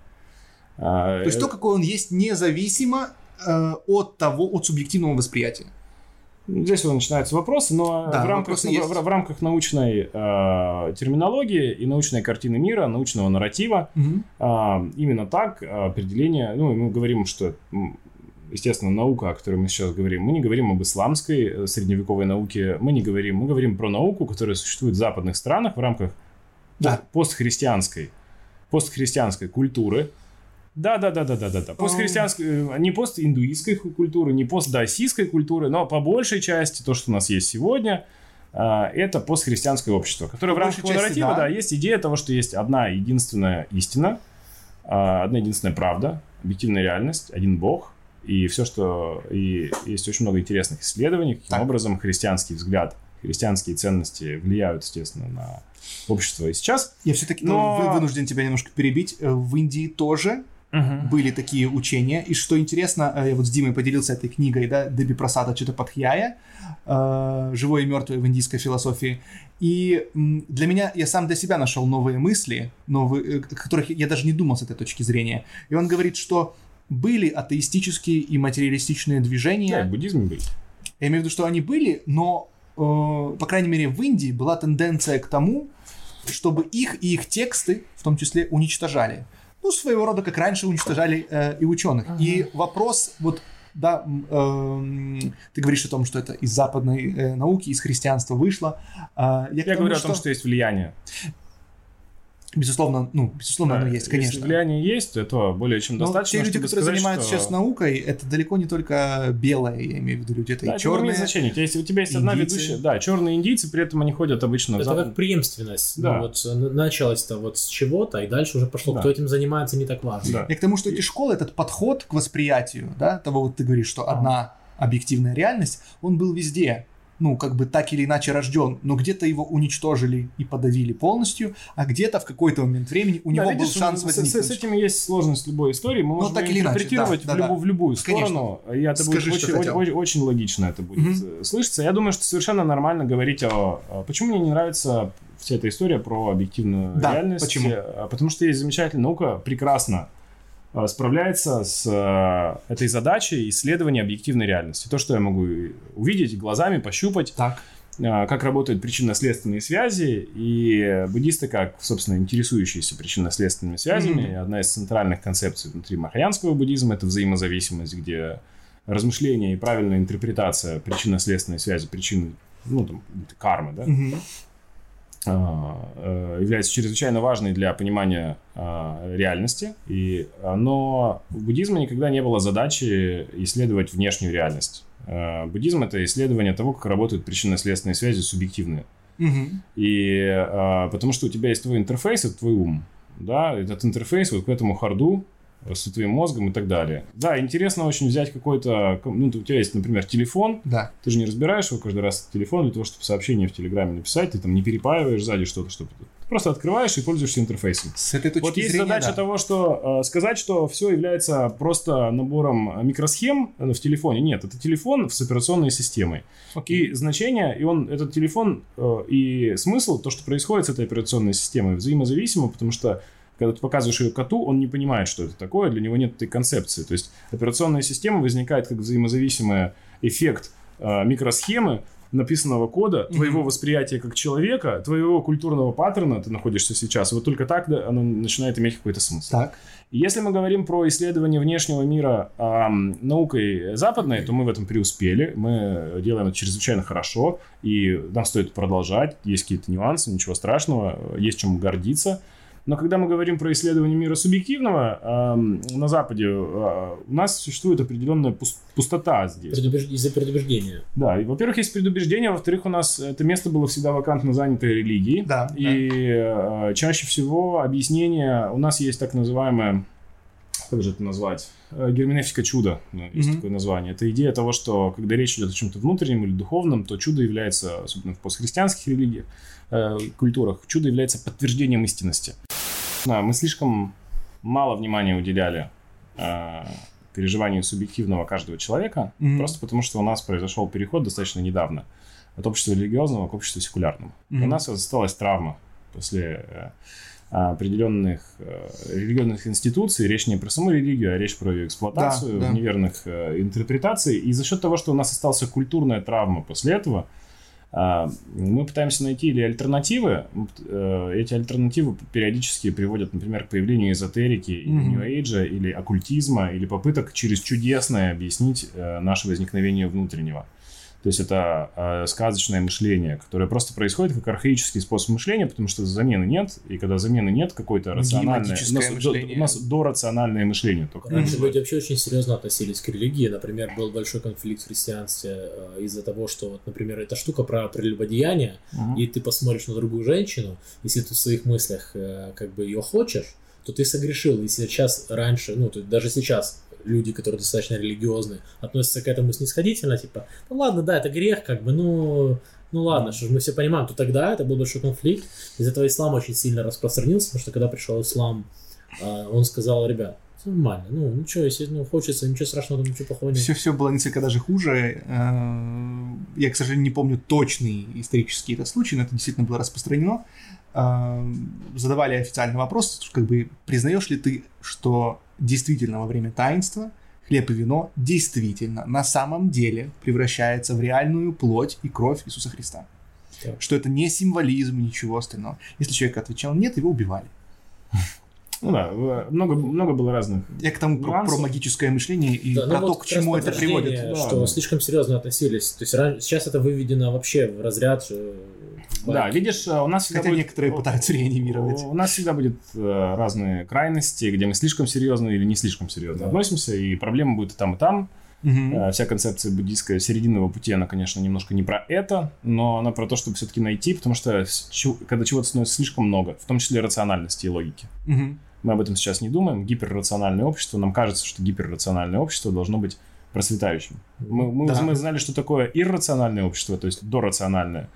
А, То есть, э, то, какой он есть, независимо э, от того, от субъективного восприятия. Здесь уже начинаются вопросы, но Да, в, рамках, есть. в, в рамках научной э, терминологии и научной картины мира, научного нарратива, а, именно так определение, ну, мы говорим, что, естественно, наука, о которой мы сейчас говорим, мы не говорим об исламской э, средневековой науке, мы не говорим, мы говорим про науку, которая существует в западных странах в рамках Да. постхристианской, постхристианской культуры. Да, да, да, да, да, да, да. Постхристианской, э, не постиндуистской культуры, не постдаосийской культуры, но по большей части то, что у нас есть сегодня, а, это постхристианское общество, которое По в рамках нарратива, да. да, есть идея того, что есть одна единственная истина, а, одна единственная правда, объективная реальность, один бог, и все, что... И есть очень много интересных исследований, каким Так. образом христианский взгляд, христианские ценности влияют, естественно, на общество и сейчас. Я все-таки Но- вынужден тебя немножко перебить. Э, В Индии тоже были такие учения. И что интересно, э, я вот с Димой поделился этой книгой, да, Деби Прасада Читападхьяя, э, «Живое и мертвое в индийской философии». И для меня, я сам для себя нашел новые мысли, новые, э, о которых я даже не думал с этой точки зрения. И он говорит, что были атеистические и материалистичные движения. Да, и буддизме были. Я имею в виду, что они были, но, э, по крайней мере, в Индии была тенденция к тому, чтобы их и их тексты, в том числе, уничтожали. Ну, своего рода, как раньше уничтожали э, и ученых. И вопрос, вот, да, эм, ты говоришь о том, что это из западной э, науки, из христианства вышло. А, я Я тому, говорю о том, что есть влияние. Безусловно, ну, безусловно, Да, оно есть, Если конечно. влияние есть, то этого более чем Но достаточно. те люди, чтобы которые сказать, занимаются что- сейчас наукой, это далеко не только белое, я имею в виду люди, это Да, и это черные. У тебя есть, у тебя есть одна индийцы. ведущая. Да, черные индийцы, при этом они ходят обычно в Это как преемственность. Да. Ну, вот э, началось-то вот с чего-то, и дальше уже пошло. Да. Кто этим занимается, не так важно. Да. Я к тому, что эти школы, этот подход к восприятию, да, того вот ты говоришь, что одна объективная реальность, он был везде, ну, как бы так или иначе рожден, но где-то его уничтожили и подавили полностью, а где-то в какой-то момент времени у Да, него видишь, был шанс возникнуть. с, с этим есть сложность любой истории. Мы Ну, можем так её или иначе, интерпретировать да, в, да, любу- да. в любую Конечно. сторону. И это будет Скажи, что очень, хотел. очень, очень логично это будет э, слышаться. Я думаю, что совершенно нормально говорить о... Почему мне не нравится вся эта история про объективную Да, реальность? почему? Э, Потому что есть замечательная наука, прекрасно справляется с э, этой задачей исследования объективной реальности. То, что я могу увидеть глазами, пощупать, Так. а, как работают причинно-следственные связи, и буддисты, как, собственно, интересующиеся причинно-следственными связями, Мгм. одна из центральных концепций внутри махаянского буддизма — это взаимозависимость, где размышление и правильная интерпретация причинно-следственной связи, причины, ну, там, кармы, да, Мгм. А, э, является чрезвычайно важной для понимания а, реальности, и, но у буддизма никогда не было задачи исследовать внешнюю реальность. А, Буддизм — это исследование того, как работают причинно-следственные связи субъективные. Мгм. И потому что у тебя есть твой интерфейс, это твой ум, да, этот интерфейс вот к этому харду с твоим мозгом и так далее. Да, интересно очень взять какой-то, ну, у тебя есть, например, телефон, Да. ты же не разбираешь его каждый раз телефон для того, чтобы сообщение в Телеграме написать, ты там не перепаиваешь сзади что-то, чтобы ты просто открываешь и пользуешься интерфейсом. С этой точки Вот есть зрения, задача да. того, что э, сказать, что все является просто набором микросхем э, в телефоне. Нет, это телефон с операционной системой. Окей. И значение, и он, этот телефон, э, и смысл, то, что происходит с этой операционной системой, взаимозависимо, потому что когда ты показываешь ее коту, он не понимает, что это такое, для него нет этой концепции. То есть операционная система возникает как взаимозависимый эффект э, микросхемы, написанного кода, твоего восприятия как человека, твоего культурного паттерна, ты находишься сейчас, вот только так да, оно начинает иметь какой-то смысл. Так. Если мы говорим про исследование внешнего мира ам, наукой западной, то мы в этом преуспели. Мы делаем это чрезвычайно хорошо, и нам стоит продолжать. Есть какие-то нюансы, ничего страшного, есть чем гордиться. Но когда мы говорим про исследование мира субъективного, ам, на Западе а, у нас существует определенная пус- пустота здесь. Предубеж- Из-за предубеждения. Да, и, во-первых, есть предубеждение, во-вторых, у нас это место было всегда вакантно занято религией. Да, И э, чаще всего объяснение, у нас есть так называемое, как же это назвать, Э, герменевтика чуда, ну, есть Мгм. такое название. Это идея того, что когда речь идет о чем-то внутреннем или духовном, то чудо является, особенно в постхристианских религиях, э, культурах, чудо является подтверждением истинности. Да, мы слишком мало внимания уделяли э, переживанию субъективного каждого человека, Мгм. просто потому что у нас произошел переход достаточно недавно от общества религиозного к обществу секулярному. Мгм. У нас осталась травма после э, определенных э, религиозных институций. Речь не про саму религию, а речь про ее эксплуатацию, Да, да. неверных э, интерпретаций. И за счет того, что у нас осталась культурная травма после этого, мы пытаемся найти или альтернативы. Э, Эти альтернативы периодически приводят, например, к появлению эзотерики, или Мгм. нью-эйджа, или оккультизма, или попыток через чудесное объяснить э, наше возникновение внутреннего. То есть это э, сказочное мышление, которое просто происходит как архаический способ мышления, потому что замены нет, и когда замены нет, какое-то рациональное... У нас, до, мышление. у нас дорациональное мышление только. Раньше люди вообще очень серьезно относились к религии. Например, был большой конфликт в христианстве э, из-за того, что, вот, например, эта штука про прелюбодеяние, Мгм. и ты посмотришь на другую женщину, если ты в своих мыслях э, как бы ее хочешь, то ты согрешил. И сейчас раньше, ну, то есть даже сейчас люди, которые достаточно религиозные, относятся к этому снисходительно, типа, ну ладно, да, это грех, как бы, ну, ну ладно, что ж мы все понимаем, то тогда это был большой конфликт. Из этого ислам очень сильно распространился, потому что когда пришел ислам, э, он сказал, ребят, нормально, ну, ничего, если ну, хочется, ничего страшного, там ничего плохого нет. Все, все было несколько даже хуже. Э, Я, к сожалению, не помню точный исторический этот случай, но это действительно было распространено. Э, Задавали официальный вопрос, как бы признаешь ли ты, что действительно во время таинства хлеб и вино действительно на самом деле превращается в реальную плоть и кровь Иисуса Христа? Так. Что это не символизм, ничего остального. Если человек отвечал нет, его убивали. Ну да, э, много, много было разных. Я к тому про, про магическое мышление и Да, ну про вот то, как к чему это приводит. Да, что да. слишком серьезно относились. То есть сейчас это выведено вообще в разряд. Да, видишь, э, у нас всегда Хотя будет- некоторые пытаются реанимировать. У нас всегда будет э, разные крайности, где мы слишком серьезно или не слишком серьезно Да. относимся, и проблема будет и там, и там. Э, Вся концепция буддийская серединного пути, она, конечно, немножко не про это, но она про то, чтобы все-таки найти, потому что когда чего-то становится слишком много, в том числе рациональности и логики. Мгм. Мы об этом сейчас не думаем. Гиперрациональное общество, нам кажется, что гиперрациональное общество должно быть просветающим. Мы, мы, Да. мы знали, что такое иррациональное общество, то есть дорациональное.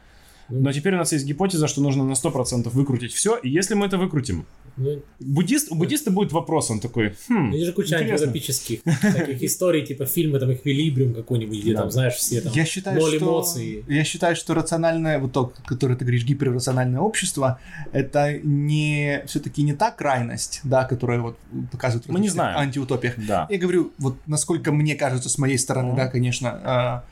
Ну, Но теперь у нас есть гипотеза, что нужно на 100% выкрутить все, и если мы это выкрутим, ну, буддист, у буддиста будет вопрос, он такой, хм, есть же куча интересно. антиутопических таких историй, типа фильмы, там, «Эквилибриум» какой-нибудь, где Да. там, знаешь, все там Я считаю, ноль что... эмоций. Я считаю, что рациональное, вот то, которое ты говоришь, гиперрациональное общество, это не все-таки не та крайность, да, которая вот показывают в Мы не знаем. антиутопиях. Да. Я говорю, вот насколько мне кажется, с моей стороны, Мгм. да, конечно.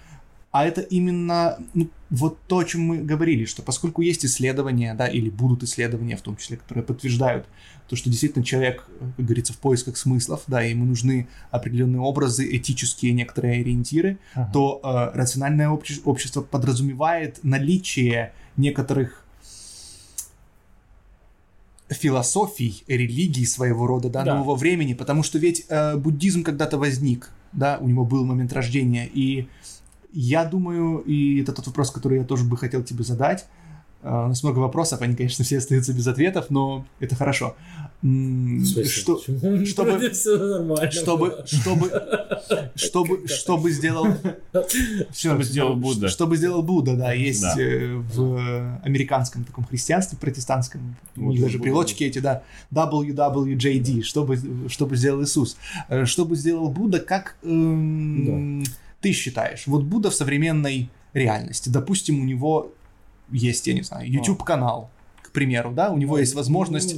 А это именно ну, вот то, о чем мы говорили, что поскольку есть исследования, да, или будут исследования, в том числе, которые подтверждают то, что действительно человек, как говорится, в поисках смыслов, да, ему нужны определенные образы, этические некоторые ориентиры, Ага. то э, рациональное обще- общество подразумевает наличие некоторых философий, религий своего рода, да, Да. нового времени, потому что ведь э, буддизм когда-то возник, да, у него был момент рождения, и я думаю, и это тот вопрос, который я тоже бы хотел тебе задать, э, у нас много вопросов, они, конечно, все остаются без ответов, но это хорошо. Что, чтобы- чтобы, было. чтобы, чтобы, чтобы сделал, Чтобы сделал Будда. Чтобы сделал Будда, да, есть Да. э, в американском таком христианстве, протестантском, у Вот них даже Будда. прилочки эти, да, WWJD, чтобы, чтобы сделал Иисус. Э, Чтобы сделал Будда, как эм, ты считаешь? Вот Будда в современной реальности, допустим, у него есть, я не знаю, YouTube-канал, к примеру, да, у него есть возможность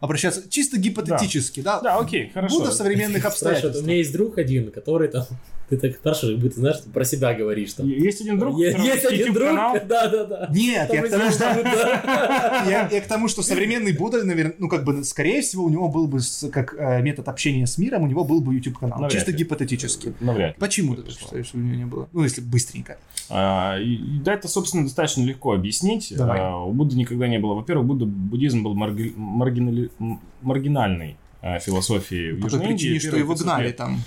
обращаться чисто гипотетически, да, Да, окей, хорошо. Будда в современных Спрашивают, у обстоятельствах. меня есть друг один, который там... Ты так спрашиваешь, будто знаешь, про себя говоришь там. Есть один друг, у Е- которого Есть один друг, YouTube-канал. да, да, да. Нет, я к тому, что... да. Я, я к тому, что современный Будда, наверное, ну, как бы, скорее всего, у него был бы, как э, метод общения с миром, у него был бы YouTube-канал. Навряд чисто ли. гипотетически. Навряд ли. Почему ты считаешь, что у него не было? Ну, если быстренько. А, и- да, это, собственно, достаточно легко объяснить. Давай. А, у Будды никогда не было. Во-первых, Будда, буддизм был марги- маргинали- м- маргинальной а, философией в По той Южной Индии причине, что его 500 гнали там.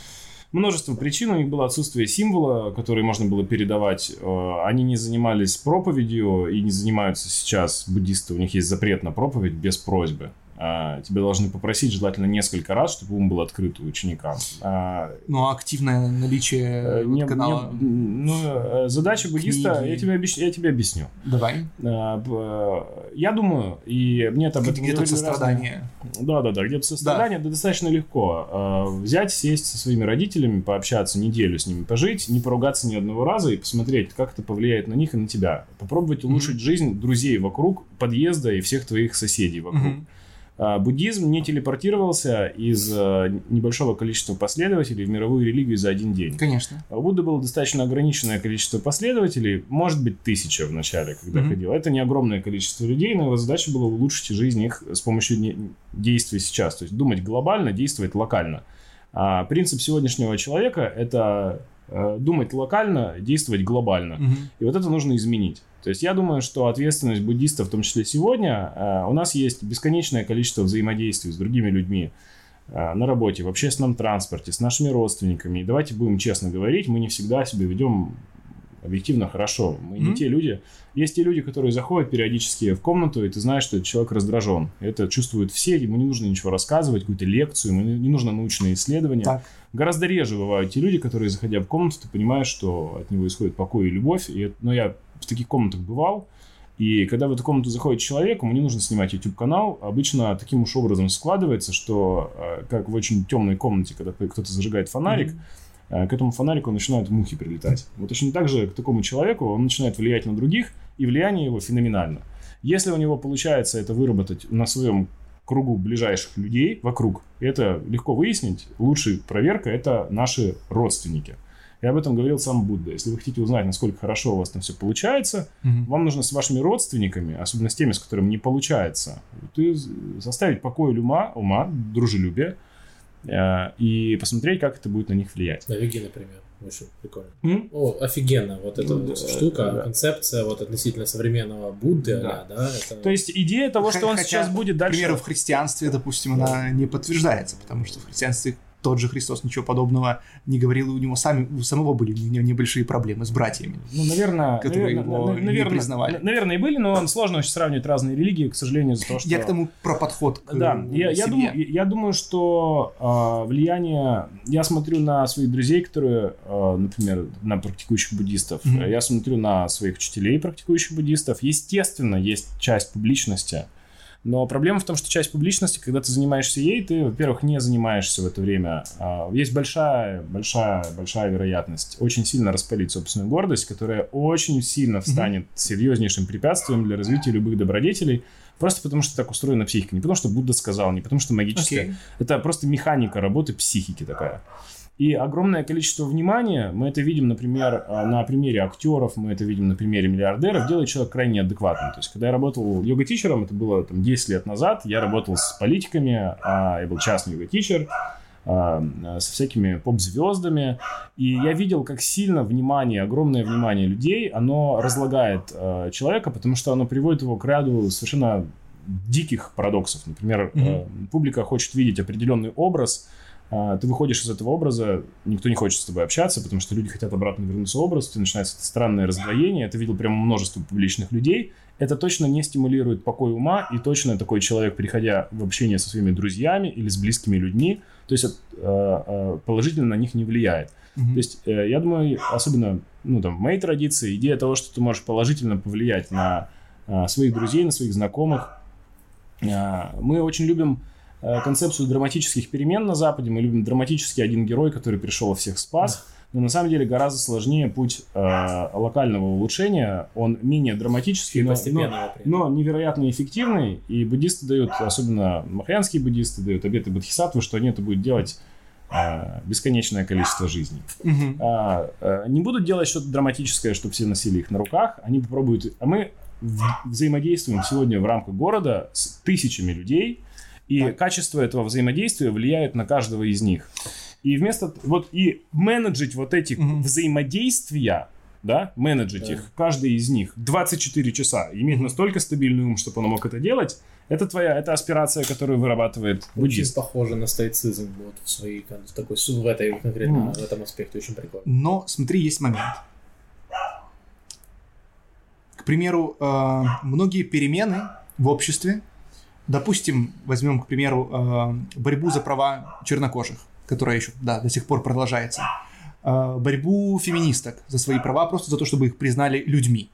Множество причин. У них было отсутствие символа, который можно было передавать. Э, Они не занимались проповедью и не занимаются сейчас буддисты. У них есть запрет на проповедь без просьбы. А, тебя должны попросить желательно несколько раз, чтобы ум был открыт у ученика. А, Ну, а активное наличие э, не- канала... не- ну, э, задача буддиста, Книги. я тебе, объяс- я тебе объясню. Давай. Э, Я думаю, и мне это об этом Где-то сострадание. Да, да, да, где-то сострадание, да. достаточно легко. Взять, сесть со своими родителями, пообщаться неделю с ними, пожить, не поругаться ни одного раза и посмотреть, как это повлияет на них и на тебя. Попробовать улучшить жизнь друзей вокруг, подъезда и всех твоих соседей вокруг. Мгм. А, Буддизм не телепортировался из э, небольшого количества последователей в мировую религию за один день. Конечно. А У Будды было достаточно ограниченное количество последователей, может быть, тысяча в начале, когда Мгм. ходил. Это не огромное количество людей, но его задача была улучшить жизнь их с помощью действий сейчас. То есть думать глобально, действовать локально. А принцип сегодняшнего человека – это думать локально, действовать глобально. Мгм. И вот это нужно изменить. То есть я думаю, что ответственность буддистов, в том числе сегодня, э, у нас есть бесконечное количество взаимодействий с другими людьми э, на работе, в общественном транспорте, с нашими родственниками. И давайте будем честно говорить, мы не всегда себя ведем объективно хорошо. Мы не Мгм. те люди. Есть те люди, которые заходят периодически в комнату, и ты знаешь, что этот человек раздражен. Это чувствуют все, ему не нужно ничего рассказывать, какую-то лекцию, ему не нужно научные исследования. Так. Гораздо реже бывают те люди, которые, заходя в комнату, ты понимаешь, что от него исходит покой и любовь. И, но я в таких комнатах бывал, и когда в эту комнату заходит человек, ему не нужно снимать YouTube-канал. Обычно таким уж образом складывается, что э, как в очень темной комнате, когда кто-то зажигает фонарик, э, к этому фонарику начинают мухи прилетать. Вот точно так же к такому человеку он начинает влиять на других, и влияние его феноменально. Если у него получается это выработать на своем кругу ближайших людей вокруг, это легко выяснить, лучшая проверка – это наши родственники. И об этом говорил сам Будда. Если вы хотите узнать, насколько хорошо у вас там все получается, Мгм. вам нужно с вашими родственниками, особенно с теми, с которыми не получается, ты составить покой ума, ума дружелюбие, э, и посмотреть, как это будет на них влиять. Навиги, например. Очень прикольно. М? О, офигенно. Вот эта Ну, да, штука, да. концепция вот относительно современного Будды, Да. да, да это... То есть идея того, что он Хотя, сейчас будет К дальше... примеру, в христианстве, допустим, она не подтверждается, потому что в христианстве тот же Христос ничего подобного не говорил, и у него сами, у самого были не- небольшие проблемы с братьями. Ну, наверное, которые наверное, его на- не наверное, признавали. на- Наверное, и были, но сложно очень сравнивать разные религии, к сожалению, из-за того, что... Я к тому про подход к Да, э, я, я, думаю, я думаю, что а, влияние... Я смотрю на своих друзей, которые, а, например, на практикующих буддистов. Мгм. Я смотрю на своих учителей, практикующих буддистов. Естественно, есть часть публичности. Но проблема в том, что часть публичности, когда ты занимаешься ей, ты, во-первых, не занимаешься в это время. А, Есть большая, большая, большая вероятность очень сильно распалить собственную гордость, которая очень сильно встанет серьезнейшим препятствием для развития любых добродетелей. Просто потому, что так устроена психика. Не потому, что Будда сказал, не потому, что магическая. Окей. Это просто механика работы психики такая. И огромное количество внимания, мы это видим, например, а, на примере актеров, мы это видим на примере миллиардеров, делает человек крайне адекватным. То есть, когда я работал йога-тичером, это было там 10 лет назад, я работал с политиками, а, я был частный йога-тичер, а, со всякими поп-звездами, и я видел, как сильно внимание, огромное внимание людей, оно разлагает а, человека, потому что оно приводит его к ряду совершенно диких парадоксов. Например, э, публика хочет видеть определенный образ, ты выходишь из этого образа, никто не хочет с тобой общаться, потому что люди хотят обратно вернуться в образ, у тебя начинается это странное раздвоение, это видел прямо множество публичных людей, это точно не стимулирует покой ума, и точно такой человек, переходя в общение со своими друзьями или с близкими людьми, то есть э, э, положительно на них не влияет. Мгм. То есть, э, я думаю, особенно ну, там, в моей традиции, идея того, что ты можешь положительно повлиять на своих друзей, на своих знакомых. Мы очень любим концепцию драматических перемен на Западе. Мы любим драматический один герой, который пришел и всех спас. Но на самом деле гораздо сложнее путь э, локального улучшения. Он менее драматический, но, но, но невероятно эффективный. И буддисты дают, особенно махаянские буддисты, дают обеты бодхисаттвы, что они это будут делать э, бесконечное количество жизней. Мгм. А, э, не будут делать что-то драматическое, чтобы все носили их на руках. Они попробуют... А мы взаимодействуем сегодня в рамках города с тысячами людей, и Так. качество этого взаимодействия влияет на каждого из них. И вместо... Вот и менеджить вот эти Мгм. взаимодействия, да, менеджить Да. их, каждый из них 24 часа, иметь настолько стабильный ум, чтобы он мог это делать, это твоя, это аспирация, которую вырабатывает Очень буддист. похоже на стоицизм вот в своей в такой в этой конкретно Мгм. в этом аспекте очень прикольно. Но смотри, есть момент. К примеру, э, многие перемены в обществе допустим, возьмем, к примеру, э, борьбу за права чернокожих, которая еще, да, до сих пор продолжается. Э, борьбу феминисток за свои права, просто за то, чтобы их признали людьми.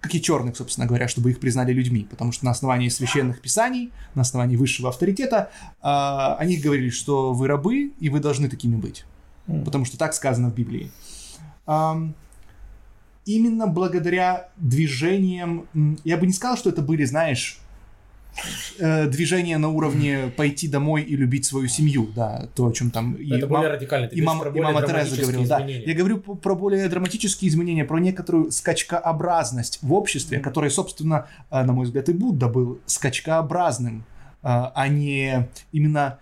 Как и черных, собственно говоря, чтобы их признали людьми. Потому что на основании священных писаний, на основании высшего авторитета, э, они говорили, что вы рабы, и вы должны такими быть. Потому что так сказано в Библии. Именно благодаря движениям, я бы не сказал, что это были, знаешь, э, движения на уровне пойти домой и любить свою семью, да, то, о чем там и, Это более мам- радикально. Ты и, мам- и более мама Тереза говорила, да. Я говорю про более драматические изменения, про некоторую скачкообразность в обществе, которая, собственно, э, на мой взгляд, и Будда был скачкообразным, э, а не именно,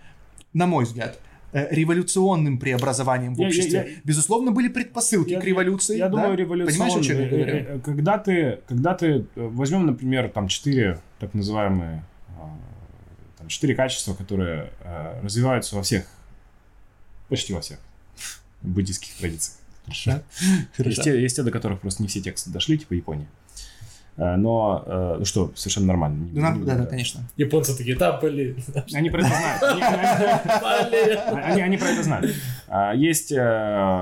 на мой взгляд, революционным преобразованием в Я- я- обществе. я- Безусловно, были предпосылки Я- к революции. Я да? думаю, революционный. Понимаешь, о чем я э, говорю? э, э, Когда ты, когда ты э, возьмем, например, там четыре так называемые а, там, четыре качества, которые э, развиваются во всех, почти во всех буддийских традициях. Хорошо. Есть те, есть те, до которых просто не все тексты дошли, типа Япония. Э, Но, э, ну что, совершенно нормально. Да, не- да, да, конечно. Японцы такие, да, блин. Они про это знают. Они- про это знают. А, Есть э,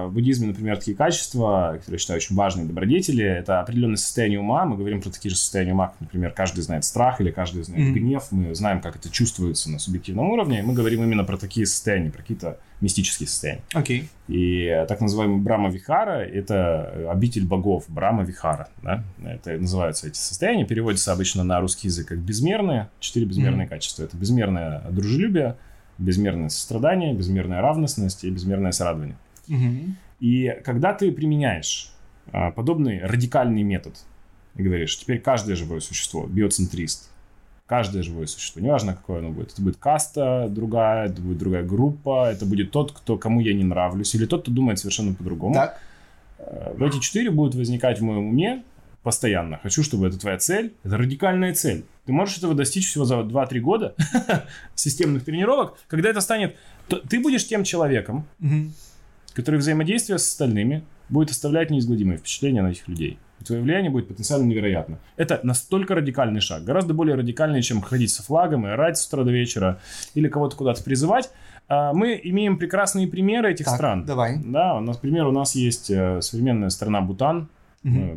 в буддизме, например, такие качества, которые я считаю очень важные добродетели. Это определенное состояние ума. Мы говорим про такие же состояния ума, как, например, каждый знает страх или каждый знает гнев. Мы знаем, как это чувствуется на субъективном уровне. Мы говорим именно про такие состояния, про какие-то мистические состояния. Окей. И э, так называемый Брама Вихара – это э, обитель богов, Брама Вихара. Да? Это называются эти состояния. Переводится обычно на русский язык как безмерные. Четыре безмерные качества. Это безмерное дружелюбие, безмерное сострадание, безмерная равностность и безмерное сорадование. Мгм. И когда ты применяешь а, подобный радикальный метод и говоришь, теперь каждое живое существо биоцентрист, каждое живое существо, неважно какое оно будет, это будет каста другая, это будет другая группа, это будет тот, кто, кому я не нравлюсь, или тот, кто думает совершенно по-другому. Так. Э, эти четыре будут возникать в моем уме постоянно. Хочу, чтобы это твоя цель. Это радикальная цель. Ты можешь этого достичь всего за 2-3 года системных тренировок. Когда это станет... Ты будешь тем человеком, который взаимодействие с остальными будет оставлять неизгладимые впечатления на этих людей. И твое влияние будет потенциально невероятно. Это настолько радикальный шаг, гораздо более радикальный, чем ходить со флагом и орать с утра до вечера или кого-то куда-то призывать. А, Мы имеем прекрасные примеры этих Так, стран. давай. Да, у нас, например, у нас есть э, современная страна Бутан, э,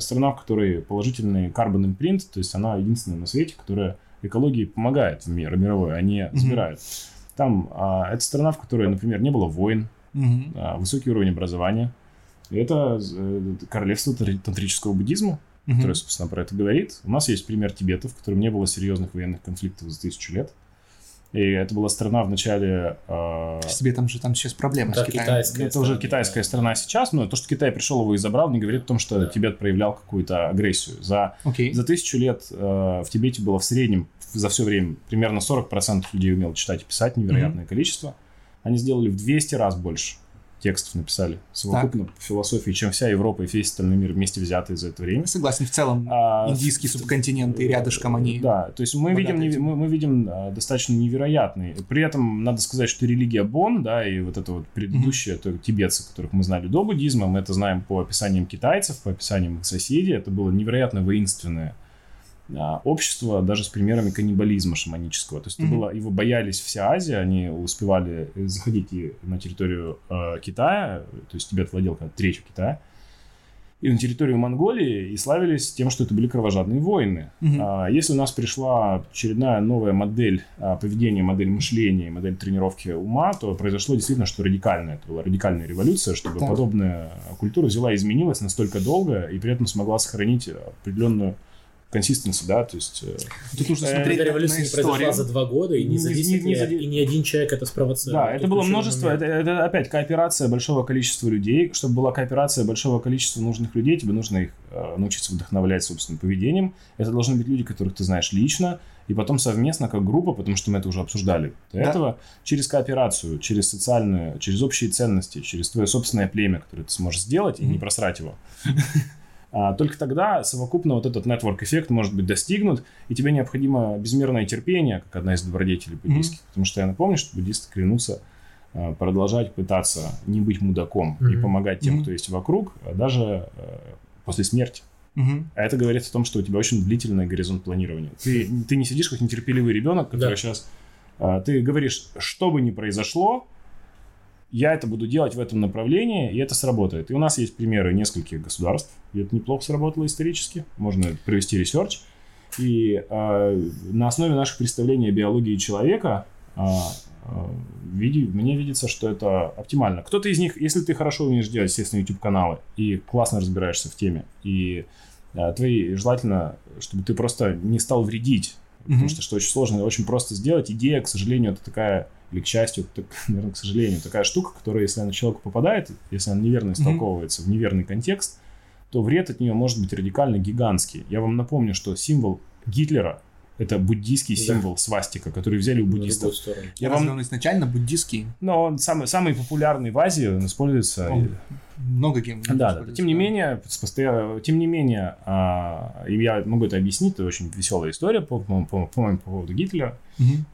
страна, в которой положительный carbon imprint, то есть она единственная на свете, которая экологии помогает в мир, мировой, а не забирает. Там а, это страна, в которой, например, не было войн, Мгм. а, высокий уровень образования. И это э, королевство тан- тантрического буддизма, Мгм. которое, собственно, про это говорит. У нас есть пример Тибета, в котором не было серьезных военных конфликтов за тысячу лет. И это была страна в начале... э, С тебе там же там сейчас проблемы Да, с Китаем. китайская. это уже китайская страна сейчас, но то, что Китай пришел его и забрал, не говорит о том, что Да. Тибет проявлял какую-то агрессию. За, Окей. за тысячу лет э, в Тибете было в среднем за все время примерно 40% людей умело читать и писать, невероятное количество. Они сделали в 200 раз больше текстов написали совокупно по философии, чем вся Европа и весь остальной мир вместе взятые за это время. Согласен, в целом А, индийский субконтинент и рядышком они... Да, то есть мы видим, этим. мы, мы видим а, достаточно невероятный. При этом надо сказать, что религия Бон, да, и вот это вот предыдущее, это тибетцы, которых мы знали до буддизма, мы это знаем по описаниям китайцев, по описаниям их соседей. Это было невероятно воинственное общество, даже с примерами каннибализма шаманического. То есть это Мгм. было, его боялись вся Азия, они успевали заходить и на территорию э, Китая, то есть Тибет владел как третью Китая, и на территорию Монголии и славились тем, что это были кровожадные войны. Мгм. А, Если у нас пришла очередная новая модель а, поведения, модель мышления, модель тренировки ума, то произошло действительно что радикальное. Это была радикальная революция, чтобы Так. подобная культура взяла и изменилась настолько долго и при этом смогла сохранить определенную консистенцию, да, то есть... э, Тут нужно Э, смотреть революция не произошла историю. за два года и не за Не- 10 не- не за лет, и ни один человек это спровоцировал. Да, это было множество, это, это опять кооперация большого количества людей. Чтобы была кооперация большого количества нужных людей, тебе нужно их э, научиться вдохновлять собственным поведением. Это должны быть люди, которых ты знаешь лично, и потом совместно как группа, потому что мы это уже обсуждали до Да. этого, через кооперацию, через социальную, через общие ценности, через твое собственное племя, которое ты сможешь сделать и не просрать его. А, Только тогда совокупно вот этот network-эффект может быть достигнут, и тебе необходимо безмерное терпение, как одна из добродетелей буддийских. Потому что я напомню, что буддисты клянутся а, продолжать пытаться не быть мудаком и Мгм. помогать тем, Мгм. кто есть вокруг, а даже после смерти. Мгм. А это говорит о том, что у тебя очень длительный горизонт планирования. Ты, ты не сидишь как нетерпеливый ребенок, который Да. сейчас... ты говоришь, что бы ни произошло, я это буду делать в этом направлении, и это сработает. И у нас есть примеры нескольких государств, где это неплохо сработало исторически. Можно провести research. И а, на основе наших представлений о биологии человека а, а, види- мне видится, что это оптимально. Кто-то из них, если ты хорошо умеешь делать, естественно, YouTube-каналы и классно разбираешься в теме, и а, твои желательно, чтобы ты просто не стал вредить, потому Мгм. что что очень сложно, очень просто сделать. Идея, к сожалению, это такая, или к счастью, это, наверное, к сожалению, такая штука, которая, если она человеку попадает, если она неверно истолковывается в неверный контекст, то вред от нее может быть радикально гигантский. Я вам напомню, что символ Гитлера это буддийский Да. символ свастика, который взяли у буддистов. Я Разве вам... он изначально буддийский? Но он самый, самый популярный в Азии, он используется... Он Много кем. Да, да. Тем не менее, тем не менее, а, и я могу это объяснить, это очень веселая история, по- по- по- по-моему, по поводу Гитлера.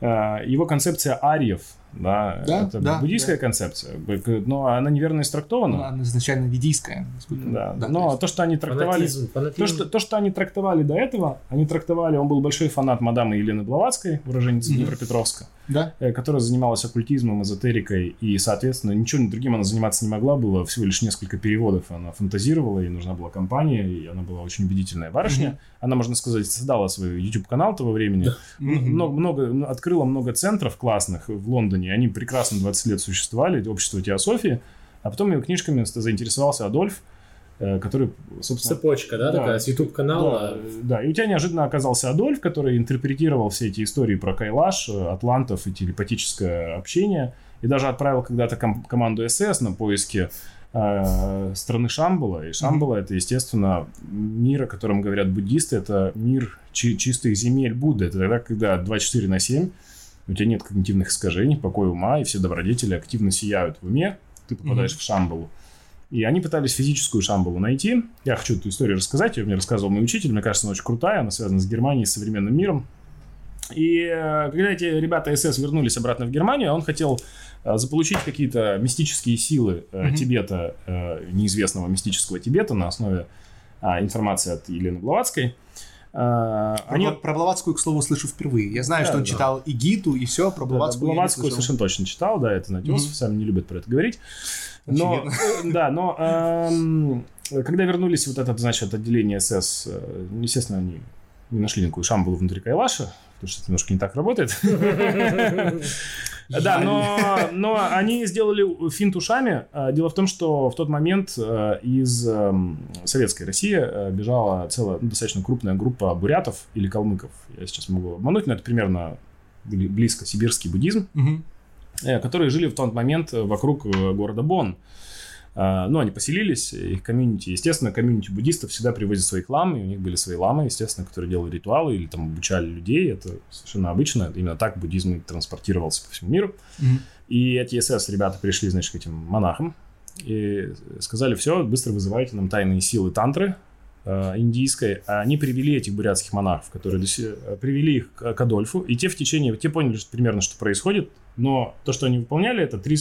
А, Его концепция ариев, да, Да, это да, буддийская концепция, б- к- но она неверно истрактована. Она изначально ведийская. насколько- Да, то но есть- то, что они трактовали... Фанатизм, То фанатизм. что, то, что они трактовали до этого, они трактовали, он был большой фанат мадамы Елены Блаватской, уроженницы Мгм. Днепропетровска, Да? э, которая занималась оккультизмом, эзотерикой, и, соответственно, ничего другим она заниматься не могла, было всего лишь несколько переводов, она фантазировала, ей нужна была компания, и она была очень убедительная барышня. Мгм. Она, можно сказать, создала свой YouTube-канал того времени, Мгм. много, много, открыла много центров классных в Лондоне, они прекрасно 20 лет существовали, общество Теософии, а потом ее книжками заинтересовался Адольф, э, который, собственно... Цепочка, да, Да. такая, с YouTube-канала. Да, да, и у тебя неожиданно оказался Адольф, который интерпретировал все эти истории про Кайлаш, э, атлантов и телепатическое общение, и даже отправил когда-то ком- команду СС на поиски э, страны Шамбала. И Шамбала это, естественно, мир, о котором говорят буддисты, это мир чи- чистых земель Будды. Это тогда, когда 24 на 7, у тебя нет когнитивных искажений, покой ума, и все добродетели активно сияют в уме, ты попадаешь Мгм. в Шамбалу. И они пытались физическую Шамбалу найти. Я хочу эту историю рассказать. Ее мне рассказывал мой учитель. Мне кажется, она очень крутая. Она связана с Германией, с современным миром. И э, когда эти ребята СС вернулись обратно в Германию, он хотел э, заполучить какие-то мистические силы Мгм. Тибета, неизвестного мистического Тибета на основе а, информации от Елены Блаватской. А, Про, Они... Про Блаватскую, к слову, слышу впервые. Я знаю, Да, что он да. читал и Гиту, и все, про Да, да, Блаватскую. Блаватскую совершенно точно читал, да, это Натюс, Мгм. сами не любят про это говорить. Но, э, да, но эм, когда вернулись вот это, значит, отделение СС, э, естественно, они не нашли никакую шамбалу внутри Кайлаша, потому что это немножко не так работает. Да, но, но они сделали финт ушами. А, Дело в том, что в тот момент э, из эм, советской России э, бежала целая, ну, достаточно крупная группа бурятов или калмыков. Я сейчас могу обмануть, но это примерно бли- близко сибирский буддизм э, которые жили в тот момент вокруг города Бон. А, Ну, они поселились, их комьюнити, естественно, комьюнити буддистов всегда привозят своих лам, и у них были свои ламы, естественно, которые делали ритуалы или там обучали людей, это совершенно обычно, именно так буддизм транспортировался по всему миру. Мгм. И эти СС ребята пришли, значит, к этим монахам и сказали, все, быстро вызывайте нам тайные силы тантры э, индийской. Они привели этих бурятских монахов, которые э, привели их к, Адольфу, и те в течение, те поняли что примерно, что происходит, но то, что они выполняли, это три,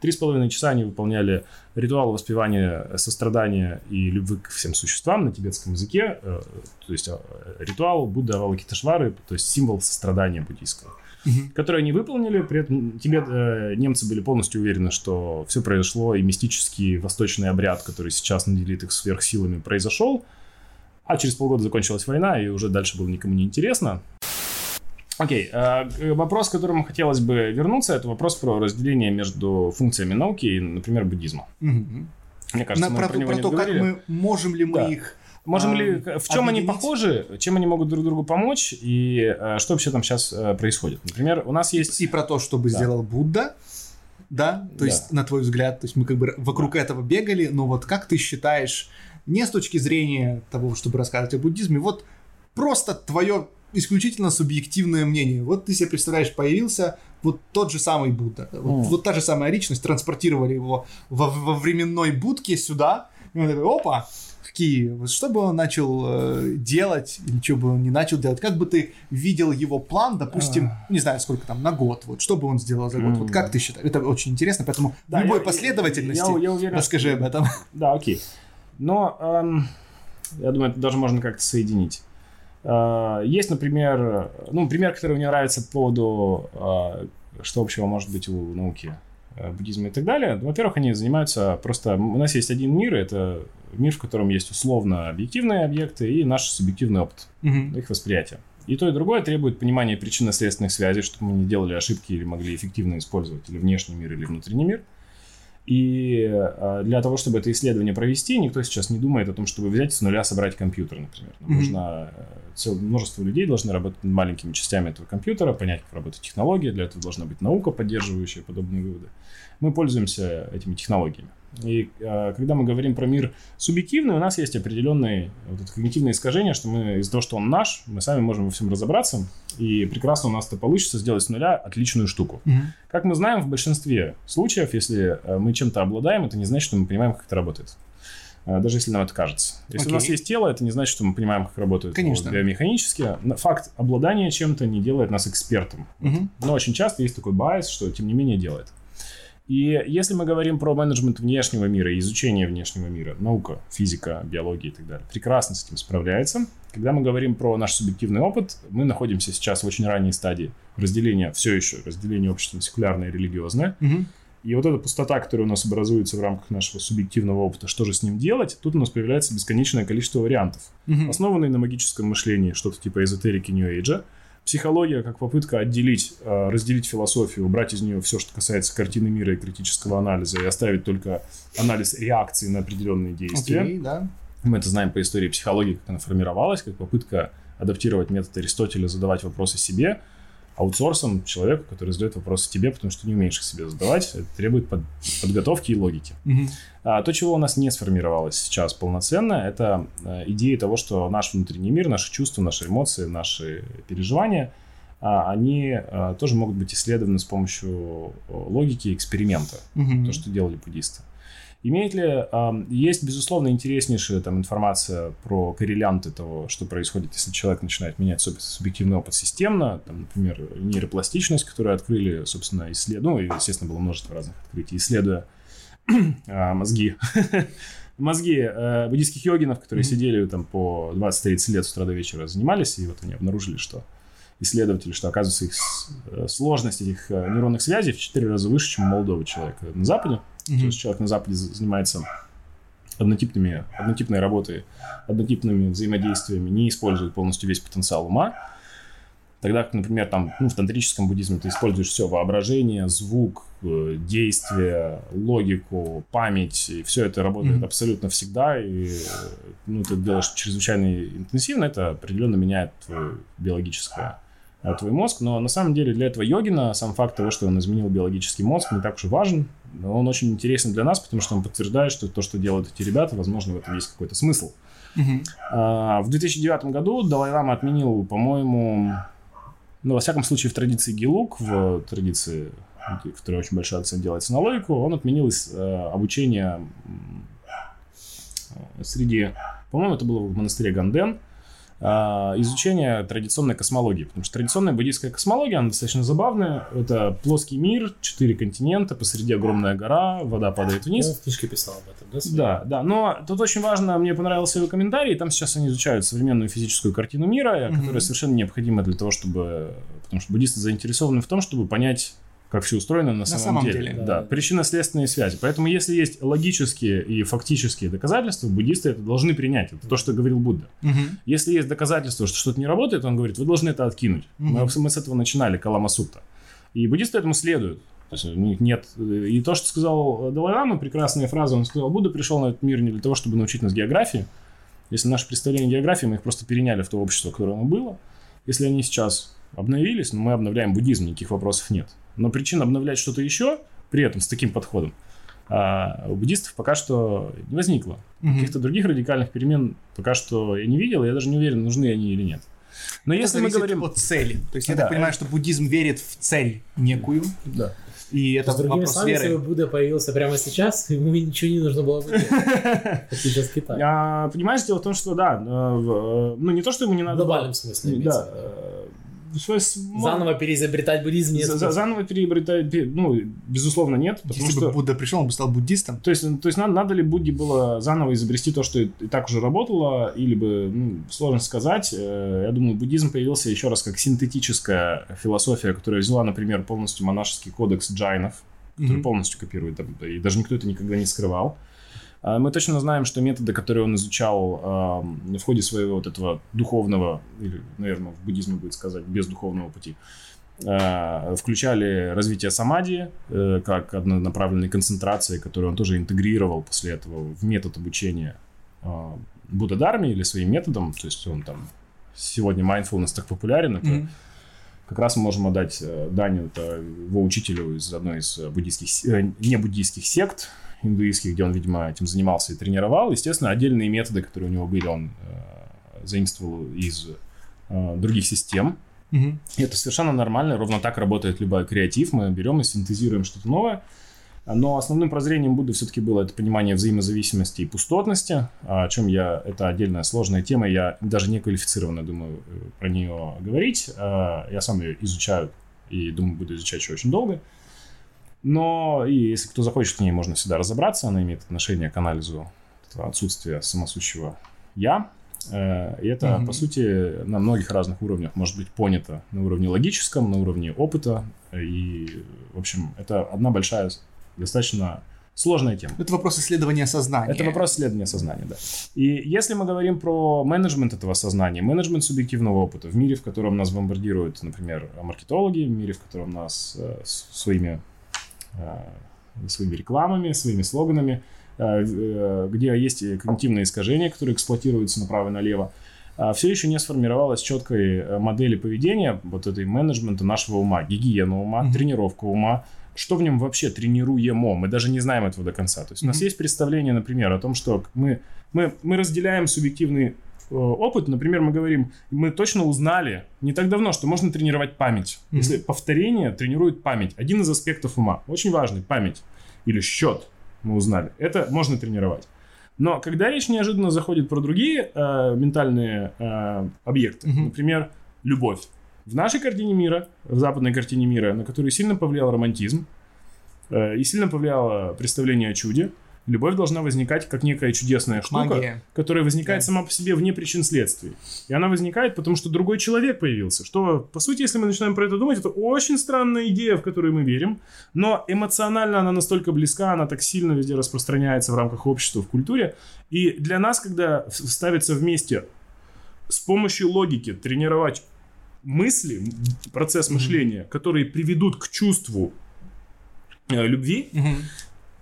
три с половиной часа они выполняли ритуал воспевания сострадания и любви к всем существам на тибетском языке, э, то есть э, ритуал Будда Авалокитешвары, то есть символ сострадания буддийского Мгм. которые они выполнили. При этом Тибет, э, немцы были полностью уверены, что все произошло, и мистический восточный обряд, который сейчас наделит их сверхсилами, произошел. А через полгода закончилась война, и уже дальше было никому не интересно. Окей, э, к- вопрос, к которому хотелось бы вернуться, это вопрос про разделение между функциями науки и, например, буддизма. Мгм. Мне кажется, На- мы про, про, него про не то, как договорили. мы можем ли мы Да. их Можем а, ли, в чем они объединить? похожи, чем они могут друг другу помочь, и э, что вообще там сейчас происходит? Например, у нас есть... и про то, что бы Да. сделал Будда, да, то Да. есть на твой взгляд, то есть мы как бы вокруг этого бегали, но вот как ты считаешь, не с точки зрения того, чтобы рассказывать о буддизме, вот просто твое исключительно субъективное мнение. Вот ты себе представляешь, появился вот тот же самый Будда, вот, Мгм. вот та же самая личность, транспортировали его во, во временной будке сюда, и он такой, опа, в Киеве. Вот что бы он начал э, делать, или что бы он не начал делать, как бы ты видел его план, допустим, не знаю, сколько там, на год, вот, что бы он сделал за год, вот Мгм. как ты считаешь? Это очень интересно, поэтому Да, в любой я- последовательности я- я уверен, расскажи что- об этом. Да, окей. Но эм, Я думаю, это даже можно как-то соединить. А, есть, например, ну, пример, который мне нравится по поводу, а, что общего может быть у науки э, буддизма и так далее. Во-первых, они занимаются просто... У нас есть один мир, это мир, в котором есть условно объективные объекты и наш субъективный опыт, Мгм. их восприятия. И то, и другое требует понимания причинно-следственных связей, чтобы мы не делали ошибки или могли эффективно использовать или внешний мир, или внутренний мир. И э, для того, чтобы это исследование провести, никто сейчас не думает о том, чтобы взять с нуля собрать компьютер, например. Нам Мгм. нужно э, цел- множество людей должны работать над маленькими частями этого компьютера, понять, как работает технология. Для этого должна быть наука, поддерживающая подобные выводы. Мы пользуемся этими технологиями. И э, когда мы говорим про мир субъективный, у нас есть определенные вот это когнитивные искажения, что мы из-за того, что он наш, мы сами можем во всем разобраться, и прекрасно у нас это получится сделать с нуля отличную штуку. Мгм. Как мы знаем, в большинстве случаев, если э, мы чем-то обладаем, это не значит, что мы понимаем, как это работает. Э, Даже если нам это кажется. Если у нас есть тело, это не значит, что мы понимаем, как работает Конечно. биомеханически. Факт обладания чем-то не делает нас экспертом. Мгм. Но очень часто есть такой байс, что тем не менее делает. И если мы говорим про менеджмент внешнего мира и изучение внешнего мира, наука, физика, биология и так далее, прекрасно с этим справляется. Когда мы говорим про наш субъективный опыт, мы находимся сейчас в очень ранней стадии разделения, все еще разделения общества на секулярное и религиозное. Мгм. И вот эта пустота, которая у нас образуется в рамках нашего субъективного опыта, что же с ним делать, тут у нас появляется бесконечное количество вариантов Мгм. основанный на магическом мышлении, что-то типа эзотерики Нью-Эйджа. Психология как попытка отделить, э, разделить философию, убрать из нее все, что касается картины мира и критического анализа, и оставить только анализ реакции на определенные действия. Окей, да. Мы это знаем по истории психологии, как она формировалась, как попытка адаптировать метод Аристотеля, задавать вопросы себе, аутсорсом человеку, который задает вопросы тебе, потому что ты не умеешь их себе задавать. Это требует под- подготовки и логики. А, то, чего у нас не сформировалось сейчас полноценно, это э, идея того, что наш внутренний мир, наши чувства, наши эмоции, наши переживания, а, они а, тоже могут быть исследованы с помощью э, логики эксперимента, Мгм. то, что делали буддисты. Имеет ли, есть, безусловно, интереснейшая там информация про коррелянты того, что происходит, если человек начинает менять суб- субъективный опыт системно, там, например, нейропластичность, которую открыли, собственно, исслед... ну, естественно, было множество разных открытий, исследуя а, мозги. Мозги э, буддийских йогинов, которые Мгм. сидели там по 20-30 лет с утра до вечера занимались, и вот они обнаружили, что исследователи, что оказывается их э, сложность этих э, нейронных связей в 4 раза выше, чем у молодого человека на Западе. То Мгм. есть человек на Западе занимается однотипными, однотипной работой, однотипными взаимодействиями, не использует полностью весь потенциал ума. Тогда как, например, там, ну, в тантрическом буддизме ты используешь все воображение, звук, э, действие, логику, память, и все это работает Мгм. абсолютно всегда, и ну, ты делаешь чрезвычайно интенсивно, это определенно меняет твое биологическое твой мозг, но на самом деле для этого йогина сам факт того, что он изменил биологический мозг, не так уж и важен, но он очень интересен для нас, потому что он подтверждает, что то, что делают эти ребята, возможно, в этом есть какой-то смысл. Мгм. А, В 2009 году Далай-Лама отменил, по-моему, ну, во всяком случае, в традиции Гелук, в традиции, в которой очень большой акцент делается на логику, он отменил из, э, обучение э, среди, по-моему, это было в монастыре Ганден, изучение традиционной космологии. Потому что традиционная буддийская космология, она достаточно забавная. Это плоский мир, четыре континента, посреди огромная гора, вода падает вниз. Ну, в книжке писал об этом, да? Да, да, но тут очень важно, мне понравился его комментарий, там сейчас они изучают современную физическую картину мира, Мгм. которая совершенно необходима для того, чтобы... Потому что буддисты заинтересованы в том, чтобы понять, как все устроено на, самом, самом деле. деле. Да, Да. причинно-следственные связи. Поэтому если есть логические и фактические доказательства, буддисты это должны принять. Это то, что говорил Будда. Мгм. Если есть доказательства, что что-то не работает, он говорит, вы должны это откинуть. Мы, Мгм. мы с этого начинали, Калама Сутта. И буддисты этому следуют. То есть у них нет... И то, что сказал Далай-Лама, прекрасная фраза, он сказал, Будда пришел на этот мир не для того, чтобы научить нас географии. Если наше представление географии, мы их просто переняли в то общество, которое оно было. Если они сейчас обновились, ну, мы обновляем буддизм, никаких вопросов нет. Но причин обновлять что-то еще, при этом с таким подходом, а, у буддистов пока что не возникло. Мгм. Каких-то других радикальных перемен пока что я не видел, я даже не уверен, нужны они или нет. Но Это если мы говорим... от цели. То есть я Да. так понимаю, что буддизм верит в цель некую, Да. и То это есть, другими вопрос словами, если бы Будда появился прямо сейчас, ему ничего не нужно было бы делать. Как сейчас Китай. А, понимаешь, дело в том, что да, э, в, э, ну не то, что ему не В надо... глобальном смысле Да. С- Заново переизобретать буддизм нет. За- за- заново переизобретать, пе- ну, безусловно, нет, потому Если что... бы Будда пришел, он бы стал буддистом. То есть, то есть надо, надо ли Будде было заново изобрести то, что и, и так уже работало, или бы, ну, сложно сказать. Э, Я думаю, буддизм появился еще раз как синтетическая философия, которая взяла, например, полностью монашеский кодекс джайнов, который Мгм. полностью копирует, и даже никто это никогда не скрывал. А Мы точно знаем, что методы, которые он изучал в ходе своего вот этого духовного, или, наверное, в буддизме будет сказать, без духовного пути, а, включали развитие самади э, как однонаправленной концентрации, которую он тоже интегрировал после этого в метод обучения а, Будда-дарме или своим методом. То есть он там сегодня mindfulness так популярен, это Мгм. как раз мы можем отдать э, дань это его учителю из одной из буддийских, э, не буддийских сект индуистских, где он, видимо, этим занимался и тренировал. Естественно, отдельные методы, которые у него были, он э, заимствовал из э, других систем. И это совершенно нормально, ровно так работает любой креатив. Мы берем и синтезируем что-то новое. Но основным прозрением Будды все-таки было это понимание взаимозависимости и пустотности, о чем я, это отдельная сложная тема, я даже не квалифицированно думаю э, про нее говорить. Э, Я сам ее изучаю и думаю, буду изучать еще очень долго. Но и если кто захочет к ней, можно всегда разобраться, она имеет отношение к анализу отсутствия самосущего «я». Э, И это, Мгм. по сути, на многих разных уровнях может быть понято. На уровне логическом, на уровне опыта. И, в общем, это одна большая, достаточно сложная тема. Это вопрос исследования сознания. Это вопрос исследования сознания, да. И если мы говорим про менеджмент этого сознания, менеджмент субъективного опыта в мире, в котором нас бомбардируют, например, маркетологи, в мире, в котором нас э, с- своими, своими рекламами, своими слоганами, э, э, где есть когнитивные искажения, которые эксплуатируются направо и налево, все еще не сформировалась четкой э, модели поведения вот этой менеджмента нашего ума, гигиена ума, Мгм. тренировка ума, что в нем вообще тренируемо, мы даже не знаем этого до конца. То есть у нас есть представление, например, о том, что мы, мы, мы разделяем субъективный э, опыт. Например, мы говорим, мы точно узнали не так давно, что можно тренировать память. Мгм. Если повторение тренирует память, один из аспектов ума, очень важный, память или счет, мы узнали, это можно тренировать. Но когда речь неожиданно заходит про другие э, ментальные э, объекты, Мгм. например, любовь. В нашей картине мира, в западной картине мира, на которую сильно повлиял романтизм э, и сильно повлияло представление о чуде, любовь должна возникать как некая чудесная штука, Магия. которая возникает Да. сама по себе вне причин следствий. И она возникает, потому что другой человек появился. Что, по сути, если мы начинаем про это думать, это очень странная идея, в которую мы верим, но эмоционально она настолько близка, она так сильно везде распространяется в рамках общества, в культуре. И для нас, когда ставится вместе с помощью логики тренировать мысли, процесс мышления, которые приведут к чувству э, любви, Мгм.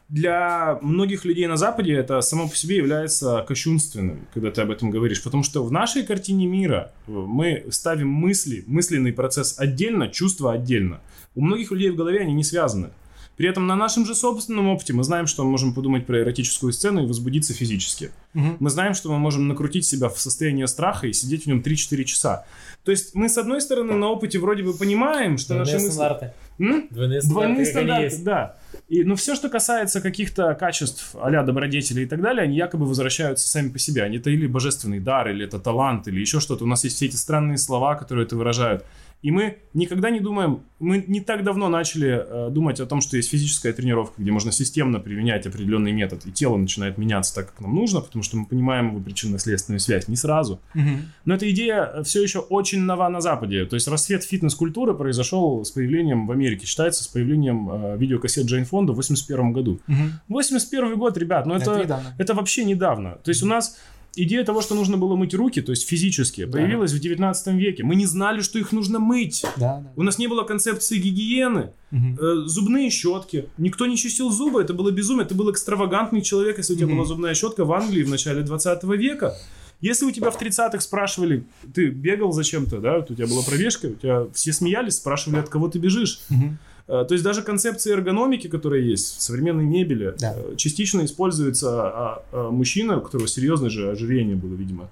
Для многих людей на Западе это само по себе является кощунственным, когда ты об этом говоришь. Потому что в нашей картине мира э, мы ставим мысли, мысленный процесс отдельно, чувства отдельно. У многих людей в голове они не связаны. При этом на нашем же собственном опыте мы знаем, что мы можем подумать про эротическую сцену и возбудиться физически. Мгм. Мы знаем, что мы можем накрутить себя в состояние страха и сидеть в нем 3-4 часа. То есть мы, с одной стороны, на опыте вроде бы понимаем, что наши Двойные мысли... стандарты. М? Двойные Двойные стандарты, они стандарты, есть. да. И, но все, что касается каких-то качеств а добродетели и так далее, они якобы возвращаются сами по себе. Они это или божественный дар, или это талант, или еще что-то. У нас есть все эти странные слова, которые это выражают. И мы никогда не думаем, мы не так давно начали э, думать о том, что есть физическая тренировка, где можно системно применять определенный метод, и тело начинает меняться так, как нам нужно, потому что мы понимаем его причинно-следственную связь. Не сразу. Мгм. Но эта идея все еще очень нова на Западе. То есть расцвет фитнес-культуры произошел с появлением в Америке, считается, с появлением э, видеокассет Джейн Фонда в 81 году. Мгм. 81 год, ребят, ну Это это, недавно. это вообще недавно. То есть у нас идея того, что нужно было мыть руки, то есть физически, Да. появилась в 19 веке. Мы не знали, что их нужно мыть. Да, да. У нас не было концепции гигиены, Мгм. э, зубные щетки. Никто не чистил зубы, это было безумие. Ты был экстравагантный человек, если у тебя Мгм. была зубная щетка в Англии в начале 20 века. Если у тебя в 30-х спрашивали, ты бегал зачем-то, да, вот у тебя была пробежка, у тебя все смеялись, спрашивали, от кого ты бежишь. Мгм. Э, То есть даже концепция эргономики, которая есть в современной мебели, Да. э, частично используется а, а, мужчина, у которого серьезное же ожирение было, видимо,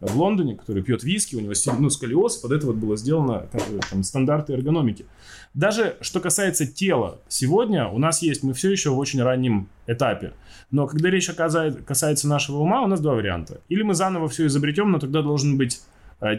в Лондоне, который пьет виски, у него ну, сколиоз, под это вот было сделано там, стандарты эргономики. Даже что касается тела, сегодня у нас есть, мы все еще в очень раннем этапе. Но когда речь касается нашего ума, у нас два варианта. Или мы заново все изобретем, но тогда должен быть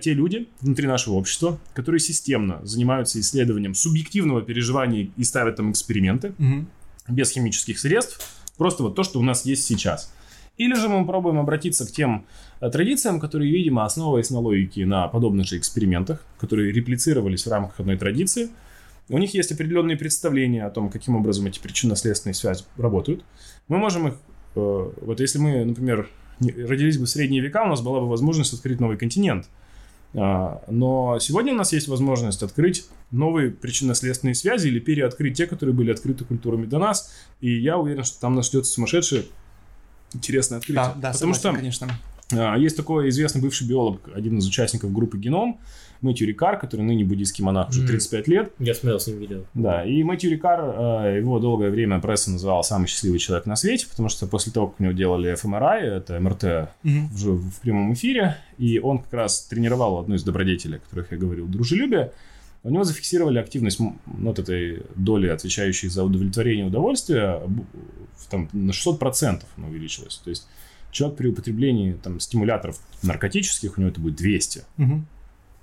те люди внутри нашего общества, которые системно занимаются исследованием субъективного переживания и ставят там эксперименты Мгм. без химических средств, просто вот то, что у нас есть сейчас. Или же мы пробуем обратиться к тем э, традициям, которые, видимо, основываясь на логике на подобных же экспериментах, которые реплицировались в рамках одной традиции, у них есть определенные представления о том, каким образом эти причинно-следственные связи работают. Мы можем их, э, вот если мы, например, родились бы в средние века, у нас была бы возможность открыть новый континент. А, Но сегодня у нас есть возможность открыть новые причинно-следственные связи или переоткрыть те, которые были открыты культурами до нас. И я уверен, что там нас ждет сумасшедшее интересное открытие. Да, да, Потому согласен, что конечно. а, Есть такой известный бывший биолог, один из участников группы «Геном», Мэтью Рикар, который ныне буддийский монах, уже Мгм. 35 лет. Я смотрел с ним видео. Да, и Мэтью Рикар, э, его долгое время пресса называла самый счастливый человек на свете, потому что после того, как у него делали ФМРА, это МРТ Мгм. в, в прямом эфире, и он как раз тренировал одну из добродетелей, о которых я говорил, дружелюбие, у него зафиксировали активность вот этой доли, отвечающей за удовлетворение удовольствия, там, на 600% она увеличилась. То есть человек при употреблении там, стимуляторов наркотических, у него это будет 200. Мгм.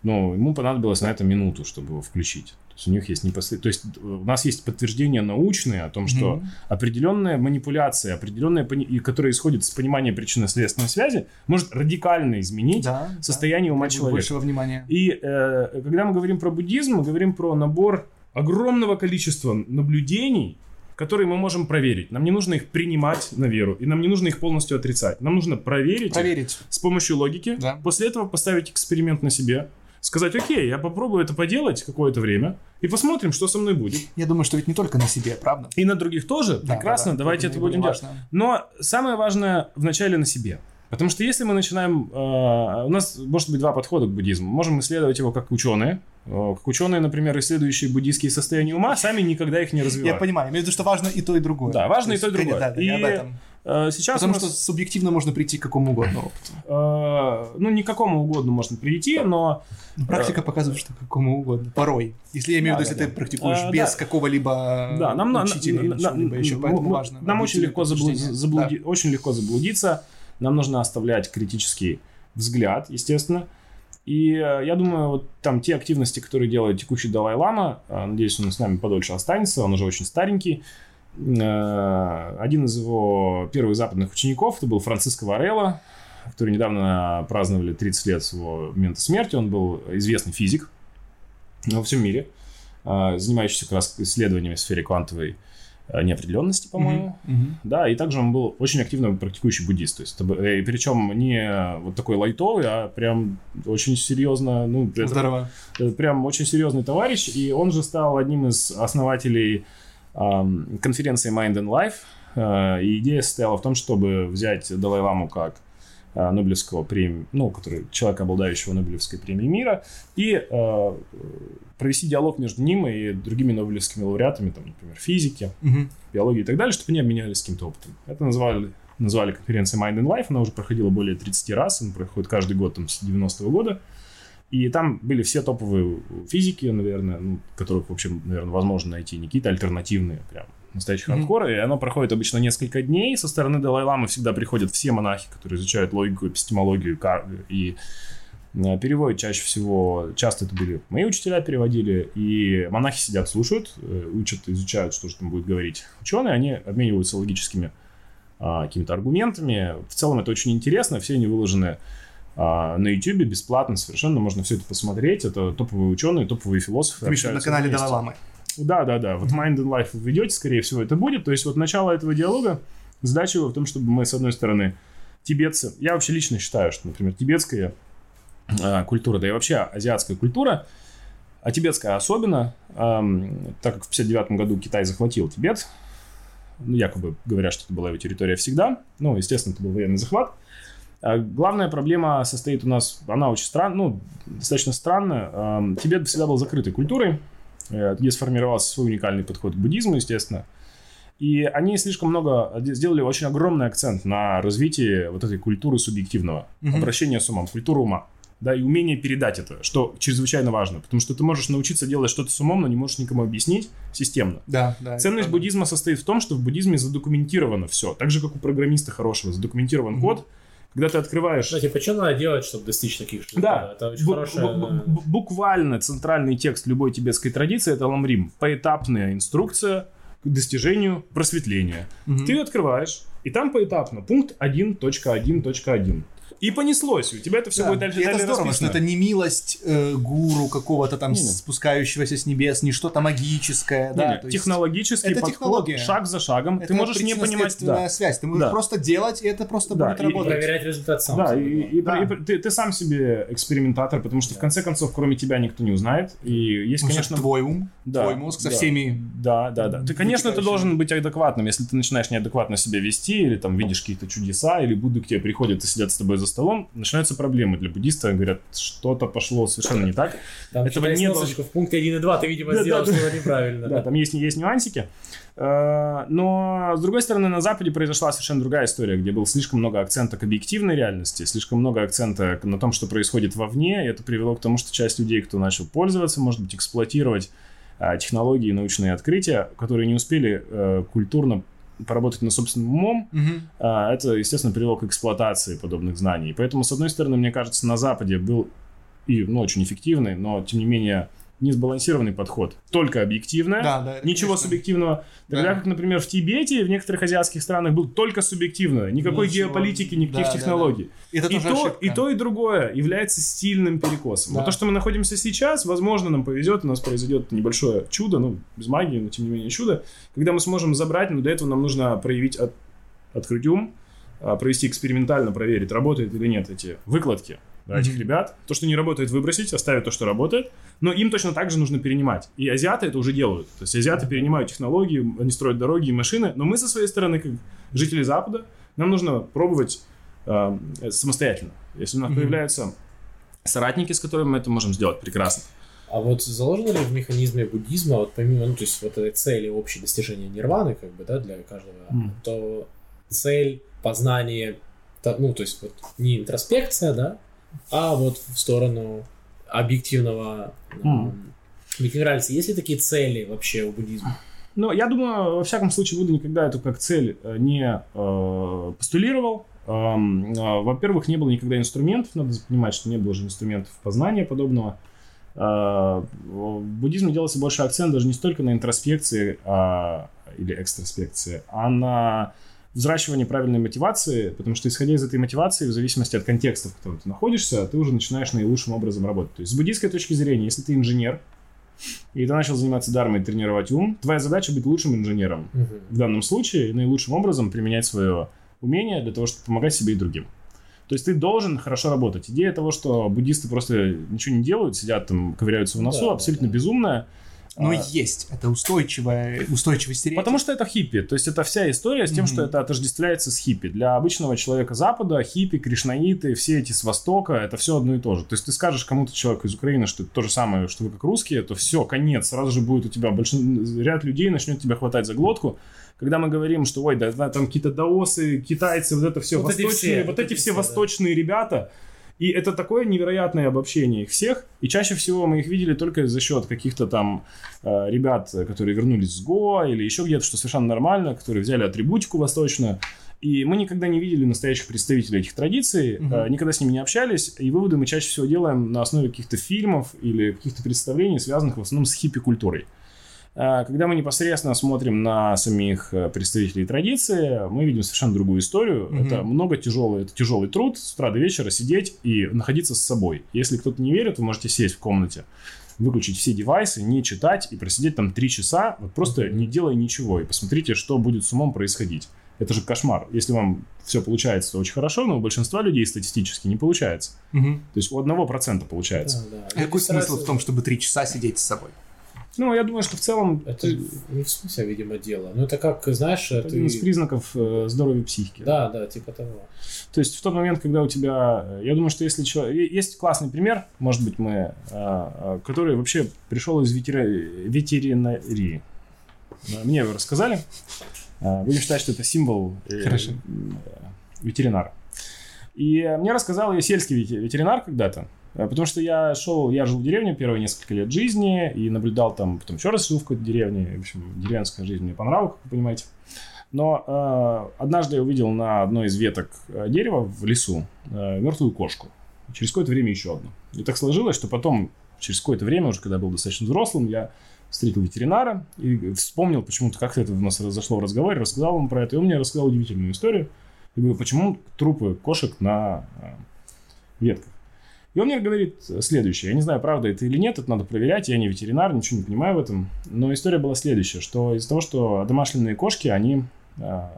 Но ему понадобилось на это минуту, чтобы его включить. То есть у них есть непосред... То есть э, у нас есть подтверждения научные о том, что Мгм. определенная манипуляция, определенная, пони- которая исходит с понимания причинно-следственной связи, может радикально изменить Да, состояние да. ума человека. Большего внимания. И э, когда мы говорим про буддизм, мы говорим про набор огромного количества наблюдений, которые мы можем проверить. Нам не нужно их принимать на веру, и нам не нужно их полностью отрицать. Нам нужно проверить, Проверить. с помощью логики, Да. после этого поставить эксперимент на себе, сказать, окей, я попробую это поделать какое-то время, и посмотрим, что со мной будет. Я думаю, что ведь не только на себе, правда? И на других тоже. Да, Прекрасно, да, да. давайте это будем делать. важно. Но самое важное вначале на себе. Потому что если мы начинаем... э, у нас может быть два подхода к буддизму. Можем исследовать его как ученые. Э, как ученые, например, исследующие буддийские состояния ума, сами никогда их не Я развивают. понимаю, имею в виду, что важно и то, и другое. Да, важно и есть, то, и другое. Да, да, я И сейчас у Потому нас, что субъективно можно прийти к какому угодно опыту. э, ну, не к какому угодно можно прийти, но Но практика показывает, что к какому угодно. Порой. Если я имею в виду, если ты практикуешь без какого-либо учителя или чего-либо еще, поэтому важно. Нам очень легко, заблудиться. Нам нужно оставлять критический взгляд, естественно. И э, я думаю, вот там те активности, которые делает текущий Далай-Лама, э, надеюсь, он с нами подольше останется, он уже очень старенький. Э, Один из его первых западных учеников, это был Франциско Варелла, который недавно праздновали 30 лет своего момента смерти. Он был известный физик во всем мире, э, занимающийся как раз исследованиями в сфере квантовой э, неопределенности, по-моему. Мгм, мгм. Да, и также он был очень активно практикующий буддист. То есть, и причем не вот такой лайтовый, а прям очень серьезно, ну, Здорово. это прям очень серьезный товарищ. И он же стал одним из основателей конференции Mind and Life. Э, И идея состояла в том, чтобы взять Далай-Ламу как э, Нобелевского премии, ну, который человек, обладающего Нобелевской премией мира, и э, провести диалог между ним и другими Нобелевскими лауреатами, там, например, физики, Мгм. биологии и так далее, чтобы они обменялись каким-то опытом. Это называли, назвали конференцией Mind and Life, она уже проходила более 30 раз, она проходит каждый год там, с 90-го года. И там были все топовые физики, наверное, ну, которых, в общем, наверное, возможно найти, не какие-то альтернативные, прям настоящие Мгм. хардкоры. И оно проходит обычно несколько дней. Со стороны Далай-Ламы всегда приходят все монахи, которые изучают логику, эпистемологию и э, переводят чаще всего, часто это были мои учителя переводили, и монахи сидят, слушают, э, учат, изучают, что же там будет говорить ученые, они обмениваются логическими а, какими-то аргументами. В целом это очень интересно, все они выложены а, на YouTube бесплатно совершенно, можно все это посмотреть. Это топовые ученые, топовые философы. Виду на канале вместе. Далай-Ламы. Да, да, да. Вот Mind and Life вы ведете, скорее всего, это будет. То есть вот начало этого диалога, задача его в том, чтобы мы, с одной стороны, тибетцы... Я вообще лично считаю, что, например, тибетская а, культура, да и вообще азиатская культура, а тибетская особенно, ам, так как в 59 году Китай захватил Тибет, ну, якобы говорят, что это была его территория всегда, ну, естественно, это был военный захват, а Главная проблема состоит у нас, она очень странная, ну, достаточно странная. Ам, Тибет всегда был закрытой культурой, э, где сформировался свой уникальный подход к буддизму, естественно. И они слишком много сделали очень огромный акцент на развитии вот этой культуры субъективного, Мгм. обращения с умом, культуры ума. Да, и умение передать это, что чрезвычайно важно, потому что ты можешь научиться делать что-то с умом, но не можешь никому объяснить системно. Да, да. Ценность буддизма состоит в том, что в буддизме задокументировано все. Так же, как у программиста хорошего задокументирован Мгм. код, когда ты открываешь... Ну, типа, что надо делать, чтобы достичь таких же? Да, это очень бу- хорошая... бу- бу- буквально центральный текст любой тибетской традиции это ламрим. Поэтапная инструкция к достижению просветления. Ты ее открываешь, и там поэтапно пункт 1.1.1. И понеслось, у тебя это все Да, будет дальше и это здорово, что расписано. это не милость э, гуру какого-то там Не-не. спускающегося с небес, не что-то магическое, да, Не-не, то есть технологический это подход, технология. шаг за шагом. это Ты можешь не понимать, да. связь, ты можешь Да. просто делать, и это просто Да, будет и- И работать. проверять результат сам. Да, и, и- Да. и- ты, ты сам себе экспериментатор, потому что в конце концов, кроме тебя никто не узнает. И есть, что конечно, твой ум, да, твой мозг со да. всеми Да, да, да. Ты, конечно, ты должен быть адекватным. Если ты начинаешь неадекватно себя вести, или там видишь какие-то чудеса, или Будды к тебе приходят и сидят с тобой за столом, начинаются проблемы для буддиста. Говорят, что-то пошло совершенно не так. Там Этого читай не было. сносочку в пункте 1 и 2, ты, видимо, Да, сделал да, да. что-то неправильно. Да, там есть, есть нюансики. Э, Но, с другой стороны, на Западе произошла совершенно другая история, где было слишком много акцента к объективной реальности, слишком много акцента на том, что происходит вовне, и это привело к тому, что часть людей, кто начал пользоваться, может быть, эксплуатировать а, технологии и научные открытия, которые не успели э, культурно поработать над собственным умом, Мгм. а, это, естественно, привело к эксплуатации подобных знаний. Поэтому, с одной стороны, мне кажется, на Западе был и ну, очень эффективный, но, тем не менее, несбалансированный подход. Только объективное, Да, да, ничего конечно. субъективного. Тогда Да. как, например, в Тибете и в некоторых азиатских странах был только субъективное. Никакой Ничего. геополитики, никаких Да, да, технологий. Это И тоже то, ошибка. и то, и другое является стильным перекосом. Да. Вот то, что мы находимся сейчас, возможно, нам повезет, у нас произойдет небольшое чудо, ну, без магии, но тем не менее чудо, когда мы сможем забрать, но для этого нам нужно проявить от, открыть ум, а, провести экспериментально, проверить, работают или нет эти выкладки да, этих Мгм. ребят. То, что не работает, выбросить, оставить то, что работает. Но им точно так же нужно перенимать. И азиаты это уже делают. То есть азиаты перенимают технологии, они строят дороги и машины. Но мы со своей стороны, как жители Запада, нам нужно пробовать э, самостоятельно. Если у нас появляются соратники, с которыми мы это можем сделать, прекрасно. А вот заложено ли в механизме буддизма, вот помимо, ну, то есть вот этой цели общей достижения нирваны, как бы, да, для каждого, Мгм. то цель познания, ну, то есть вот не интроспекция, да, а вот в сторону объективного нравится, есть ли такие цели вообще у буддизма? Но я думаю, во всяком случае, Будда никогда эту как цель э, не э, постулировал. Эм, э, Во-первых, не было никогда инструментов, надо понимать, что не было же инструментов познания подобного. Э, В буддизме делался больше акцент даже не столько на интроспекции а, или экстроспекции, а на взращивание правильной мотивации, потому что исходя из этой мотивации, в зависимости от контекста, в котором ты находишься, ты уже начинаешь наилучшим образом работать. То есть с буддийской точки зрения, если ты инженер, и ты начал заниматься дармой тренировать ум, твоя задача быть лучшим инженером. В данном случае наилучшим образом применять свое умение для того, чтобы помогать себе и другим. То есть ты должен хорошо работать. Идея того, что буддисты просто ничего не делают, сидят там, ковыряются в носу, да, абсолютно да. безумная. Но А, есть. Это устойчивая, устойчивый стереотип. Потому что это хиппи. То есть это вся история с тем, Мгм. что это отождествляется с хиппи. Для обычного человека Запада хиппи, кришнаиты, все эти с Востока, это все одно и то же. То есть ты скажешь кому-то человеку из Украины, что это то же самое, что вы как русские, то все, конец. Сразу же будет у тебя большин... ряд людей начнет тебя хватать за глотку. Когда мы говорим, что ой, да, да, там какие-то даосы, китайцы, вот это все Вот эти восточные, все, вот вот эти эти все все, да. восточные ребята, и это такое невероятное обобщение их всех. И чаще всего мы их видели только за счет каких-то там э, ребят, которые вернулись с Го или еще где-то, что совершенно нормально, которые взяли атрибутику восточную. И мы никогда не видели настоящих представителей этих традиций, Мгм. э, никогда с ними не общались, и выводы мы чаще всего делаем на основе каких-то фильмов или каких-то представлений, связанных в основном с хиппи-культурой. Э, Когда мы непосредственно смотрим на самих э, представителей традиции, мы видим совершенно другую историю. Мгм. Это много тяжелый, это тяжелый труд с утра до вечера сидеть и находиться с собой. Если кто-то не верит, вы можете сесть в комнате, выключить все девайсы, не читать и просидеть там три часа, вот просто не делая ничего, и посмотрите, что будет с умом происходить. Это же кошмар. Если вам все получается, то очень хорошо, но у большинства людей статистически не получается. Мгм. То есть у одного процента получается. Да, да. А какой смысл в том, чтобы три часа сидеть с собой? Ну, я думаю, что в целом Это не в смысле, видимо, дело. Ну, это как, знаешь, это ты... один из признаков э, здоровья психики. Да, да, типа того. То есть в тот момент, когда у тебя... э, Я думаю, что если человек... Есть классный пример, может быть, мы... э, Который вообще пришел из ветери- ветеринарии. Мне его рассказали. Будем считать, что это символ Хорошо. ветеринара. И мне рассказал ее сельский вете- ветеринар когда-то. Э, Потому что я шел, я жил в деревне первые несколько лет жизни и наблюдал там, потом еще раз жил в какой-то деревне. В общем, деревенская жизнь мне понравилась, как вы понимаете. Но э, однажды я увидел на одной из веток э, дерева в лесу э, мертвую кошку. Через какое-то время еще одну. И так сложилось, что потом, через какое-то время, уже когда был достаточно взрослым, я встретил ветеринара и вспомнил почему-то, как это у нас зашло в разговоре, рассказал ему про это, и он мне рассказал удивительную историю. Я говорю, почему трупы кошек на э, ветках? И он мне говорит следующее. Я не знаю, правда это или нет, это надо проверять. Я не ветеринар, ничего не понимаю в этом. Но история была следующая, что из-за того, что домашние кошки, они... Э,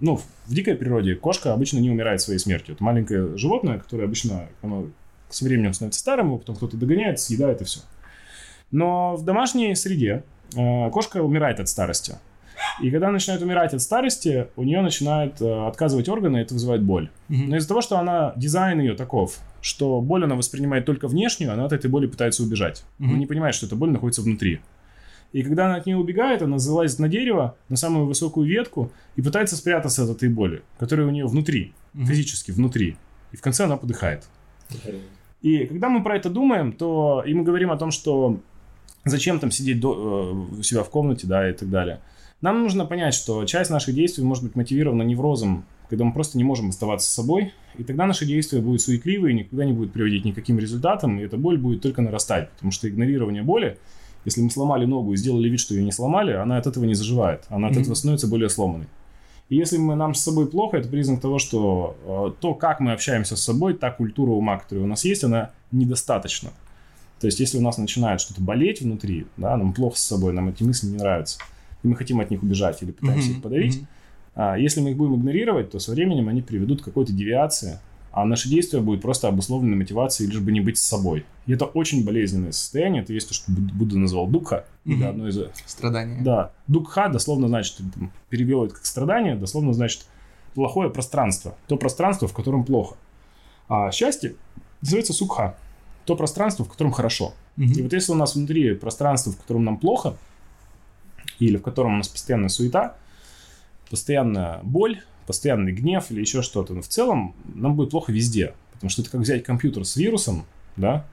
ну, в дикой природе кошка обычно не умирает своей смертью. Это маленькое животное, которое обычно оно с временем становится старым, его потом кто-то догоняет, съедает и все. Но в домашней среде э, кошка умирает от старости. И когда она начинает умирать от старости, у нее начинают э, отказывать органы, и это вызывает боль. Мгм. Но из-за того, что она, дизайн ее таков, что боль она воспринимает только внешнюю, она от этой боли пытается убежать. Она Мгм. не понимает, что эта боль находится внутри. И когда она от нее убегает, она залазит на дерево, на самую высокую ветку, и пытается спрятаться от этой боли, которая у нее внутри, Мгм. физически внутри. И в конце она подыхает. И когда мы про это думаем, то и мы говорим о том, что зачем там сидеть до- э, у себя в комнате, да, и так далее. Нам нужно понять, что часть наших действий может быть мотивирована неврозом, когда мы просто не можем оставаться с собой, и тогда наши действия будут суетливые, никогда не будут приводить ни к каким результатам, и эта боль будет только нарастать, потому что игнорирование боли, если мы сломали ногу и сделали вид, что ее не сломали, она от этого не заживает, она от Мгм. этого становится более сломанной. И если мы, нам с собой плохо, это признак того, что э, то, как мы общаемся с собой, та культура ума, которая у нас есть, она недостаточна. То есть, если у нас начинает что-то болеть внутри, да, нам плохо с собой, нам эти мысли не нравятся, и мы хотим от них убежать или пытаемся Мгм. их подавить, Мгм. А если мы их будем игнорировать, то со временем они приведут к какой-то девиации, а наши действия будут просто обусловлены мотивацией, лишь бы не быть с собой. И это очень болезненное состояние. Это есть то, что Буд- Будда назвал духа. Мгм. Это одно из Страдания. да, дукха дословно значит, там, перевел это как страдание, дословно значит плохое пространство. То пространство, в котором плохо. А счастье называется сукха. То пространство, в котором хорошо. Мгм. И вот если у нас внутри пространство, в котором нам плохо, или в котором у нас постоянная суета, постоянная боль, постоянный гнев или еще что-то, но в целом нам будет плохо везде. Потому что это как взять компьютер с вирусом, да,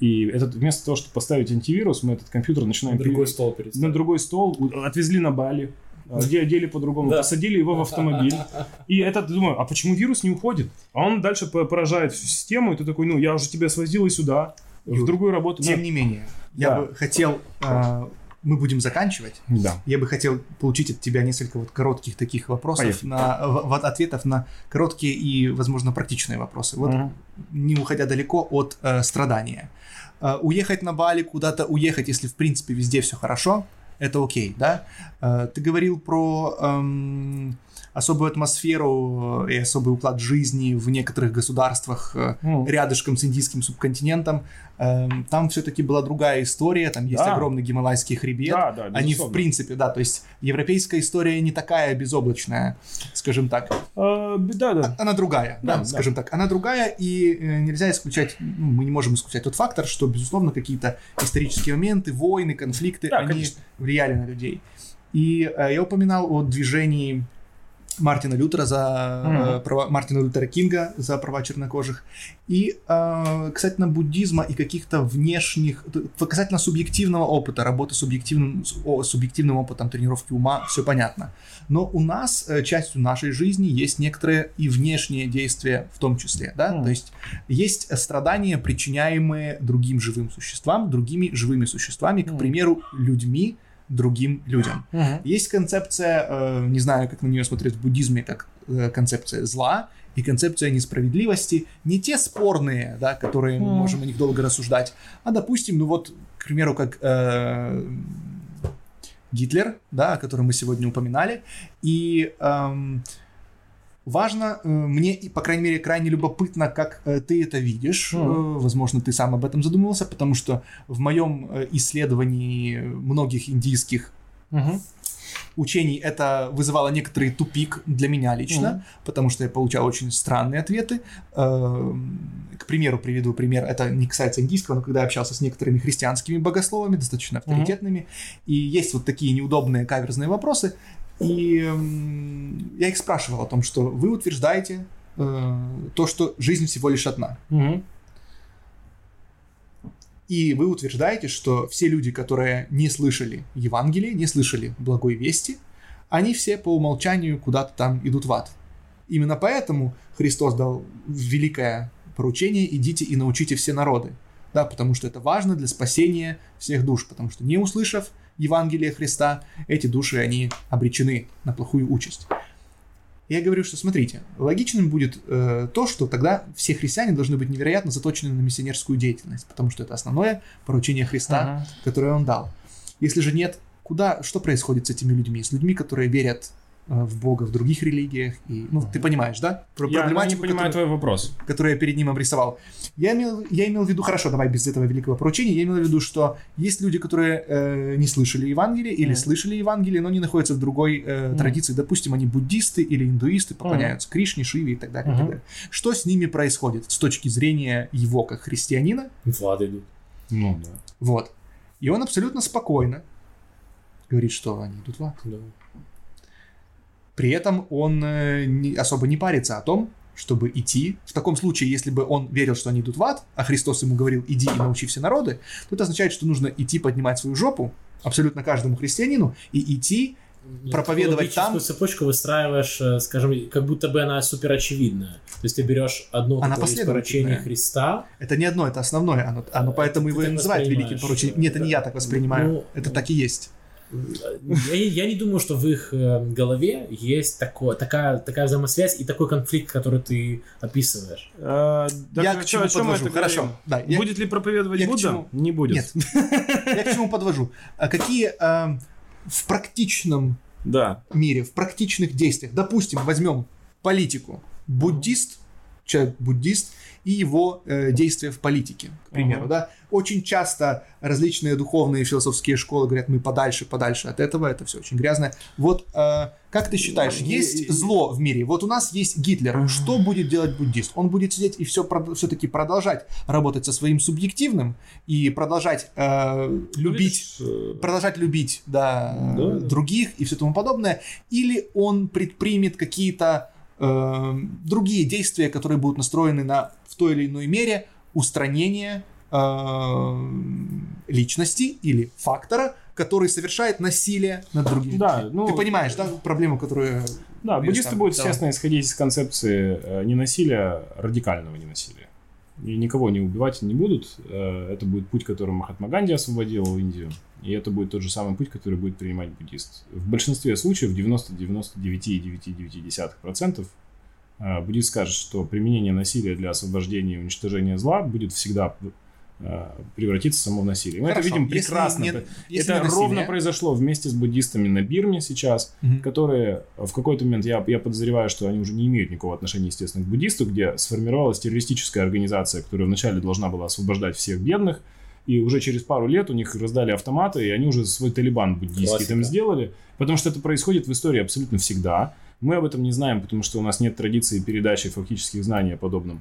и этот, вместо того, чтобы поставить антивирус, мы этот компьютер начинаем... Другой пере- стол перед на другой стол, отвезли на Бали, а, де- одели по-другому, Да. посадили его в автомобиль. И этот, думаю, а почему вирус не уходит? А он дальше по- поражает всю систему, и ты такой, ну, я уже тебя свозил и сюда, в Юр, другую работу. Тем Ну, не менее, я Да. бы хотел... э, мы будем заканчивать. Да. Я бы хотел получить от тебя несколько вот коротких таких вопросов, Поехали. на, в- в- ответов на короткие и, возможно, практичные вопросы. Вот Мгм. не уходя далеко от э, страдания. Э, уехать на Бали, куда-то уехать, если в принципе везде все хорошо, это окей, да? Э, ты говорил про эм, особую атмосферу э, и особый уклад жизни в некоторых государствах э, Мгм. рядышком с индийским субконтинентом. Эм, там все-таки была другая история, там есть Да. огромный гималайский хребет. Да, да, Они, в принципе, да, то есть европейская история не такая безоблачная, скажем так. А, Да, да. Она другая, да, Да, да. скажем так. Она другая, и э, нельзя исключать, ну, мы не можем исключать тот фактор, что, безусловно, какие-то исторические моменты, войны, конфликты, Да, они конечно. влияли на людей. И э, я упоминал о движении Мартина Лютера за э, права, Мартина Лютера Кинга за права чернокожих. И э, касательно буддизма и каких-то внешних, касательно субъективного опыта, работы с субъективным, субъективным опытом тренировки ума, все понятно. Но у нас, э, частью нашей жизни, есть некоторые и внешние действия в том числе, да, Мгм. то есть есть страдания, причиняемые другим живым существам, другими живыми существами, к Мгм. примеру, людьми, другим людям. Мгм. Есть концепция, э, не знаю, как на нее смотреть в буддизме, как э, концепция зла и концепция несправедливости. Не те спорные, да, которые мы Мгм. можем о них долго рассуждать, а, допустим, ну вот, к примеру, как э, Гитлер, да, о котором мы сегодня упоминали. И эм, важно, э, мне, и, по крайней мере, крайне любопытно, как э, ты это видишь. Э, возможно, ты сам об этом задумывался, потому что в моем исследовании многих индийских Мгм. учений это вызывало некоторый тупик для меня лично, Мгм. потому что я получал очень странные ответы. Эм, К примеру, приведу пример. Это не касается индийского, но когда я общался с некоторыми христианскими богословами, достаточно авторитетными, и есть вот такие неудобные каверзные вопросы, и эм, я их спрашивал о том, что вы утверждаете э, то, что жизнь всего лишь одна. Мгм. И вы утверждаете, что все люди, которые не слышали Евангелие, не слышали благой вести, они все по умолчанию куда-то там идут в ад. Именно поэтому Христос дал великое поручение «идите и научите все народы». Да, потому что это важно для спасения всех душ, потому что не услышав Евангелие Христа, эти души, они обречены на плохую участь. Я говорю, что смотрите, логичным будет э, то, что тогда все христиане должны быть невероятно заточены на миссионерскую деятельность, потому что это основное поручение Христа, Ага. которое он дал. Если же нет, куда, что происходит с этими людьми? С людьми, которые верят в Бога в других религиях. И, ну, ты понимаешь, да? Про Я ну, не проблематику, понимаю которую- твой вопрос. который я перед ним обрисовал. Я имел, я имел в виду, хорошо, давай без этого великого поручения, я имел в виду, что есть люди, которые э, не слышали Евангелие или Мгм. слышали Евангелие, но не находятся в другой э, Мгм. традиции. Допустим, они буддисты или индуисты, поклоняются Кришне, Шиве и так далее. и так далее. Что с ними происходит с точки зрения его как христианина? В ад идут. Ну, да. Вот. И он абсолютно спокойно говорит, что они идут в ад. Да. При этом он э, не- особо не парится о том, чтобы идти. В таком случае, если бы он верил, что они идут в ад, а Христос ему говорил, иди и научи все народы, то это означает, что нужно идти поднимать свою жопу абсолютно каждому христианину и идти Ну, Проповедовать там- цепочку выстраиваешь, э, скажем, как будто бы она супер очевидная. То есть ты берешь одно Она из поручений Христа, Это не одно, это основное. Оно, оно поэтому ты его и называют великим поручением. Нет, это не да. я так воспринимаю. Ну, это так и есть. Я, я не думаю, что в их э, голове есть такое, такая, такая взаимосвязь и такой конфликт, который ты описываешь. А, так я к чему о чём мы подвожу? это Хорошо. Да, я- Будет ли проповедовать я Будда? чему? Не будет. Нет. Я к чему подвожу? А Какие э, в практичном мире, в практичных действиях, допустим, возьмем политику, буддист, человек буддист и его э, действия в политике, к примеру, Ага. да, очень часто различные духовные философские школы говорят, мы подальше, подальше от этого, это все очень грязно. Вот э, как ты считаешь, Ну, есть и- зло в мире? Вот у нас есть Гитлер, что будет делать буддист? Он будет сидеть и все все-таки продолжать работать со своим субъективным и продолжать э, любить Видишь, э, продолжать любить да, Да, других и все тому подобное, или он предпримет какие-то э, другие действия, которые будут настроены на в той или иной мере устранение личности или фактора, который совершает насилие над другими. Да, ну- Ты понимаешь, да, проблему, которую... Да, буддисты будут, давай. естественно, исходить из концепции э, ненасилия, радикального ненасилия. И никого не убивать не будут. Э, Это будет путь, которым Махатма Ганди освободил Индию. И это будет тот же самый путь, который будет принимать буддист. В большинстве случаев, 90-99,9% э, буддист скажет, что применение насилия для освобождения и уничтожения зла будет всегда э, превратиться само в насилие. Мы Хорошо, это видим если прекрасно. не- если это насилие- ровно произошло вместе с буддистами на Бирме сейчас Мгм. которые в какой-то момент, я, я подозреваю, что они уже не имеют никакого отношения, естественно, к буддисту, где сформировалась террористическая организация, которая вначале должна была освобождать всех бедных, и уже через пару лет у них раздали автоматы, и они уже свой талибан буддийский Классика. там сделали, потому что это происходит в истории абсолютно всегда. Мы об этом не знаем, потому что у нас нет традиции передачи фактических знаний о подобном,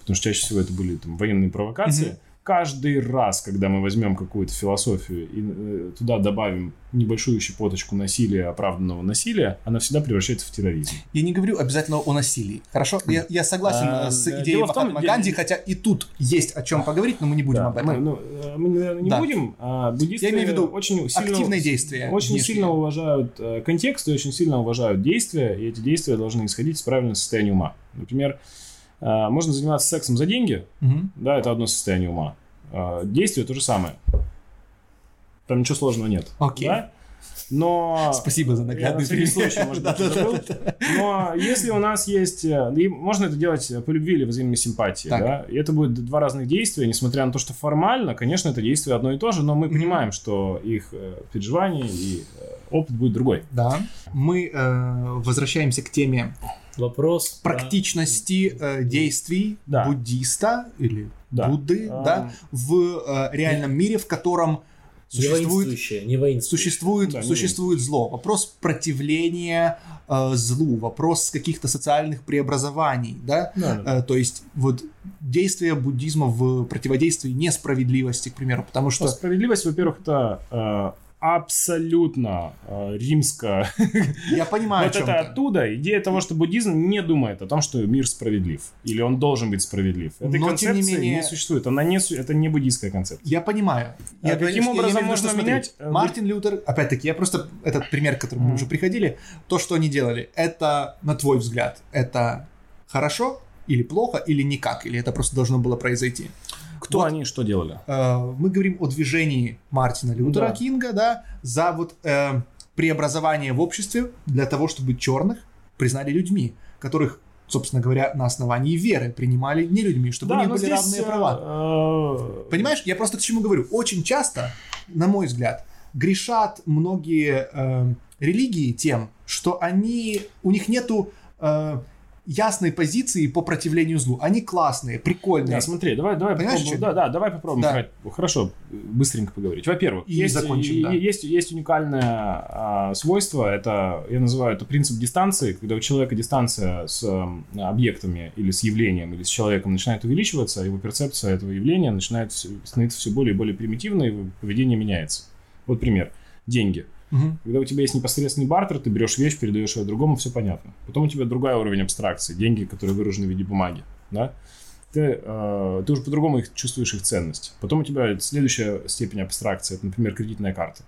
потому что чаще всего это были там, военные провокации. Мгм. Каждый раз, когда мы возьмем какую-то философию и э, туда добавим небольшую щепоточку насилия, оправданного насилия, она всегда превращается в терроризм. Я не говорю обязательно о насилии. Хорошо? Я, я согласен А, э, с да, идеей Махатма я- Ганди, хотя и тут есть о чем поговорить, но мы не будем Да, об этом. Мы, ну, э, мы, наверное, не Да. будем. А буддисты Я имею в виду очень сильно, активные действия Очень внешние. сильно уважают э, контекст и очень сильно уважают действия, и эти действия должны исходить из правильного состояния ума. Например, э, можно заниматься сексом за деньги, Мгм. да, это одно состояние ума. А действие то же самое. Там ничего сложного нет. Окей. Да? Но... Спасибо за Я на наглядный всякий случай, может быть, забыл. Но если у нас есть... э, и можно это делать по любви или взаимной симпатии, Так. да? И это будет два разных действия, несмотря на то, что формально, конечно, это действие одно и то же, но мы понимаем, что их э, переживания и э, опыт будет другой. Да. Мы э, возвращаемся к теме Вопрос... про- практичности э, действий Да. буддиста или Да. Будды А, да, в э, реальном мире, в котором Не существует воинствующее, не воинствующее. Существует, Да, не существует зло. Вопрос противления э, злу, вопрос каких-то социальных преобразований, да? Да, да. Э, то есть вот действие буддизма в противодействии несправедливости, к примеру, потому Что что справедливость, во-первых, это э, абсолютно э, римско. Я понимаю, вот это оттуда. Идея того, что буддизм не думает о том, что мир справедлив. Или он должен быть справедлив. Этой Но, тем не концепции менее- не существует. Она не, су- это не буддийская концепция. Я понимаю. А Я, каким я образом виду, можно менять, э, Мартин Лютер, опять-таки, я просто этот пример, к которому мы уже приходили, то, что они делали, это, на твой взгляд, это хорошо или плохо, или никак, или это просто должно было произойти? Кто они что делали? Э, мы говорим о движении Мартина Лютера Да. Кинга, да, за вот э, преобразование в обществе для того, чтобы черных признали людьми, которых, собственно говоря, на основании веры принимали не людьми, чтобы у них были здесь, равные э, права. э, Понимаешь, я просто к чему говорю. Очень часто, на мой взгляд, грешат многие э, религии тем, что они, у них нету э, ясной позиции по противлению злу. Они классные, прикольные. Да, смотри, давай, давай Понимаешь, попробуем. Да, да, давай попробуем. Да. Хорошо, быстренько поговорить. Во-первых, И есть, закончим, и- да. есть, есть уникальное а, свойство, это, я называю это принцип дистанции, когда у человека дистанция с м, объектами или с явлением, или с человеком начинает увеличиваться, его перцепция этого явления начинает становиться все более и более примитивной, и поведение меняется. Вот пример. Деньги. Мгм. Когда у тебя есть непосредственный бартер, ты берешь вещь, передаешь ее другому, все понятно. Потом у тебя другой уровень абстракции, деньги, которые выражены в виде бумаги, да? Ты, э, ты уже по-другому их чувствуешь их ценность. Потом у тебя следующая степень абстракции, это, например, кредитная карта.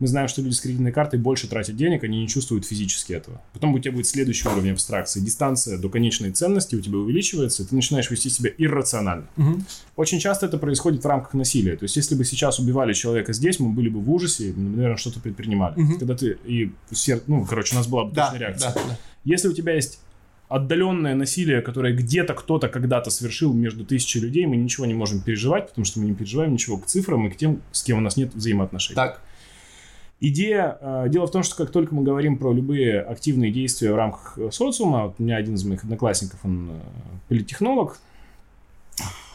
Мы знаем, что люди с кредитной картой больше тратят денег, они не чувствуют физически этого. Потом у тебя будет следующий уровень абстракции. Дистанция до конечной ценности у тебя увеличивается, и ты начинаешь вести себя иррационально. Мгм. Очень часто это происходит в рамках насилия. То есть, если бы сейчас убивали человека здесь, мы были бы в ужасе, и, наверное, что-то предпринимали. Мгм. Когда ты и сер- ну, короче, у нас была бы Да, реакция. да, да. Если у тебя есть отдаленное насилие, которое где-то кто-то когда-то совершил между тысячей людей, мы ничего не можем переживать, потому что мы не переживаем ничего к цифрам и к тем, с кем у нас нет взаимоотношений. Так. Идея, э, дело в том, что как только мы говорим про любые активные действия в рамках э, социума, вот у меня один из моих одноклассников, он э, политтехнолог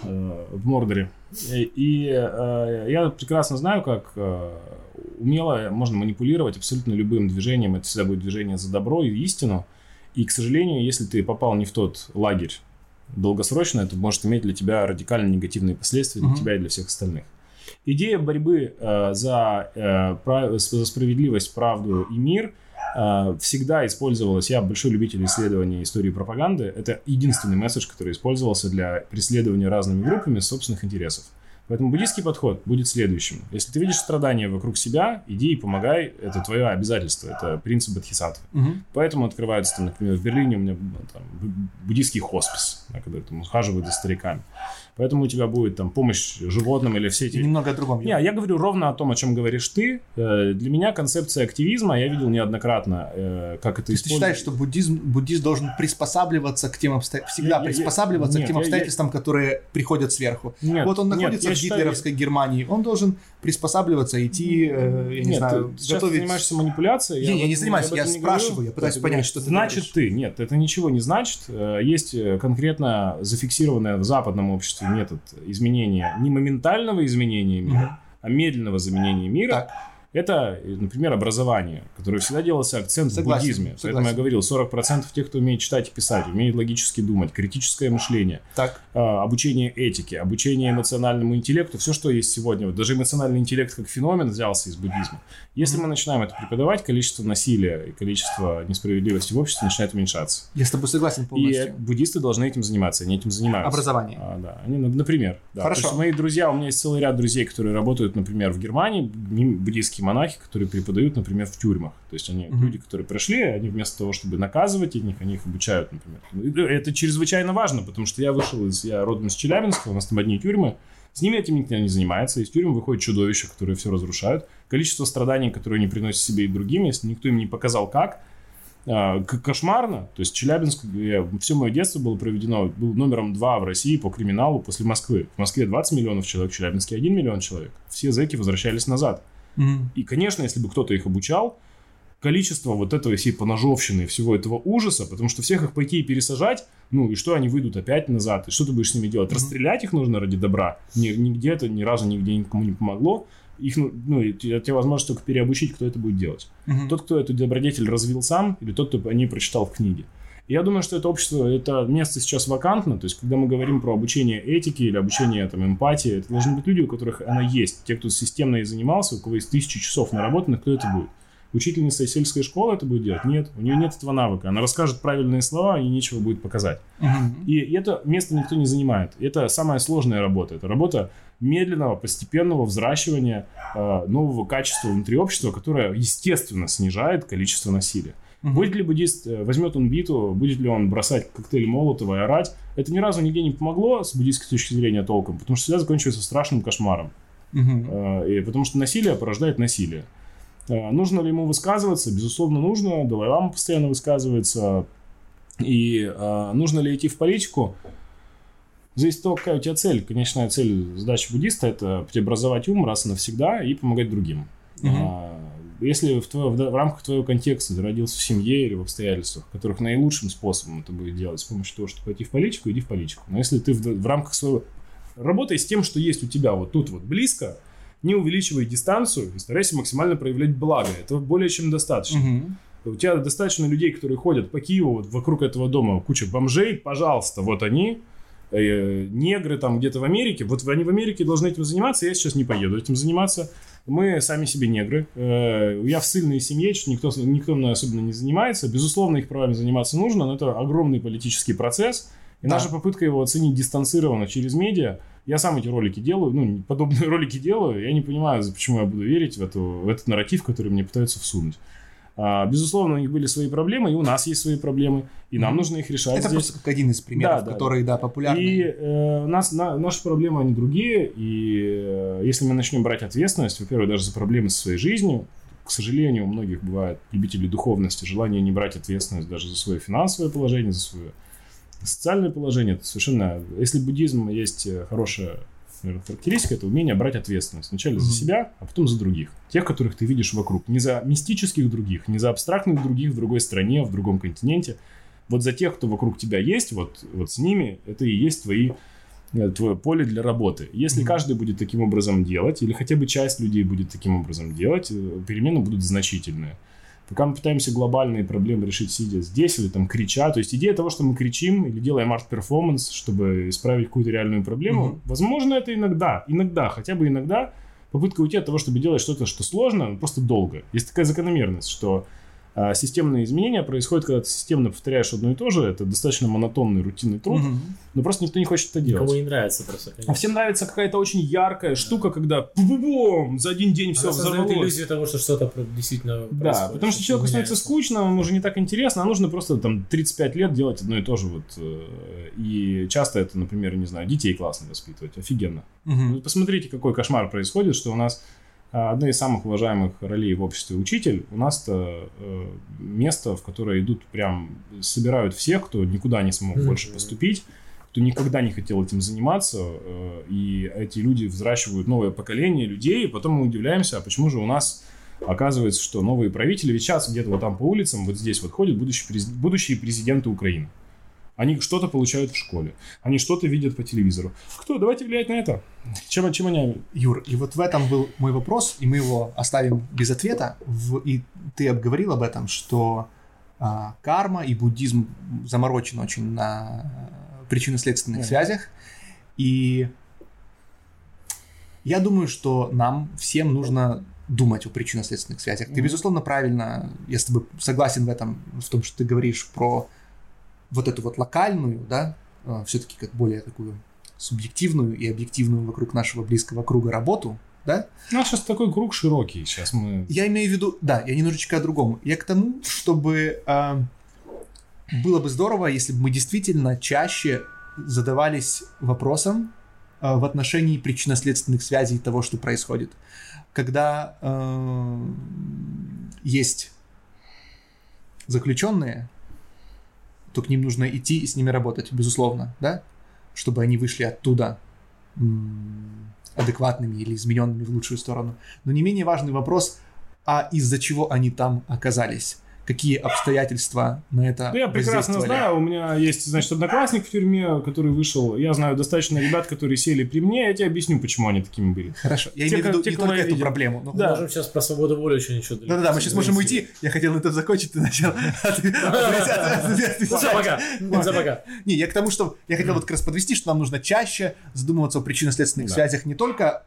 в Мордоре, и, я прекрасно знаю, как умело можно манипулировать абсолютно любым движением, это всегда будет движение за добро и истину, и, к сожалению, если ты попал не в тот лагерь долгосрочно, это может иметь для тебя радикально негативные последствия для Мгм. тебя и для всех остальных. Идея борьбы э, за, э, прав- за справедливость, правду и мир э, всегда использовалась. Я большой любитель исследования истории пропаганды. Это единственный месседж, который использовался для преследования разными группами собственных интересов. Поэтому буддийский подход будет следующим. Если ты видишь страдания вокруг себя, иди и помогай. Это твое обязательство. Это принцип бодхисаттвы. Мгм. Поэтому открывается, там, например, в Берлине у меня там, бу- буддийский хоспис, да, когда там ухаживают за стариками. Поэтому у тебя будет там помощь животным или все эти... И немного о другом. Не, я говорю ровно о том, о чем говоришь ты. Э, Для меня концепция активизма, я видел неоднократно, э, как это То есть ты считаешь, что буддизм, буддист должен приспосабливаться к тем обстоятельствам, всегда Я- я- я- приспосабливаться нет, к тем я- я- обстоятельствам, которые приходят сверху. Нет, вот он нет, находится я в считаю- гитлеровской Германии, он должен приспосабливаться, идти, э, я не Нет, знаю, ты сейчас готовить... занимаешься манипуляцией. Не, я об не занимаюсь, я не спрашиваю, говорю. я пытаюсь понять, что ты Значит говоришь. ты. Нет, это ничего не значит. Э, Есть конкретно зафиксированный в западном обществе метод изменения, не моментального изменения мира, а медленного изменения мира. Так. Это, э, например, образование, которое всегда делался акцент Согласен, в буддизме. согласен. Поэтому я говорил, 40% тех, кто умеет читать и писать, умеет логически думать, критическое мышление, Так. э, обучение этике, обучение эмоциональному интеллекту, все, что есть сегодня. Вот даже эмоциональный интеллект как феномен взялся из буддизма. Если мы начинаем это преподавать, количество насилия и количество несправедливости в обществе начинает уменьшаться. Я с тобой согласен И полностью. буддисты должны этим заниматься, они этим занимаются. Образование. А, да, они, ну, например. Да. Хорошо. Мои друзья, у меня есть целый ряд друзей, которые работают, например, в Германии, бу- буддийские монахи, которые преподают, например, в тюрьмах. То есть они Мгм. люди, которые прошли, они вместо того, чтобы наказывать их, они их обучают, например. И Это чрезвычайно важно, потому что я вышел из, я родом из Челябинска, у нас там одни тюрьмы, с ними этим никто не занимается. Из тюрьмы выходят чудовища, которые все разрушают. Количество страданий, которые они приносят себе и другим, если никто им не показал как, а, кошмарно. То есть Челябинск, я- все мое детство было проведено, был номером два в России по криминалу после Москвы. В Москве 20 миллионов человек, в Челябинске 1 миллион человек. Все зэки возвращались назад. Мгм. И, конечно, если бы кто-то их обучал, количество вот этого всей поножовщины, всего этого ужаса, потому что всех их пойти и пересажать, ну и что они выйдут опять назад, и что ты будешь с ними делать? Мгм. Расстрелять их нужно ради добра. Ни- Нигде это ни разу нигде никому не помогло. Их, ну, ну, тебе возможно только переобучить, кто это будет делать. Мгм. Тот, кто эту добродетель развил сам, или тот, кто о ней прочитал в книге. Я думаю, что это общество, это место сейчас вакантно. То есть, когда мы говорим про обучение этики или обучение там, эмпатии, это должны быть люди, у которых она есть. Те, кто системно и занимался, у кого есть тысячи часов наработанных, кто это будет? Учительница сельской школы это будет делать? Нет, у нее нет этого навыка. Она расскажет правильные слова, и нечего будет показать. Мгм. И это место никто не занимает. Это самая сложная работа. Это работа медленного, постепенного взращивания э, нового качества внутри общества, которое, естественно, снижает количество насилия. Будет ли буддист, э, возьмет он биту, будет ли он бросать коктейли Молотова и орать, это ни разу нигде не помогло с буддийской точки зрения толком, потому что всегда заканчивается страшным кошмаром. Э, И потому что насилие порождает насилие. Э, Нужно ли ему высказываться? Безусловно, нужно. Далай-Лама постоянно высказывается. И э, нужно ли идти в политику? Зависит от того, какая у тебя цель. Конечная цель задачи буддиста – это преобразовать ум раз и навсегда и помогать другим. Мгм. А, Если в, твоё- в, в рамках твоего контекста ты родился в семье или в обстоятельствах, которых наилучшим способом это будет делать с помощью того, чтобы пойти в политику, иди в политику. Но если ты в, в рамках своего... Работай с тем, что есть у тебя вот тут вот близко, не увеличивай дистанцию и старайся максимально проявлять благо. Этого более чем достаточно. Мгм. У тебя достаточно людей, которые ходят по Киеву, вот вокруг этого дома куча бомжей, пожалуйста, вот они, э, негры там где-то в Америке, вот они в Америке должны этим заниматься, я сейчас не поеду этим заниматься. Мы сами себе негры. Э, Я в сильной семье, что никто, никто мной особенно не занимается. Безусловно, их правами заниматься нужно, но это огромный политический процесс. И Да. наша попытка его оценить дистанцированно через медиа. Я сам эти ролики делаю, ну, подобные ролики делаю. Я не понимаю, почему я буду верить в, эту, в этот нарратив, который мне пытаются всунуть. А, безусловно, у них были свои проблемы, и у нас есть свои проблемы, и нам нужно их решать Это здесь. просто как один из примеров, Да, да, которые, да, популярны. И э, у нас, на- наши проблемы, они другие. И э, если мы начнем брать ответственность, во-первых, даже за проблемы со своей жизнью, к сожалению, у многих бывает любителей духовности желание не брать ответственность даже за свое финансовое положение, за свое социальное положение. Это совершенно... Если буддизм есть э, хорошая наверное, характеристика, это умение брать ответственность. Вначале за Мгм. себя, а потом за других. Тех, которых ты видишь вокруг. Не за мистических других, не за абстрактных других в другой стране, в другом континенте. Вот за тех, кто вокруг тебя есть, вот, вот с ними, это и есть твои э, твое поле для работы. Если Мгм. каждый будет таким образом делать, или хотя бы часть людей будет таким образом делать, э, перемены будут значительные. Пока мы пытаемся глобальные проблемы решить, сидя здесь или там крича, то есть идея того, что мы кричим или делаем арт-перформанс, чтобы исправить какую-то реальную проблему, Мгм. возможно, это иногда, иногда, хотя бы иногда попытка уйти от того, чтобы делать что-то, что сложно, но просто долго. Есть такая закономерность, что а, системные изменения происходят, когда ты системно повторяешь одно и то же, это достаточно монотонный, рутинный труд, Мгм. но просто никто не хочет это делать. Никому не нравится просто, А конечно. всем нравится какая-то очень яркая штука, когда пу-бу-бум, за один день все взорвалось. иллюзию того, что что-то действительно Да, происходит, потому что человеку становится скучно, ему уже не так интересно, а нужно просто там 35 лет делать одно и то же. Вот, э, и часто это, например, не знаю, детей классно воспитывать, офигенно. Вы посмотрите, какой кошмар происходит, что у нас а, одна из самых уважаемых ролей в обществе учитель. У нас-то э, место, в которое идут прям, собирают всех, кто никуда не смог Мгм. больше поступить, кто никогда не хотел этим заниматься, э, и эти люди взращивают новое поколение людей, и потом мы удивляемся, а почему же у нас оказывается, что новые правители, ведь сейчас где-то вот там по улицам, вот здесь вот ходят будущие, будущие президенты Украины. Они что-то получают в школе, они что-то видят по телевизору. Кто? Давайте влиять на это. Чем, чем они Юр, и вот в этом был мой вопрос, и мы его оставим без ответа. В- и ты обговорил об этом, что а, карма и буддизм заморочен очень на причинно-следственных Мгм. связях. И я думаю, что нам всем нужно думать о причинно-следственных связях. Ты, Мгм. безусловно, правильно, я с тобой согласен в этом, в том, что ты говоришь про вот эту вот локальную, да, все-таки как более такую субъективную и объективную вокруг нашего близкого круга работу, да? У нас сейчас такой круг широкий. Сейчас мы... Я имею в виду, да, я немножечко о другом. Я к тому, чтобы а, было бы здорово, если бы мы действительно чаще задавались вопросом а, в отношении причинно-следственных связей того, что происходит. Когда а, есть заключенные, то к ним нужно идти и с ними работать, безусловно, да, чтобы они вышли оттуда адекватными или измененными в лучшую сторону. Но не менее важный вопрос, а из-за чего они там оказались? Какие обстоятельства на это Да я прекрасно знаю, у меня есть, значит, одноклассник в тюрьме, который вышел. Я знаю достаточно ребят, которые сели при мне. Я тебе объясню, почему они такими были. Хорошо, я Те, имею в виду те, не только эту видел. проблему. но- Мы Да. можем сейчас про свободу воли очень еще Да-да-да, мы сейчас можем уйти. Я хотел на это закончить, ты начал. Пока. Не, я к тому, что я хотел вот как раз подвести, что нам нужно чаще задумываться о причинно-следственных связях не только,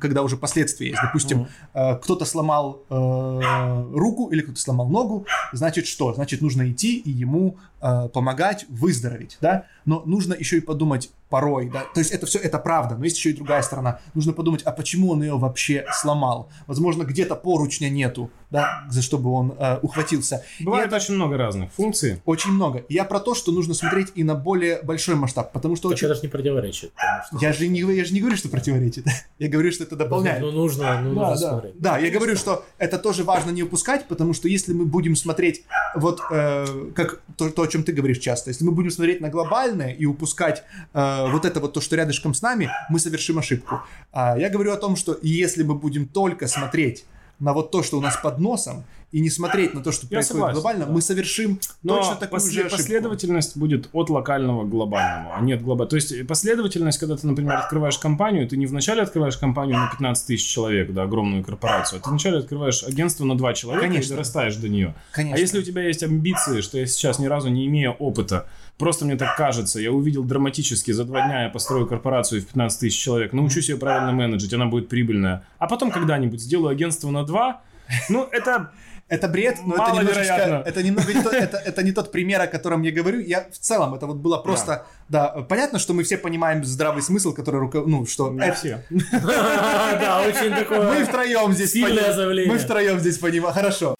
когда уже последствия есть. Допустим, э, кто-то сломал э, руку или кто-то сломал ногу, значит что? Значит, нужно идти и ему э, помогать выздороветь, да? Но нужно еще и подумать порой, да? То есть это все, это правда, но есть еще и другая сторона. Нужно подумать, а почему он ее вообще сломал? Возможно, где-то поручня нету, да, за что бы он э, ухватился. Бывает очень много разных функций. Очень много. Я про то, что нужно смотреть и на более большой масштаб, потому что Так очень... это же не противоречит. что- Я же, не, я же не говорю, что противоречит. Я говорю, что это дополняет. Ну, нужно, ну, Да, нужно да. смотреть. Да, я говорю, что это тоже важно не упускать, потому что если мы будем смотреть, вот э, как то, то, о чем ты говоришь часто, если мы будем смотреть на глобальное и упускать э, вот это вот то, что рядышком с нами, мы совершим ошибку. А я говорю о том, что если мы будем только смотреть на вот то, что у нас под носом, и не смотреть на то, что Я происходит согласен, глобально, да. мы совершим Но точно такую после- же ошибку. последовательность будет от локального к глобальному, а не от глобального. То есть последовательность, когда ты, например, открываешь компанию, ты не вначале открываешь компанию на 15 тысяч человек, да, огромную корпорацию, а ты вначале открываешь агентство на 2 человека Конечно. и дорастаешь до нее. Конечно. А если у тебя есть амбиции, что я сейчас ни разу не имею опыта, просто мне так кажется, я увидел драматически, за два дня я построю корпорацию в 15 тысяч человек, научусь ее правильно менеджить, она будет прибыльная, а потом когда-нибудь сделаю агентство на 2, ну, это Это бред, но это Маловероятно. немножечко, это немного не тот, это, это не тот пример, о котором я говорю. Я в целом, это вот было просто, да, понятно, что мы все понимаем здравый смысл, который, руко- ну, что не это- все. Да, очень мы такое втроем здесь сильное заявление. Мы втроем здесь понимаем. Хорошо.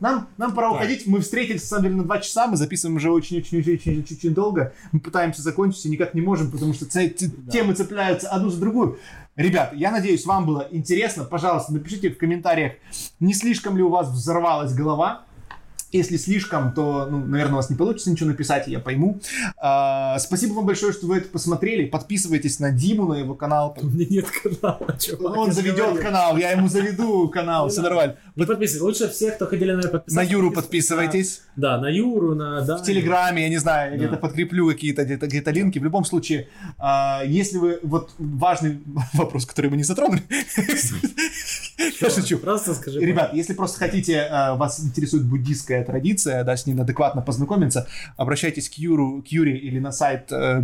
Нам, нам пора уходить. Мы встретились, на самом деле, на два часа. Мы записываем уже очень-очень-очень-очень долго. Мы пытаемся закончить и никак не можем, потому что темы цепляются одну за другую. Ребят, я надеюсь, вам было интересно. Пожалуйста, напишите в комментариях, не слишком ли у вас взорвалась голова. Если слишком, то, ну, наверное, у вас не получится ничего написать, я пойму. А, спасибо вам большое, что вы это посмотрели. Подписывайтесь на Диму, на его канал. У меня нет канала, чувак. Он заведет говорил. канал, я ему заведу канал, все нормально. Не подписывайтесь. Лучше всех, кто хотели на подписаться. На Юру подписывайтесь. Да, на Юру, на... Да, В Телеграме, я не знаю, я Да. где-то подкреплю какие-то где-то, где-то линки. В любом случае, а, если вы... Вот важный вопрос, который мы не затронули. Я шучу. Просто скажи. Ребят, если просто хотите, а, вас интересует буддийская традиция, да, с ней адекватно познакомиться, обращайтесь к Юру, к Юре или на сайт э,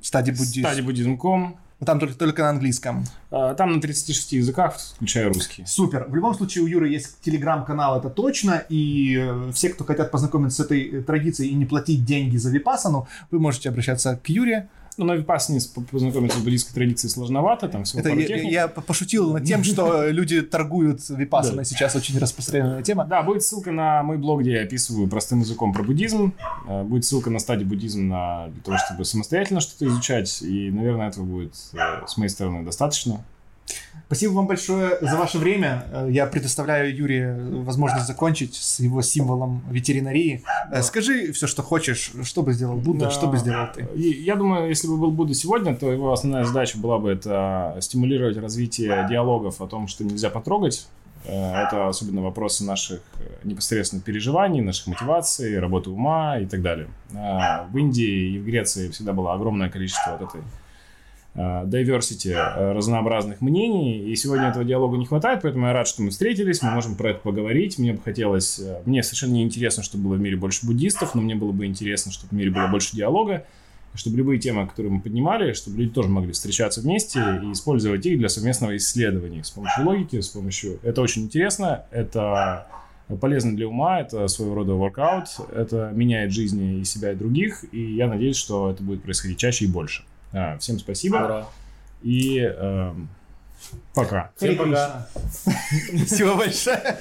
Стади Буддизм. Стадибуддизм.ком. Там только, только на английском. А, Там на 36 языках, включая русский. Супер. В любом случае у Юры есть телеграм-канал, это точно. И э, все, кто хотят познакомиться с этой э, традицией и не платить деньги за випасану, вы можете обращаться к Юре. Ну, на Випассане с- познакомиться с буддийской традицией сложновато, там всего Это пару я, техник. я пошутил над тем, что люди торгуют випасаной. Да. Сейчас очень распространенная тема. Да, будет ссылка на мой блог, где я описываю простым языком про буддизм. Э, Будет ссылка на стадию буддизм на, для того, чтобы самостоятельно что-то изучать. И, наверное, этого будет э, с моей стороны достаточно. Спасибо вам большое за ваше время. Э, Я предоставляю Юре возможность закончить с его символом ветеринарии. Э, Скажи все, что хочешь. Что бы сделал Будда, Да. что бы сделал ты? Я думаю, если бы был Будда сегодня, то его основная задача была бы это стимулировать развитие диалогов о том, что нельзя потрогать. Э, Это особенно вопросы наших э, непосредственно переживаний, наших мотиваций, работы ума и так далее. В Индии и в Греции всегда было огромное количество вот этой э, diversity, э, разнообразных мнений, и сегодня этого диалога не хватает, поэтому я рад, что мы встретились, мы можем про это поговорить. Мне бы хотелось, э, мне совершенно не интересно, чтобы было в мире больше буддистов, но мне было бы интересно, чтобы в мире было больше диалога, чтобы любые темы, которые мы поднимали, чтобы люди тоже могли встречаться вместе и использовать их для совместного исследования с помощью логики, с помощью... Это очень интересно, это полезно для ума, это своего рода воркаут, это меняет жизни и себя, и других, и я надеюсь, что это будет происходить чаще и больше. А, Всем спасибо Ура. и эм, пока. Всем пока. Спасибо большое.